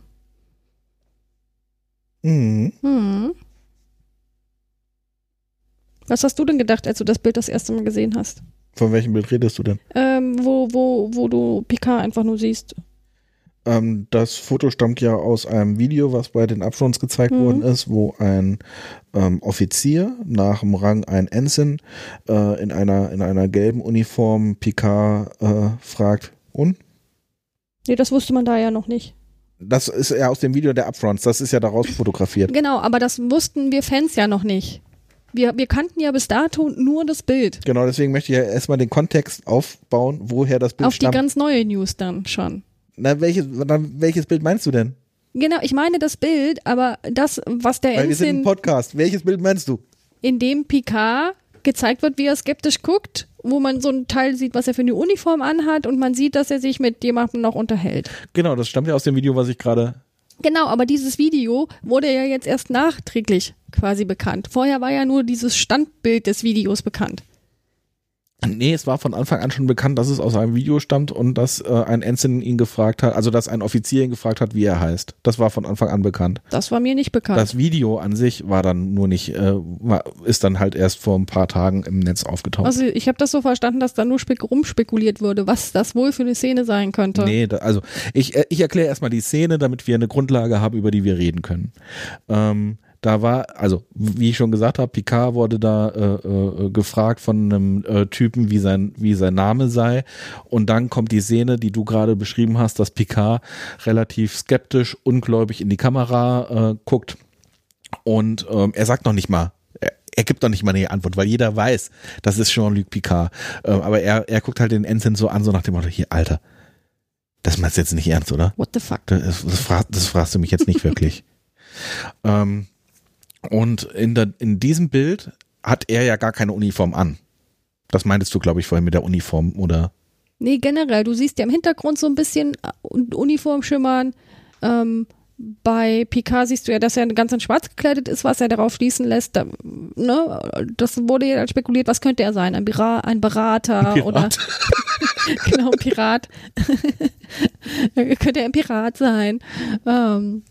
B: mhm.
A: Mhm. Was hast du denn gedacht, als du das Bild das erste Mal gesehen hast?
B: Von welchem Bild redest du denn?
A: Ähm, wo, wo, wo du Picard einfach nur siehst.
B: Ähm, das Foto stammt ja aus einem Video, was bei den Upfronts gezeigt
A: Mhm.
B: worden ist, wo ein ähm, Offizier nach dem Rang ein Ensign äh, in einer in einer gelben Uniform Picard äh, fragt. Und?
A: Nee, das wusste man da ja noch nicht.
B: Das ist ja aus dem Video der Upfronts. Das ist ja daraus fotografiert.
A: Genau, aber das wussten wir Fans ja noch nicht. Wir, wir kannten ja bis dato nur das Bild.
B: Genau, deswegen möchte ich ja erstmal den Kontext aufbauen, woher das Bild
A: Auf die
B: stammt.
A: ganz neue News dann schon.
B: Na, welches, na, welches Bild meinst du denn?
A: Genau, ich meine das Bild, aber das, was der
B: Weil wir sind im
A: Ensign,
B: Podcast. Welches Bild meinst du?
A: in dem Picard gezeigt wird, wie er skeptisch guckt, wo man so ein Teil sieht, was er für eine Uniform anhat und man sieht, dass er sich mit jemandem noch unterhält.
B: Genau, das stammt ja aus dem Video, was ich gerade
A: Genau, aber dieses Video wurde ja jetzt erst nachträglich quasi bekannt. Vorher war ja nur dieses Standbild des Videos bekannt.
B: Nee, es war von Anfang an schon bekannt, dass es aus einem Video stammt und dass äh, ein Ensign ihn gefragt hat, also dass ein Offizier ihn gefragt hat, wie er heißt. Das war von Anfang an bekannt.
A: Das war mir nicht bekannt.
B: Das Video an sich war dann nur nicht, äh, war, ist dann halt erst vor ein paar Tagen im Netz aufgetaucht.
A: also ich habe das so verstanden, dass da nur spek rumspekuliert wurde, was das wohl für eine Szene sein könnte.
B: Nee, da, also ich, äh, ich erkläre erstmal die Szene, damit wir eine Grundlage haben, über die wir reden können. Ähm, da war, also wie ich schon gesagt habe, Picard wurde da äh, äh, gefragt von einem äh, Typen, wie sein, wie sein Name sei. Und dann kommt die Szene, die du gerade beschrieben hast, dass Picard relativ skeptisch, ungläubig in die Kamera äh, guckt. Und ähm, er sagt noch nicht mal, er, er gibt doch nicht mal eine Antwort, weil jeder weiß, das ist Jean-Luc Picard. Ähm, aber er, er guckt halt den Ensign so an, so nach dem Motto, hier, Alter, das meinst du jetzt nicht ernst, oder?
A: What the fuck?
B: Das, das, frag, das fragst du mich jetzt nicht wirklich. [laughs] ähm, und in, der, in diesem Bild hat er ja gar keine Uniform an. Das meintest du, glaube ich, vorhin mit der Uniform, oder?
A: Nee, generell, du siehst ja im Hintergrund so ein bisschen äh, Uniform schimmern. Ähm, bei Picard siehst du ja, dass er ganz in schwarz gekleidet ist, was er darauf schließen lässt. Da, ne, das wurde ja dann spekuliert, was könnte er sein? Ein, Bera ein Berater
B: Ein
A: oder [laughs]
B: Pirat.
A: genau, [laughs] Pirat. könnte er ein Pirat sein? Ähm,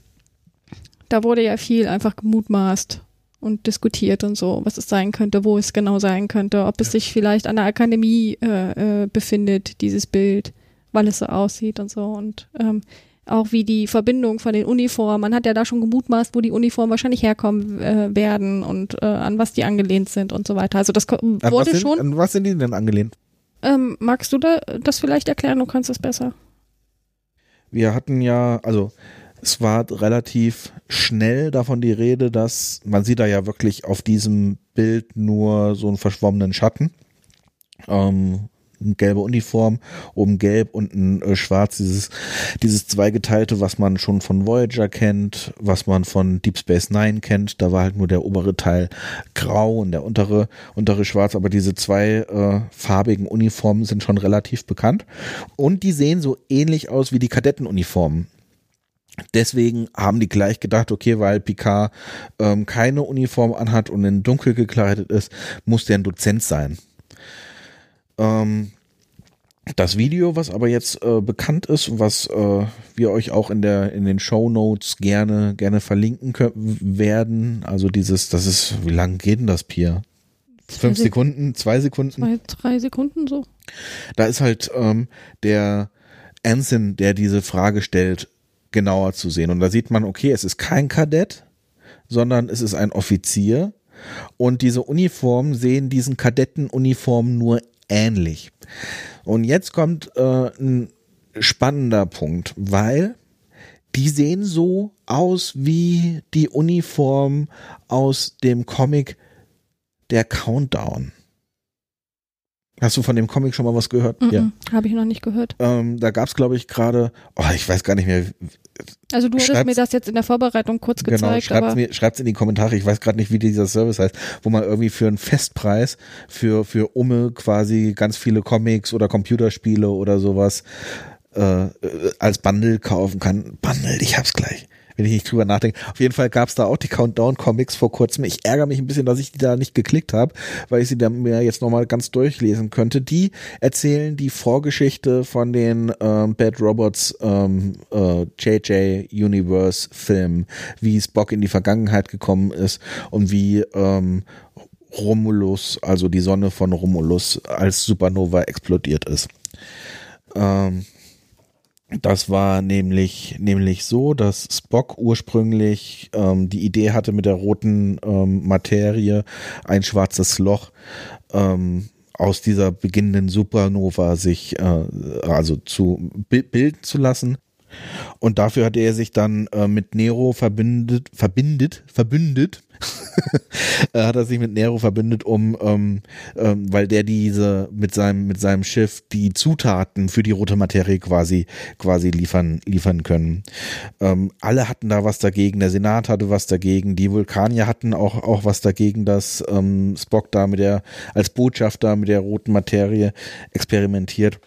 A: da wurde ja viel einfach gemutmaßt und diskutiert und so, was es sein könnte, wo es genau sein könnte, ob es sich vielleicht an der Akademie äh, äh, befindet, dieses Bild, weil es so aussieht und so und ähm, auch wie die Verbindung von den Uniformen, man hat ja da schon gemutmaßt, wo die Uniformen wahrscheinlich herkommen äh, werden und äh, an was die angelehnt sind und so weiter. Also das
B: An
A: wurde
B: sind,
A: schon.
B: an was sind die denn angelehnt?
A: Ähm, magst du da, das vielleicht erklären? Du kannst es besser.
B: Wir hatten ja, also es war relativ schnell davon die Rede, dass man sieht da ja wirklich auf diesem Bild nur so einen verschwommenen Schatten. Ähm, eine gelbe Uniform, oben gelb, unten äh, schwarz, dieses, dieses zweigeteilte, was man schon von Voyager kennt, was man von Deep Space Nine kennt. Da war halt nur der obere Teil grau und der untere, untere schwarz, aber diese zwei äh, farbigen Uniformen sind schon relativ bekannt. Und die sehen so ähnlich aus wie die Kadettenuniformen. Deswegen haben die gleich gedacht, okay, weil Picard ähm, keine Uniform anhat und in dunkel gekleidet ist, muss der ein Dozent sein. Ähm, das Video, was aber jetzt äh, bekannt ist, was äh, wir euch auch in der in den Show Notes gerne gerne verlinken können, werden, also dieses, das ist, wie lang geht denn das Pier? Fünf
A: Sek-
B: Sekunden, zwei Sekunden?
A: Zwei, drei Sekunden so.
B: Da ist halt ähm, der Ensign, der diese Frage stellt, genauer zu sehen. Und da sieht man, okay, es ist kein Kadett, sondern es ist ein Offizier und diese Uniformen sehen diesen Kadettenuniformen nur ähnlich. Und jetzt kommt äh, ein spannender Punkt, weil die sehen so aus wie die Uniform aus dem Comic Der Countdown. Hast du von dem Comic schon mal was gehört?
A: Mm -mm, Habe ich noch nicht gehört.
B: Ähm, da gab es, glaube ich, gerade, oh, ich weiß gar nicht mehr.
A: Also du hattest mir das jetzt in der Vorbereitung kurz
B: Genau,
A: gezeigt,
B: schreibt's, mir, schreibt's in die Kommentare. Ich weiß gerade nicht, wie dieser Service heißt, wo man irgendwie für einen Festpreis für, für Umme quasi ganz viele Comics oder Computerspiele oder sowas äh, äh, als Bundle kaufen kann. Bundle, ich hab's gleich. Wenn ich nicht drüber nachdenke. Auf jeden Fall gab's da auch die Countdown-Comics vor kurzem. Ich ärgere mich ein bisschen, dass ich die da nicht geklickt habe, weil ich sie dann mir jetzt nochmal ganz durchlesen könnte. Die erzählen die Vorgeschichte von den ähm, Bad Robots ähm, äh, JJ Universe Film, wie Spock in die Vergangenheit gekommen ist und wie ähm, Romulus, also die Sonne von Romulus, als Supernova explodiert ist. Ähm, das war nämlich, nämlich so, dass Spock ursprünglich ähm, die Idee hatte mit der roten ähm, Materie ein schwarzes Loch ähm, aus dieser beginnenden Supernova sich äh, also zu bi- bilden zu lassen. Und dafür hat er sich dann äh, mit Nero verbindet, verbindet, verbündet. [laughs] äh, hat er sich mit Nero verbündet, um, ähm, ähm, weil der diese mit seinem mit seinem Schiff die Zutaten für die rote Materie quasi quasi liefern liefern können. Ähm, alle hatten da was dagegen. Der Senat hatte was dagegen. Die Vulkanier hatten auch auch was dagegen, dass ähm, Spock da mit der als Botschafter mit der roten Materie experimentiert.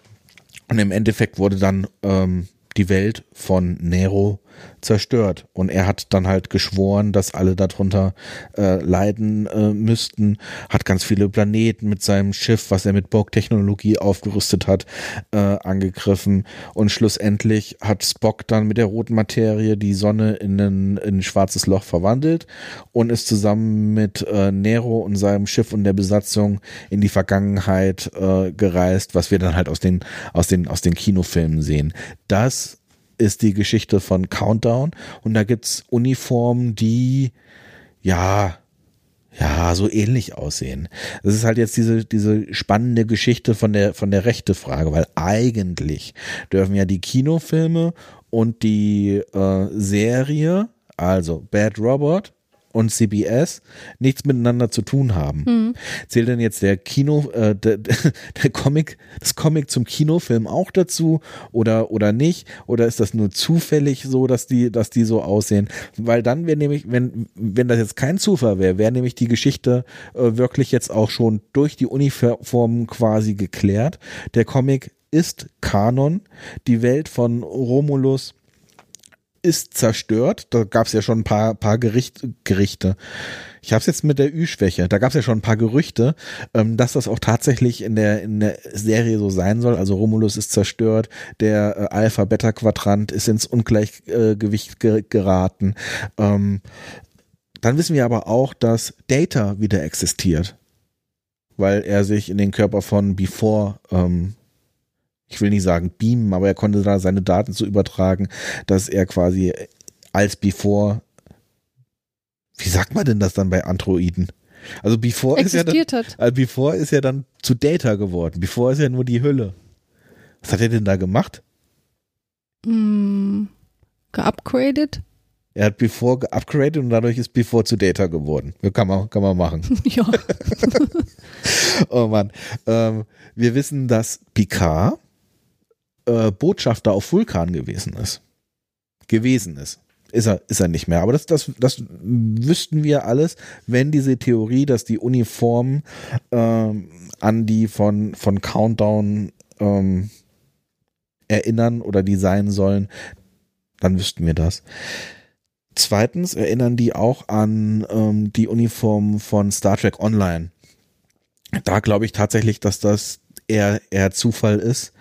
B: Und im Endeffekt wurde dann ähm, die Welt von Nero zerstört. Und er hat dann halt geschworen, dass alle darunter äh, leiden äh, müssten, hat ganz viele Planeten mit seinem Schiff, was er mit Borg-Technologie aufgerüstet hat, äh, angegriffen. Und schlussendlich hat Spock dann mit der roten Materie die Sonne in ein, in ein schwarzes Loch verwandelt und ist zusammen mit äh, Nero und seinem Schiff und der Besatzung in die Vergangenheit äh, gereist, was wir dann halt aus den, aus den, aus den Kinofilmen sehen. Das ist die Geschichte von Countdown und da gibt's Uniformen, die ja ja, so ähnlich aussehen. Das ist halt jetzt diese, diese spannende Geschichte von der, von der rechte Frage, weil eigentlich dürfen ja die Kinofilme und die äh, Serie, also Bad Robot und CBS, nichts miteinander zu tun haben. Zählt denn jetzt der Kino, äh, der, [laughs] der Comic, das Comic zum Kinofilm auch dazu oder, oder nicht? Oder ist das nur zufällig so, dass die, dass die so aussehen? Weil dann wäre nämlich, wenn, wenn das jetzt kein Zufall wäre, wäre nämlich die Geschichte äh, wirklich jetzt auch schon durch die Uniformen quasi geklärt. Der Comic ist Kanon. Die Welt von Romulus ist zerstört. Da gab es ja schon ein paar, paar Gericht, Gerichte. Ich habe es jetzt mit der Ü-Schwäche. Da gab es ja schon ein paar Gerüchte, ähm, dass das auch tatsächlich in der, in der Serie so sein soll. Also Romulus ist zerstört, der äh, Alpha-Beta-Quadrant ist ins Ungleichgewicht ge geraten. Ähm, dann wissen wir aber auch, dass Data wieder existiert, weil er sich in den Körper von Before ähm, ich will nicht sagen beamen, aber er konnte da seine Daten so übertragen, dass er quasi als Before, wie sagt man denn das dann bei Androiden? Also Before ist ja dann,
A: existiert hat.
B: also Before ist ja dann zu Data geworden. Before ist ja nur die Hülle. Was hat er denn da gemacht?
A: Hm, geupgradet? [laughs]
B: Er hat Before geupgradet und dadurch ist Before zu Data geworden. Kann man, kann man machen. [laughs]
A: ja. [laughs]
B: Oh Mann. Ähm, wir wissen, dass Picard äh, Botschafter auf Vulkan gewesen ist. Gewesen ist. Ist er, ist er nicht mehr. Aber das, das, das wüssten wir alles, wenn diese Theorie, dass die Uniformen ähm, an die von, von Countdown ähm, erinnern oder die sein sollen, dann wüssten wir das. Zweitens erinnern die auch an ähm, die Uniformen von Star Trek Online. Da glaube ich tatsächlich, dass das eher, eher Zufall ist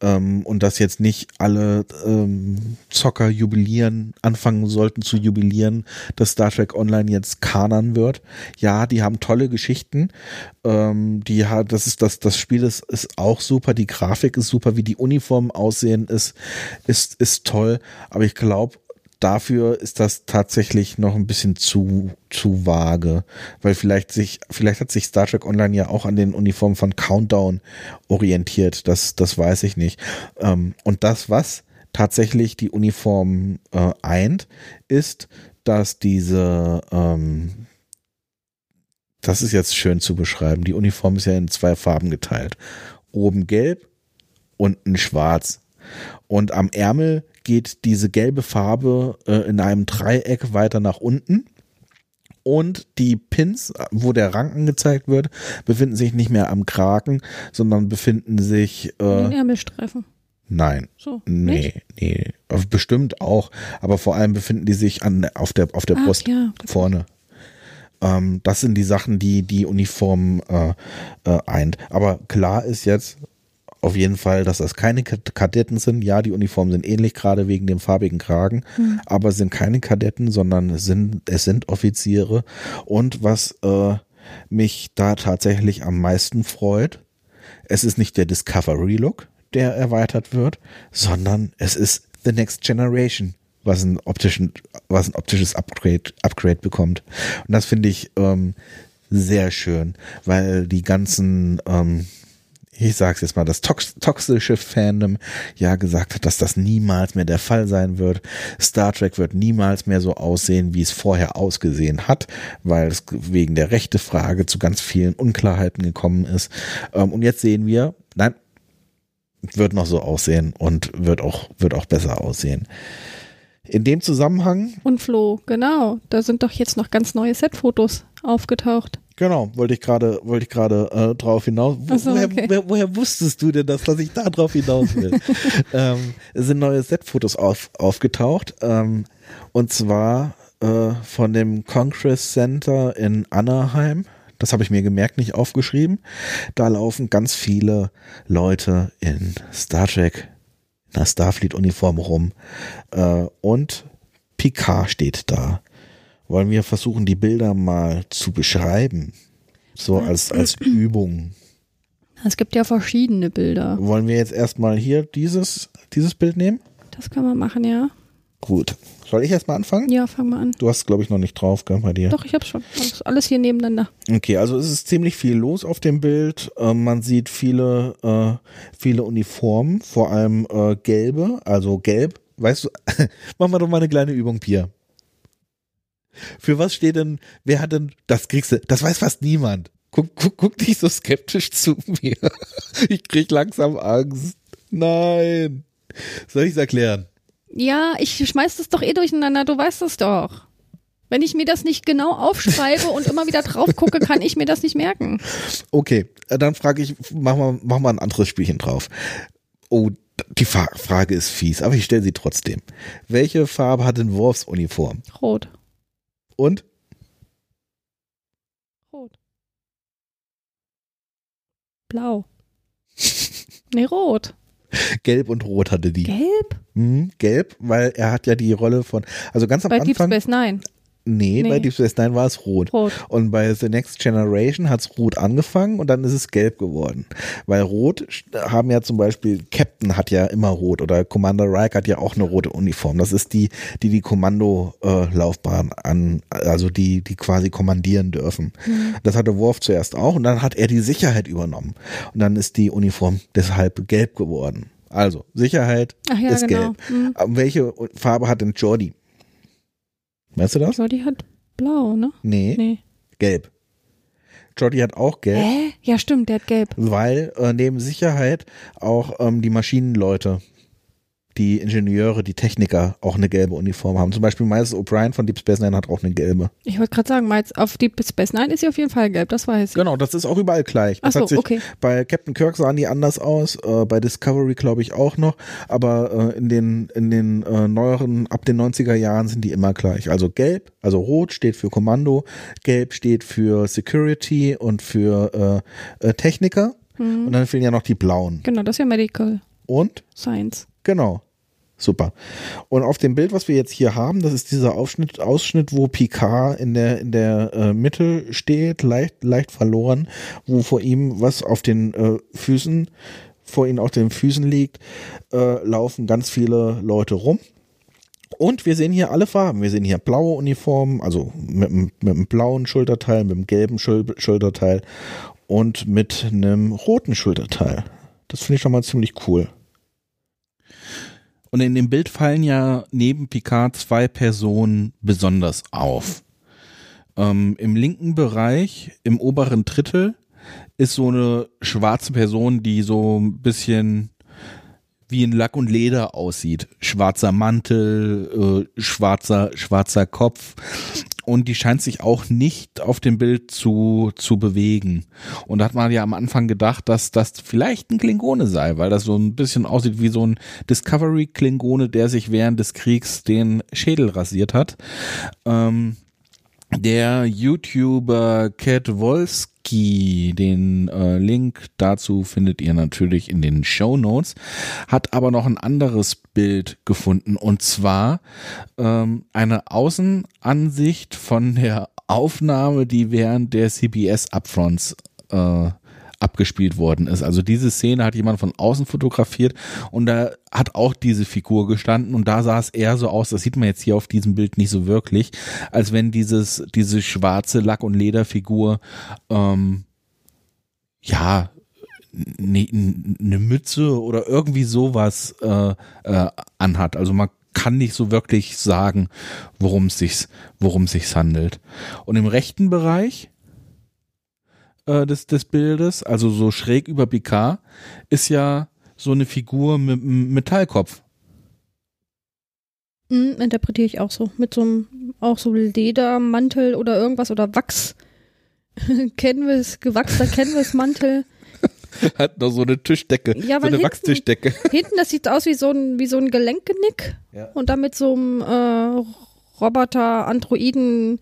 B: ähm, und dass jetzt nicht alle ähm, Zocker jubilieren, anfangen sollten zu jubilieren, dass Star Trek Online jetzt Kanon wird. Ja, die haben tolle Geschichten. Ähm, die hat, das ist das, das Spiel ist, ist auch super, die Grafik ist super, wie die Uniformen aussehen, ist, ist, ist toll. Aber ich glaube, dafür ist das tatsächlich noch ein bisschen zu, zu vage, weil vielleicht sich, vielleicht hat sich Star Trek Online ja auch an den Uniformen von Countdown orientiert. Das, das weiß ich nicht. Ähm, und das, was tatsächlich die Uniform äh, eint, ist, dass diese, ähm, das ist jetzt schön zu beschreiben. Die Uniform ist ja in zwei Farben geteilt. Oben gelb, unten schwarz. Und am Ärmel geht diese gelbe Farbe äh, in einem Dreieck weiter nach unten. Und die Pins, wo der Rang angezeigt wird, befinden sich nicht mehr am Kragen, sondern befinden sich. Äh,
A: Den Ärmelstreifen.
B: Nein.
A: So.
B: Nee,
A: nicht?
B: nee. Bestimmt auch. Aber vor allem befinden die sich an, auf der, auf der
A: Ach,
B: Brust
A: ja.
B: vorne. Ähm, das sind die Sachen, die die Uniform äh, äh, eint. Aber klar ist jetzt auf jeden Fall, dass das keine Kad- Kadetten sind. Ja, die Uniformen sind ähnlich, gerade wegen dem farbigen Kragen. Aber es sind keine Kadetten, sondern es sind, es sind Offiziere. Und was äh, mich da tatsächlich am meisten freut, es ist nicht der Discovery Look, der erweitert wird, sondern es ist The Next Generation, was ein optischen, was ein optisches Upgrade, Upgrade bekommt. Und das finde ich ähm, sehr schön, weil die ganzen, ähm, ich sag's jetzt mal, das tox toxische Fandom ja gesagt hat, dass das niemals mehr der Fall sein wird. Star Trek wird niemals mehr so aussehen, wie es vorher ausgesehen hat, weil es wegen der rechte Frage zu ganz vielen Unklarheiten gekommen ist. Ähm, und jetzt sehen wir, nein, wird noch so aussehen und wird auch, wird auch besser aussehen. In dem Zusammenhang,
A: Und Flo, genau. Da sind doch jetzt noch ganz neue Setfotos aufgetaucht.
B: genau, wollte ich gerade, wollte ich gerade äh, drauf hinaus. Wo,
A: so,
B: woher,
A: okay.
B: woher, woher wusstest du denn das, dass ich da drauf hinaus will? [laughs] ähm, es sind neue Setfotos auf, aufgetaucht. Ähm, und zwar äh, von dem Congress Center in Anaheim. Das habe ich mir gemerkt, nicht aufgeschrieben. Da laufen ganz viele Leute in Star Trek, in der Starfleet-Uniform rum. Äh, und Picard steht da. Wollen wir versuchen, die Bilder mal zu beschreiben? So als, als [clears throat] Übung.
A: Es gibt ja verschiedene Bilder.
B: Wollen wir jetzt erstmal hier dieses, dieses Bild nehmen?
A: Das kann man machen, ja.
B: Gut. Soll ich erstmal anfangen?
A: Ja, fang mal an.
B: Du hast, glaube ich, noch nicht drauf, gell, bei dir.
A: Doch, ich hab's schon. Alles hier nebeneinander.
B: Okay, also es ist ziemlich viel los auf dem Bild. Äh, man sieht viele, äh, viele Uniformen, vor allem äh, gelbe, also gelb. Weißt du, [laughs] machen wir doch mal eine kleine Übung, Pia. Für was steht denn, wer hat denn, das kriegst du, das weiß fast niemand. Guck, guck, guck nicht so skeptisch zu mir. [laughs] Ich krieg langsam Angst. Nein. Soll ich es erklären?
A: Ja, ich schmeiß das doch eh durcheinander, du weißt es doch. Wenn ich mir das nicht genau aufschreibe und immer wieder drauf gucke, kann ich mir das nicht merken.
B: Okay, dann frage ich, mach mal, mach mal ein anderes Spielchen drauf. Oh, die Frage ist fies, aber ich stelle sie trotzdem. Welche Farbe hat denn Worfs Uniform?
A: Rot.
B: Und?
A: Rot. Blau. [laughs] Nee, rot.
B: Gelb und Rot hatte die.
A: Gelb?
B: Mhm, gelb, weil er hat ja die Rolle von, also ganz am
A: Bei Deep
B: Anfang,
A: Space Nine.
B: Nee,
A: Nee.
B: bei Deep Space Nine war es Rot.
A: Rot.
B: Und bei The Next Generation hat es Rot angefangen und dann ist es Gelb geworden. Weil Rot haben ja zum Beispiel, Captain hat ja immer Rot oder Commander Reich hat ja auch eine rote Uniform. Das ist die, die die Kommandolaufbahn an, also die, die quasi kommandieren dürfen. Das hatte Worf zuerst auch und dann hat er die Sicherheit übernommen. Und dann ist die Uniform deshalb gelb geworden. Also, Sicherheit
A: ja,
B: ist
A: genau.
B: gelb.
A: Hm.
B: Aber welche Farbe hat denn Jordi? Weißt du das?
A: Die hat blau, ne?
B: Nee,
A: Nee.
B: gelb. Jordi hat auch gelb.
A: Hä? Ja, stimmt, der hat gelb.
B: weil äh, neben Sicherheit auch ähm, die Maschinenleute, die Ingenieure, die Techniker auch eine gelbe Uniform haben. Zum Beispiel Miles O'Brien von Deep Space Nine hat auch eine gelbe.
A: Ich wollte gerade sagen, jetzt auf Deep Space Nine ist sie auf jeden Fall gelb, das weiß ich.
B: Genau, das ist auch überall gleich.
A: Ach
B: Das
A: so,
B: hat sich,
A: okay.
B: Bei Captain Kirk sahen die anders aus, äh, bei Discovery glaube ich auch noch, aber äh, in den, in den äh, neueren, ab den 90er Jahren sind die immer gleich. Also gelb, also rot steht für Kommando, gelb steht für Security und für äh, äh, Techniker
A: Mhm.
B: und dann fehlen ja noch die blauen.
A: Genau, das ist ja Medical
B: Und
A: Science.
B: Genau. Super. Und auf dem Bild, was wir jetzt hier haben, das ist dieser Ausschnitt, Ausschnitt, wo Picard in der, in der äh, Mitte steht, leicht, leicht verloren, wo vor ihm was auf den äh, Füßen, vor ihm auf den Füßen liegt, äh, laufen ganz viele Leute rum. Und wir sehen hier alle Farben. Wir sehen hier blaue Uniformen, also mit, einem- mit einem blauen Schulterteil, mit einem gelben Schul Schulterteil und mit einem roten Schulterteil. Das finde ich schon mal ziemlich cool. Und in dem Bild fallen ja neben Picard zwei Personen besonders auf. Ähm, Im linken Bereich, im oberen Drittel, ist so eine schwarze Person, die so ein bisschen wie in Lack und Leder aussieht. Schwarzer Mantel, äh, schwarzer, schwarzer Kopf. Und die scheint sich auch nicht auf dem Bild zu, zu bewegen. Und da hat man ja am Anfang gedacht, dass das vielleicht ein Klingone sei, weil das so ein bisschen aussieht wie so ein Discovery-Klingone, der sich während des Kriegs den Schädel rasiert hat. Ähm, der YouTuber Cat Wolski, den äh, Link dazu findet ihr natürlich in den Show Notes, hat aber noch ein anderes Bild gefunden und zwar ähm, eine Außenansicht von der Aufnahme, die während der CBS Upfronts äh, abgespielt worden ist. Also diese Szene hat jemand von außen fotografiert und da hat auch diese Figur gestanden und da sah es eher so aus, das sieht man jetzt hier auf diesem Bild nicht so wirklich, als wenn dieses, diese schwarze Lack- und Lederfigur ähm, ja ne, eine Mütze oder irgendwie sowas äh, äh, anhat. Also man kann nicht so wirklich sagen, worum es sich, worum es sich handelt. Und im rechten Bereich äh, des, des Bildes, also so schräg über Picard, ist ja so eine Figur mit einem Metallkopf.
A: Hm, interpretiere ich auch so. Mit so einem, auch so Ledermantel oder irgendwas oder Wachs. [laughs] Canvas, gewachster Canvasmantel. [laughs]
B: Hat noch so eine Tischdecke,
A: Ja,
B: so eine
A: hinten-
B: Wachstischdecke. [laughs]
A: Hinten, das sieht aus wie so ein, wie so ein Gelenkgenick.
B: Ja.
A: Und dann mit so einem äh, Roboter-Androiden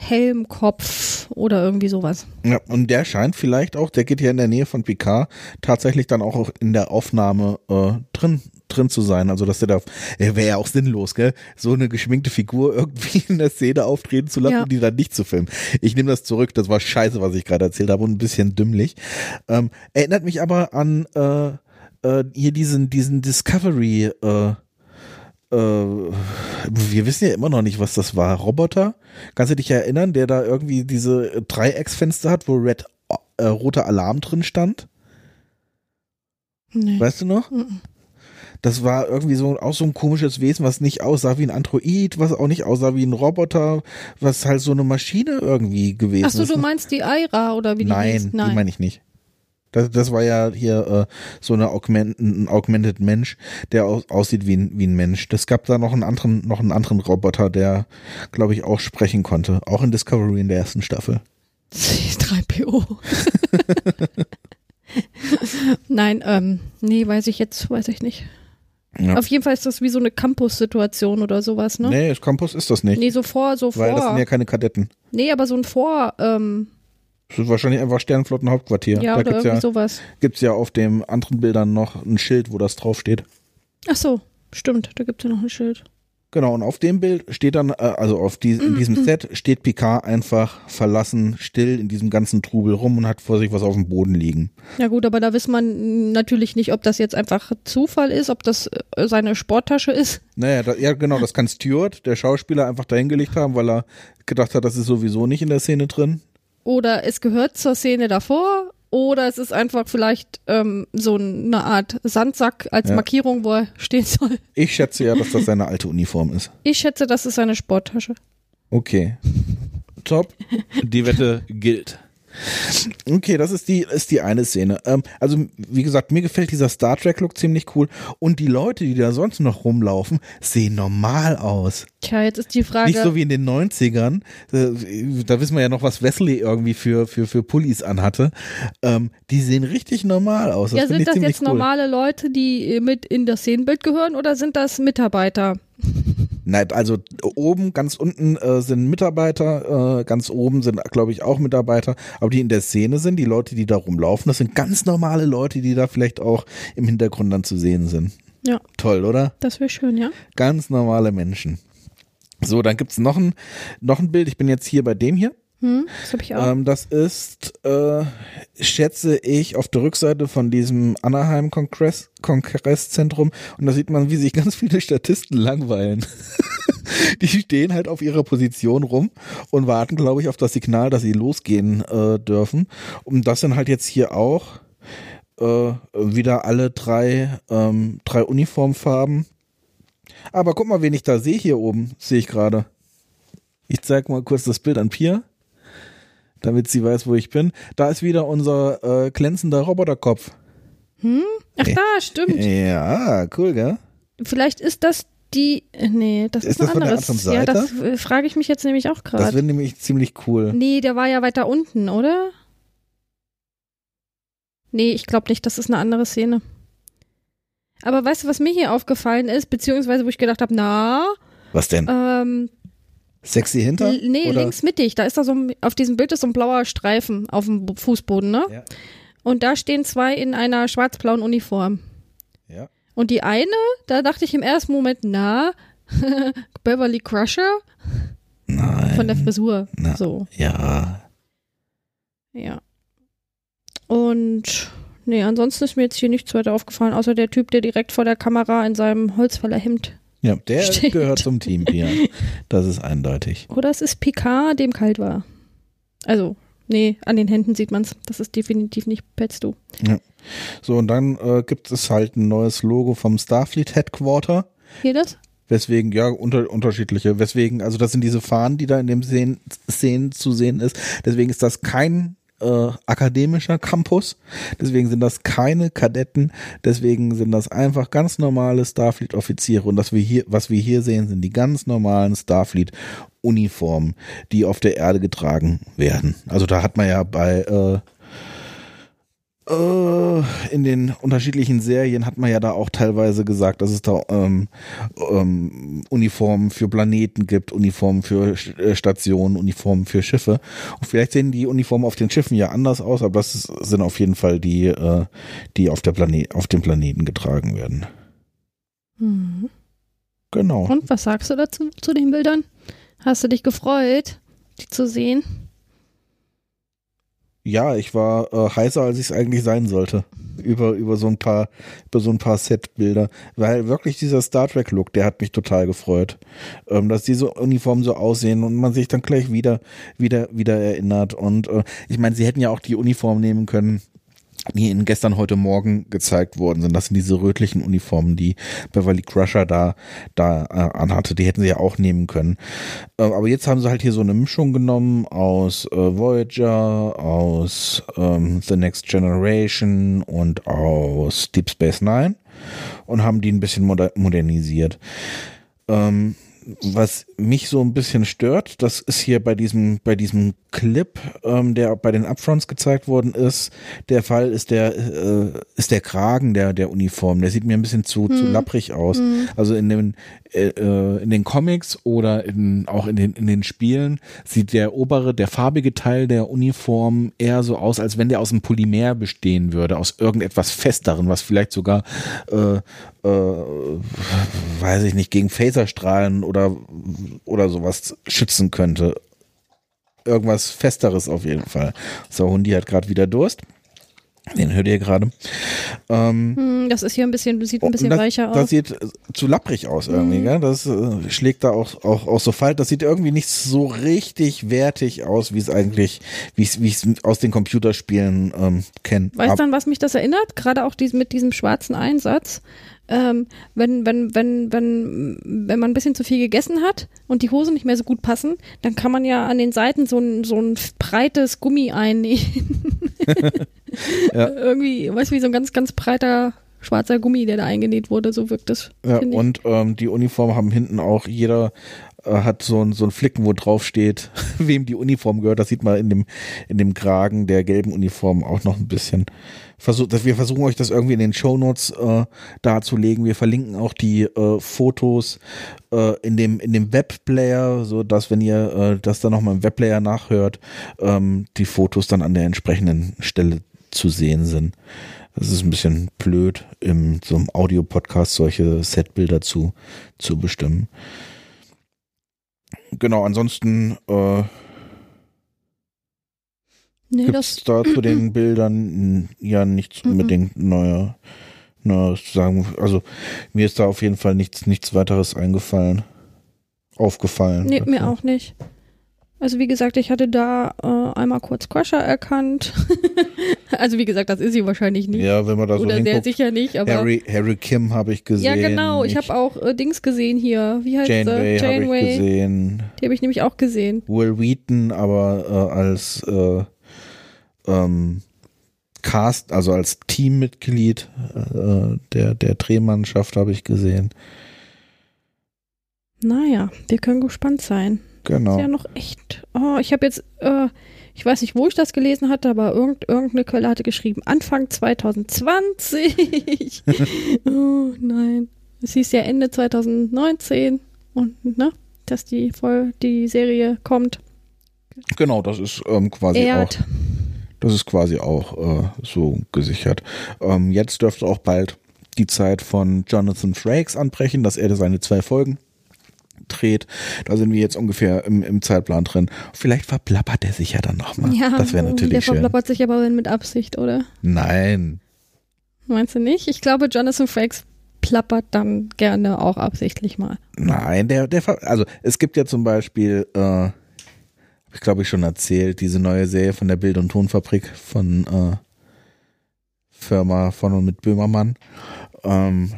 A: Helmkopf oder irgendwie sowas.
B: Ja, und der scheint vielleicht auch, der geht ja in der Nähe von Picard, tatsächlich dann auch in der Aufnahme äh, drin drin zu sein. Also dass der da, wäre ja auch sinnlos, gell? So eine geschminkte Figur [laughs] irgendwie in der Szene auftreten zu lassen
A: Ja.
B: und die dann nicht zu filmen. Ich nehme das zurück, das war scheiße, was ich gerade erzählt habe und ein bisschen dümmlich. Ähm, erinnert mich aber an äh, äh, hier diesen, diesen Discovery, äh, äh, wir wissen ja immer noch nicht, was das war. Roboter? Kannst du dich erinnern, der da irgendwie diese Dreiecksfenster hat, wo Red äh, roter Alarm drin stand?
A: Nee.
B: Weißt du noch?
A: Mhm.
B: Das war irgendwie so auch so ein komisches Wesen, was nicht aussah wie ein Android, was auch nicht aussah wie ein Roboter, was halt so eine Maschine irgendwie gewesen
A: Achso,
B: ist.
A: du meinst die Aira oder wie die
B: Nein,
A: hieß?
B: die meine ich nicht. Das, das war ja hier äh, so eine Augment, ein Augmented Mensch, der aus, aussieht wie ein, wie ein Mensch. Das gab da noch einen anderen, noch einen anderen Roboter, der, glaube ich, auch sprechen konnte. Auch in Discovery in der ersten Staffel.
A: C3PO. [laughs] Nein, ähm, nee, weiß ich jetzt, weiß ich nicht.
B: Ja.
A: Auf jeden Fall ist das wie so eine Campus-Situation oder sowas, ne?
B: Nee, Campus ist das nicht.
A: Nee, so vor, so
B: weil das
A: vor.
B: sind ja keine Kadetten.
A: nee, aber so ein Vor, ähm,
B: Das ist wahrscheinlich einfach Sternenflottenhauptquartier.
A: ja,
B: da
A: oder
B: gibt's
A: irgendwie
B: ja,
A: sowas.
B: gibt's ja auf den anderen Bildern noch ein Schild, wo das draufsteht.
A: Ach so, stimmt, da gibt's ja noch ein Schild.
B: Genau, und auf dem Bild steht dann, äh, also auf die, in diesem Set steht Picard einfach verlassen, still in diesem ganzen Trubel rum und hat vor sich was auf dem Boden liegen.
A: Ja gut, aber da weiß man natürlich nicht, ob das jetzt einfach Zufall ist, ob das äh, seine Sporttasche ist.
B: Naja, da, ja genau, das kann Stewart, der Schauspieler, einfach dahingelegt haben, weil er gedacht hat, das ist sowieso nicht in der Szene drin.
A: Oder es gehört zur Szene davor. Oder es ist einfach vielleicht ähm, so eine Art Sandsack als
B: Ja.
A: Markierung, wo er stehen soll.
B: Ich schätze ja, dass das seine alte Uniform ist.
A: Ich schätze, das ist seine Sporttasche.
B: Okay. Top. Die Wette gilt. Okay, das ist die, ist die eine Szene. Ähm, also, wie gesagt, mir gefällt dieser Star Trek-Look ziemlich cool. Und die Leute, die da sonst noch rumlaufen, sehen normal aus.
A: Tja, jetzt ist die Frage.
B: Nicht so wie in den 90ern. Äh, Da wissen wir ja noch, was Wesley irgendwie für, für, für Pullis anhatte. Ähm, die sehen richtig normal aus. Das
A: ja, sind das jetzt
B: cool.
A: normale Leute, die äh, mit in das Szenenbild gehören oder sind das Mitarbeiter?
B: Nein, also oben, ganz unten äh, sind Mitarbeiter, äh, ganz oben sind, glaube ich, auch Mitarbeiter, aber die in der Szene sind, die Leute, die da rumlaufen, das sind ganz normale Leute, die da vielleicht auch im Hintergrund dann zu sehen sind.
A: Ja,
B: Toll, oder?
A: das wäre schön, ja.
B: Ganz normale Menschen. So, dann gibt's noch ein, noch ein Bild. Ich bin jetzt hier bei dem hier.
A: Hm, das habe ich auch.
B: Ähm, das ist, äh, schätze ich, auf der Rückseite von diesem Anaheim Kongress Kongresszentrum und da sieht man, wie sich ganz viele Statisten langweilen. [laughs] Die stehen halt auf ihrer Position rum und warten, glaube ich, auf das Signal, dass sie losgehen äh, dürfen. Und das sind halt jetzt hier auch äh, wieder alle drei, ähm, drei Uniformfarben. Aber guck mal, wen ich da sehe hier oben, sehe ich gerade. Ich zeig mal kurz das Bild an Pia damit sie weiß, wo ich bin. Da ist wieder unser äh, glänzender Roboterkopf.
A: Hm? Ach
B: Ja.
A: da, stimmt.
B: Ja, cool, gell?
A: Vielleicht ist das die. äh, Nee, das ist,
B: Ist das
A: ein
B: von der
A: anderes.
B: anderen
A: Ja,
B: Seite?
A: das äh, frage ich mich jetzt nämlich auch
B: Das
A: gerade.
B: wäre nämlich ziemlich cool.
A: Nee, der war ja weiter unten, oder? Nee, ich glaube nicht, das ist eine andere Szene. Aber weißt du, was mir hier aufgefallen ist, beziehungsweise wo ich gedacht habe, na,
B: Was denn?
A: ähm,
B: Sexy hinter?
A: l- nee,
B: Oder?
A: links mittig, da ist da so ein, auf diesem Bild ist so ein blauer Streifen auf dem Fußboden, ne?
B: Ja.
A: Und da stehen zwei in einer schwarz-blauen Uniform.
B: Ja.
A: Und die eine, da dachte ich im ersten Moment, na, [laughs] Beverly Crusher
B: Nein.
A: von der Frisur.
B: Na.
A: So,
B: ja.
A: ja. Und nee, ansonsten ist mir jetzt hier nichts weiter aufgefallen, außer der Typ, der direkt vor der Kamera in seinem Holzfällerhemd.
B: Ja, der
A: Steht.
B: gehört zum Team hier. Das ist eindeutig.
A: Oder es ist Picard, dem kalt war. Also, nee, an den Händen sieht man's. Das ist definitiv nicht Petsto.
B: So, und dann äh, gibt es halt ein neues Logo vom Starfleet Headquarter.
A: Hier das?
B: Weswegen, ja, unter, unterschiedliche. Weswegen, also das sind diese Fahnen, die da in dem Szenen, Szenen zu sehen ist. Deswegen ist das kein äh, akademischer Campus. Deswegen sind das keine Kadetten. Deswegen sind das einfach ganz normale Starfleet-Offiziere. Und das wir hier, was wir hier sehen, sind die ganz normalen Starfleet-Uniformen, die auf der Erde getragen werden. Also da hat man ja bei äh, in den unterschiedlichen Serien hat man ja da auch teilweise gesagt, dass es da ähm, ähm, Uniformen für Planeten gibt, Uniformen für äh, Stationen, Uniformen für Schiffe. Und vielleicht sehen die Uniformen auf den Schiffen ja anders aus, aber das sind auf jeden Fall die, äh, die auf der Planet, auf dem Planeten getragen werden.
A: Mhm.
B: Genau.
A: Und was sagst du dazu, zu den Bildern? Hast du dich gefreut, die zu sehen?
B: Ja, ich war äh, heißer, als ich es eigentlich sein sollte. Über, über so ein paar, über so ein paar Setbilder. Weil wirklich dieser Star Trek-Look, der hat mich total gefreut. Ähm, dass diese Uniformen so aussehen und man sich dann gleich wieder, wieder, wieder erinnert. Und äh, ich meine, sie hätten ja auch die Uniform nehmen können, die ihnen gestern, heute Morgen gezeigt worden sind. Das sind diese rötlichen Uniformen, die Beverly Crusher da, da äh, anhatte. Die hätten sie ja auch nehmen können. Äh, aber jetzt haben sie halt hier so eine Mischung genommen aus äh, Voyager, aus ähm, The Next Generation und aus Deep Space Nine und haben die ein bisschen moder modernisiert. Ähm, was mich so ein bisschen stört, das ist hier bei diesem, bei diesem Clip, ähm, der bei den Upfronts gezeigt worden ist, der Fall ist der, äh, ist der Kragen der, der Uniform. Der sieht mir ein bisschen zu, zu lapprig aus. Also in äh, in den Comics oder in, auch in den, in den Spielen sieht der obere, der farbige Teil der Uniform eher so aus, als wenn der aus einem Polymer bestehen würde, aus irgendetwas Festeren, was vielleicht sogar, äh, äh, weiß ich nicht, gegen Phaserstrahlen oder, oder sowas schützen könnte. Irgendwas Festeres auf jeden Fall. So, Hundi hat gerade wieder Durst. Den hört ihr gerade. Ähm,
A: Hm, das ist hier ein bisschen, sieht ein bisschen
B: das,
A: weicher
B: Das
A: aus. Mhm.
B: sieht äh, zu lapprig aus irgendwie, gell? Das äh, schlägt da auch, auch, auch so falsch. Das sieht irgendwie nicht so richtig wertig aus, wie es eigentlich, wie ich es aus den Computerspielen ähm, kenne.
A: Weißt du, an was mich das erinnert? Gerade auch dies, mit diesem schwarzen Einsatz. Ähm, wenn, wenn, wenn, wenn, wenn man ein bisschen zu viel gegessen hat und die Hosen nicht mehr so gut passen, dann kann man ja an den Seiten so ein, so ein breites Gummi einnähen. [laughs]
B: Ja. [laughs]
A: Irgendwie, weißt du, wie so ein ganz, ganz breiter schwarzer Gummi, der da eingenäht wurde, so wirkt das.
B: Ja, und ähm, die Uniform haben hinten auch, jeder hat so ein, so ein Flicken, wo drauf steht, [laughs] wem die Uniform gehört. Das sieht man in dem, in dem Kragen der gelben Uniform auch noch ein bisschen. Versuch, dass wir versuchen euch das irgendwie in den Shownotes äh, darzulegen. Wir verlinken auch die äh, Fotos äh, in dem in dem Webplayer, so dass wenn ihr äh, das dann nochmal im Webplayer nachhört, ähm, die Fotos dann an der entsprechenden Stelle zu sehen sind. Das ist ein bisschen blöd, im so einem Audio-Podcast solche Setbilder zu, zu bestimmen. Genau, ansonsten, äh,
A: Nee,
B: Gibt es da zu den [clears throat] Bildern ja nichts unbedingt neuer, neues zu sagen. Also mir ist da auf jeden Fall nichts, nichts weiteres eingefallen. Aufgefallen.
A: nee, mir auch nicht. Also wie gesagt, ich hatte da äh, einmal kurz Crusher erkannt. [laughs] also wie gesagt, das ist sie wahrscheinlich nicht.
B: Ja, wenn man da so
A: Oder sehr
B: hinguckt.
A: sicher nicht, aber.
B: Harry, Harry Kim habe ich gesehen.
A: ja, genau. Ich habe auch äh, Dings gesehen hier. Wie heißt
B: Janeway
A: sie?
B: habe ich
A: Janeway.
B: gesehen.
A: Die habe ich nämlich auch gesehen.
B: Will Wheaton, aber äh, als äh, ähm, Cast, also als Teammitglied äh, der, der Drehmannschaft habe ich gesehen.
A: Naja, wir können gespannt sein.
B: Genau.
A: Ist ja noch echt. Oh, ich habe jetzt, äh, ich weiß nicht, wo ich das gelesen hatte, aber irgend, irgendeine Quelle hatte geschrieben, Anfang 2020. [laughs] oh nein. Es hieß ja Ende 2019 und ne, dass die voll die Serie kommt.
B: Genau, das ist ähm, quasi auch,
A: Erd.
B: das ist quasi auch äh, so gesichert. Ähm, jetzt dürfte auch bald die Zeit von Jonathan Frakes anbrechen, dass er seine zwei Folgen dreht. Da sind wir jetzt ungefähr im, im Zeitplan drin. Vielleicht verplappert er sich ja dann nochmal.
A: Ja,
B: das wäre
A: der
B: natürlich schön.
A: verplappert sich aber mit Absicht, oder?
B: Nein.
A: Meinst du nicht? Ich glaube, Jonathan Frakes plappert dann gerne auch absichtlich mal.
B: Nein, der, der, also es gibt ja zum Beispiel, äh, hab ich glaube ich schon erzählt, diese neue Serie von der Bild- und Tonfabrik von äh, Firma von und mit Böhmermann. Ähm,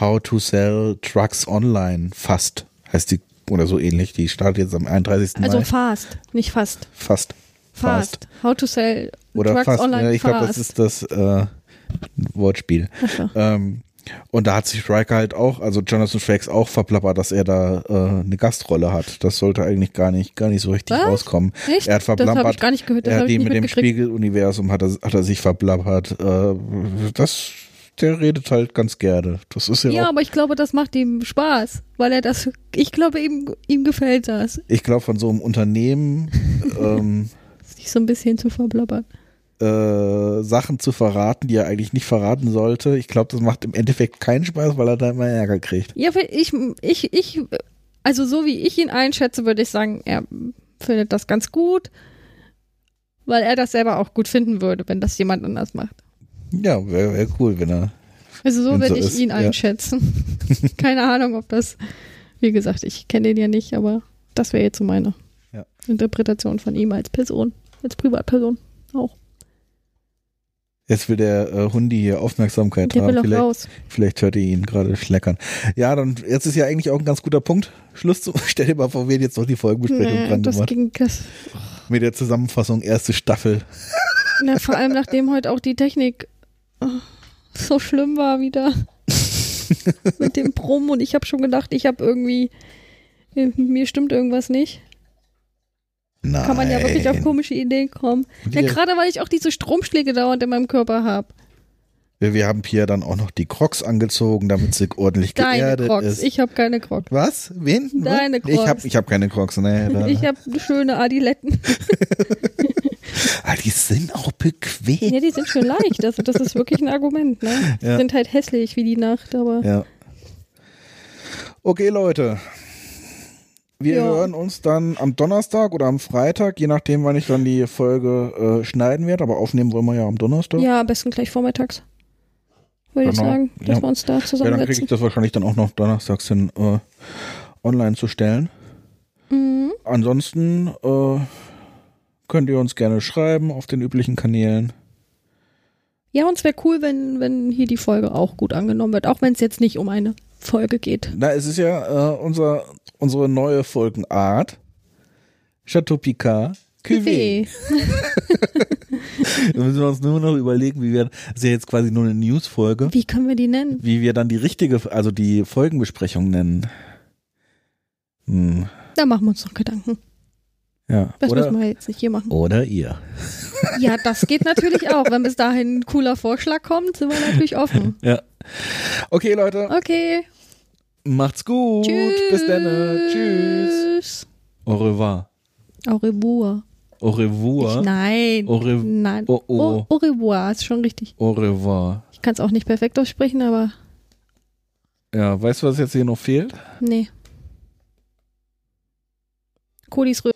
B: How to Sell Trucks Online, fast heißt die, oder so ähnlich. Die startet jetzt am 31.
A: Also
B: Mai.
A: fast, nicht fast.
B: Fast.
A: Fast. How to sell
B: Oder
A: Trucks
B: fast.
A: online
B: Ja, ich glaube, das ist das äh, Wortspiel.
A: So.
B: Ähm, und da hat sich Striker halt auch, also Jonathan Frakes auch verplappert, dass er da äh, eine Gastrolle hat. Das sollte eigentlich gar nicht, gar nicht so richtig
A: Was?
B: rauskommen.
A: Echt?
B: Er hat verplappert.
A: ich gar nicht gehört.
B: Er hat die mit dem. Spiegeluniversum hat er, hat er sich verplappert. Äh, das, der redet halt ganz gerne. Das ist ja,
A: Ja,
B: auch,
A: aber ich glaube, das macht ihm Spaß, weil er das, ich glaube, ihm, ihm gefällt das,
B: ich glaube, von so einem Unternehmen [laughs] ähm,
A: sich so ein bisschen zu verblabbern.
B: äh, Sachen zu verraten, die er eigentlich nicht verraten sollte. Ich glaube, das macht im Endeffekt keinen Spaß, weil er da immer Ärger kriegt.
A: Ja, ich, ich, ich, also so wie ich ihn einschätze, würde ich sagen, er findet das ganz gut, weil er das selber auch gut finden würde, wenn das jemand anders macht.
B: Ja, wäre wär cool, wenn er.
A: Also so würde
B: so
A: ich
B: ist,
A: ihn
B: ja.
A: einschätzen. [laughs] Keine Ahnung, ob das, wie gesagt, ich kenne den ja nicht, aber das wäre jetzt so meine
B: Ja.
A: Interpretation von ihm als Person, als Privatperson auch.
B: Jetzt will der äh, Hundi hier Aufmerksamkeit
A: Der will
B: haben.
A: auch
B: Vielleicht,
A: raus.
B: vielleicht hört ihr ihn gerade schleckern. Ja, dann jetzt ist ja eigentlich auch ein ganz guter Punkt. Schluss zu. [laughs] Stell dir mal vor, wir jetzt noch die Folgenbesprechung
A: Nee,
B: dran
A: das
B: gemacht.
A: ging, das,
B: Mit der Zusammenfassung erste Staffel.
A: na, vor allem nachdem [laughs] heute auch die Technik [laughs] so schlimm war wieder [laughs] mit dem Brumm und ich habe schon gedacht, ich habe irgendwie, mir stimmt irgendwas nicht.
B: Nein.
A: Kann man ja wirklich auf komische Ideen kommen. Ja, gerade weil ich auch diese Stromschläge dauernd in meinem Körper habe.
B: wir, wir haben Pia dann auch noch die Crocs angezogen, damit sie ordentlich
A: Deine
B: geerdet
A: Crocs.
B: ist.
A: Ich habe keine Crocs.
B: Was? Wen?
A: Deine
B: Was? Ich habe
A: Crocs.
B: ich hab keine Crocs. Nee. [laughs]
A: Ich habe schöne Adiletten.
B: Ah, die sind auch bequem.
A: Ja, die sind schön leicht. Also das ist wirklich ein Argument. Ne? Die
B: Ja.
A: sind halt hässlich wie die Nacht, aber
B: Ja. Okay, Leute. Wir
A: Ja.
B: hören uns dann am Donnerstag oder am Freitag, je nachdem, wann ich dann die Folge äh, schneiden werde. Aber aufnehmen wollen wir ja am Donnerstag.
A: ja, am besten gleich vormittags. Würde ich
B: Genau.
A: sagen, dass
B: Ja.
A: wir uns da
B: Ja, dann kriege
A: zusammensetzen.
B: ich das wahrscheinlich dann auch noch donnerstags hin, äh, online zu stellen.
A: Mhm.
B: Ansonsten äh, könnt ihr uns gerne schreiben auf den üblichen Kanälen.
A: Ja, und es wäre cool, wenn, wenn hier die Folge auch gut angenommen wird, auch wenn es jetzt nicht um eine Folge geht.
B: Na, es ist ja äh, unser, unsere neue Folgenart. Chateau Picard. Cuvée. [laughs] Da müssen wir uns nur noch überlegen, wie wir, das ist ja jetzt quasi nur eine News-Folge,
A: Wie können wir die nennen?
B: wie wir dann die richtige, also die Folgenbesprechung nennen. Hm,
A: Da machen wir uns noch Gedanken.
B: Ja.
A: Das
B: Oder,
A: müssen wir jetzt nicht hier machen.
B: oder ihr.
A: Ja, das geht natürlich auch. Wenn bis dahin ein cooler Vorschlag kommt, sind wir natürlich offen. [laughs]
B: Ja. Okay, Leute,
A: Okay.
B: macht's gut.
A: Tschüss.
B: Bis dann. Tschüss. Au revoir.
A: Au revoir.
B: Au revoir.
A: Ich, nein.
B: Au, rev
A: Nein.
B: Oh, oh.
A: Au, revoir, ist schon richtig.
B: Au revoir.
A: Ich kann es auch nicht perfekt aussprechen, aber
B: Ja, weißt du, was jetzt hier noch fehlt?
A: nee. Kodis Rö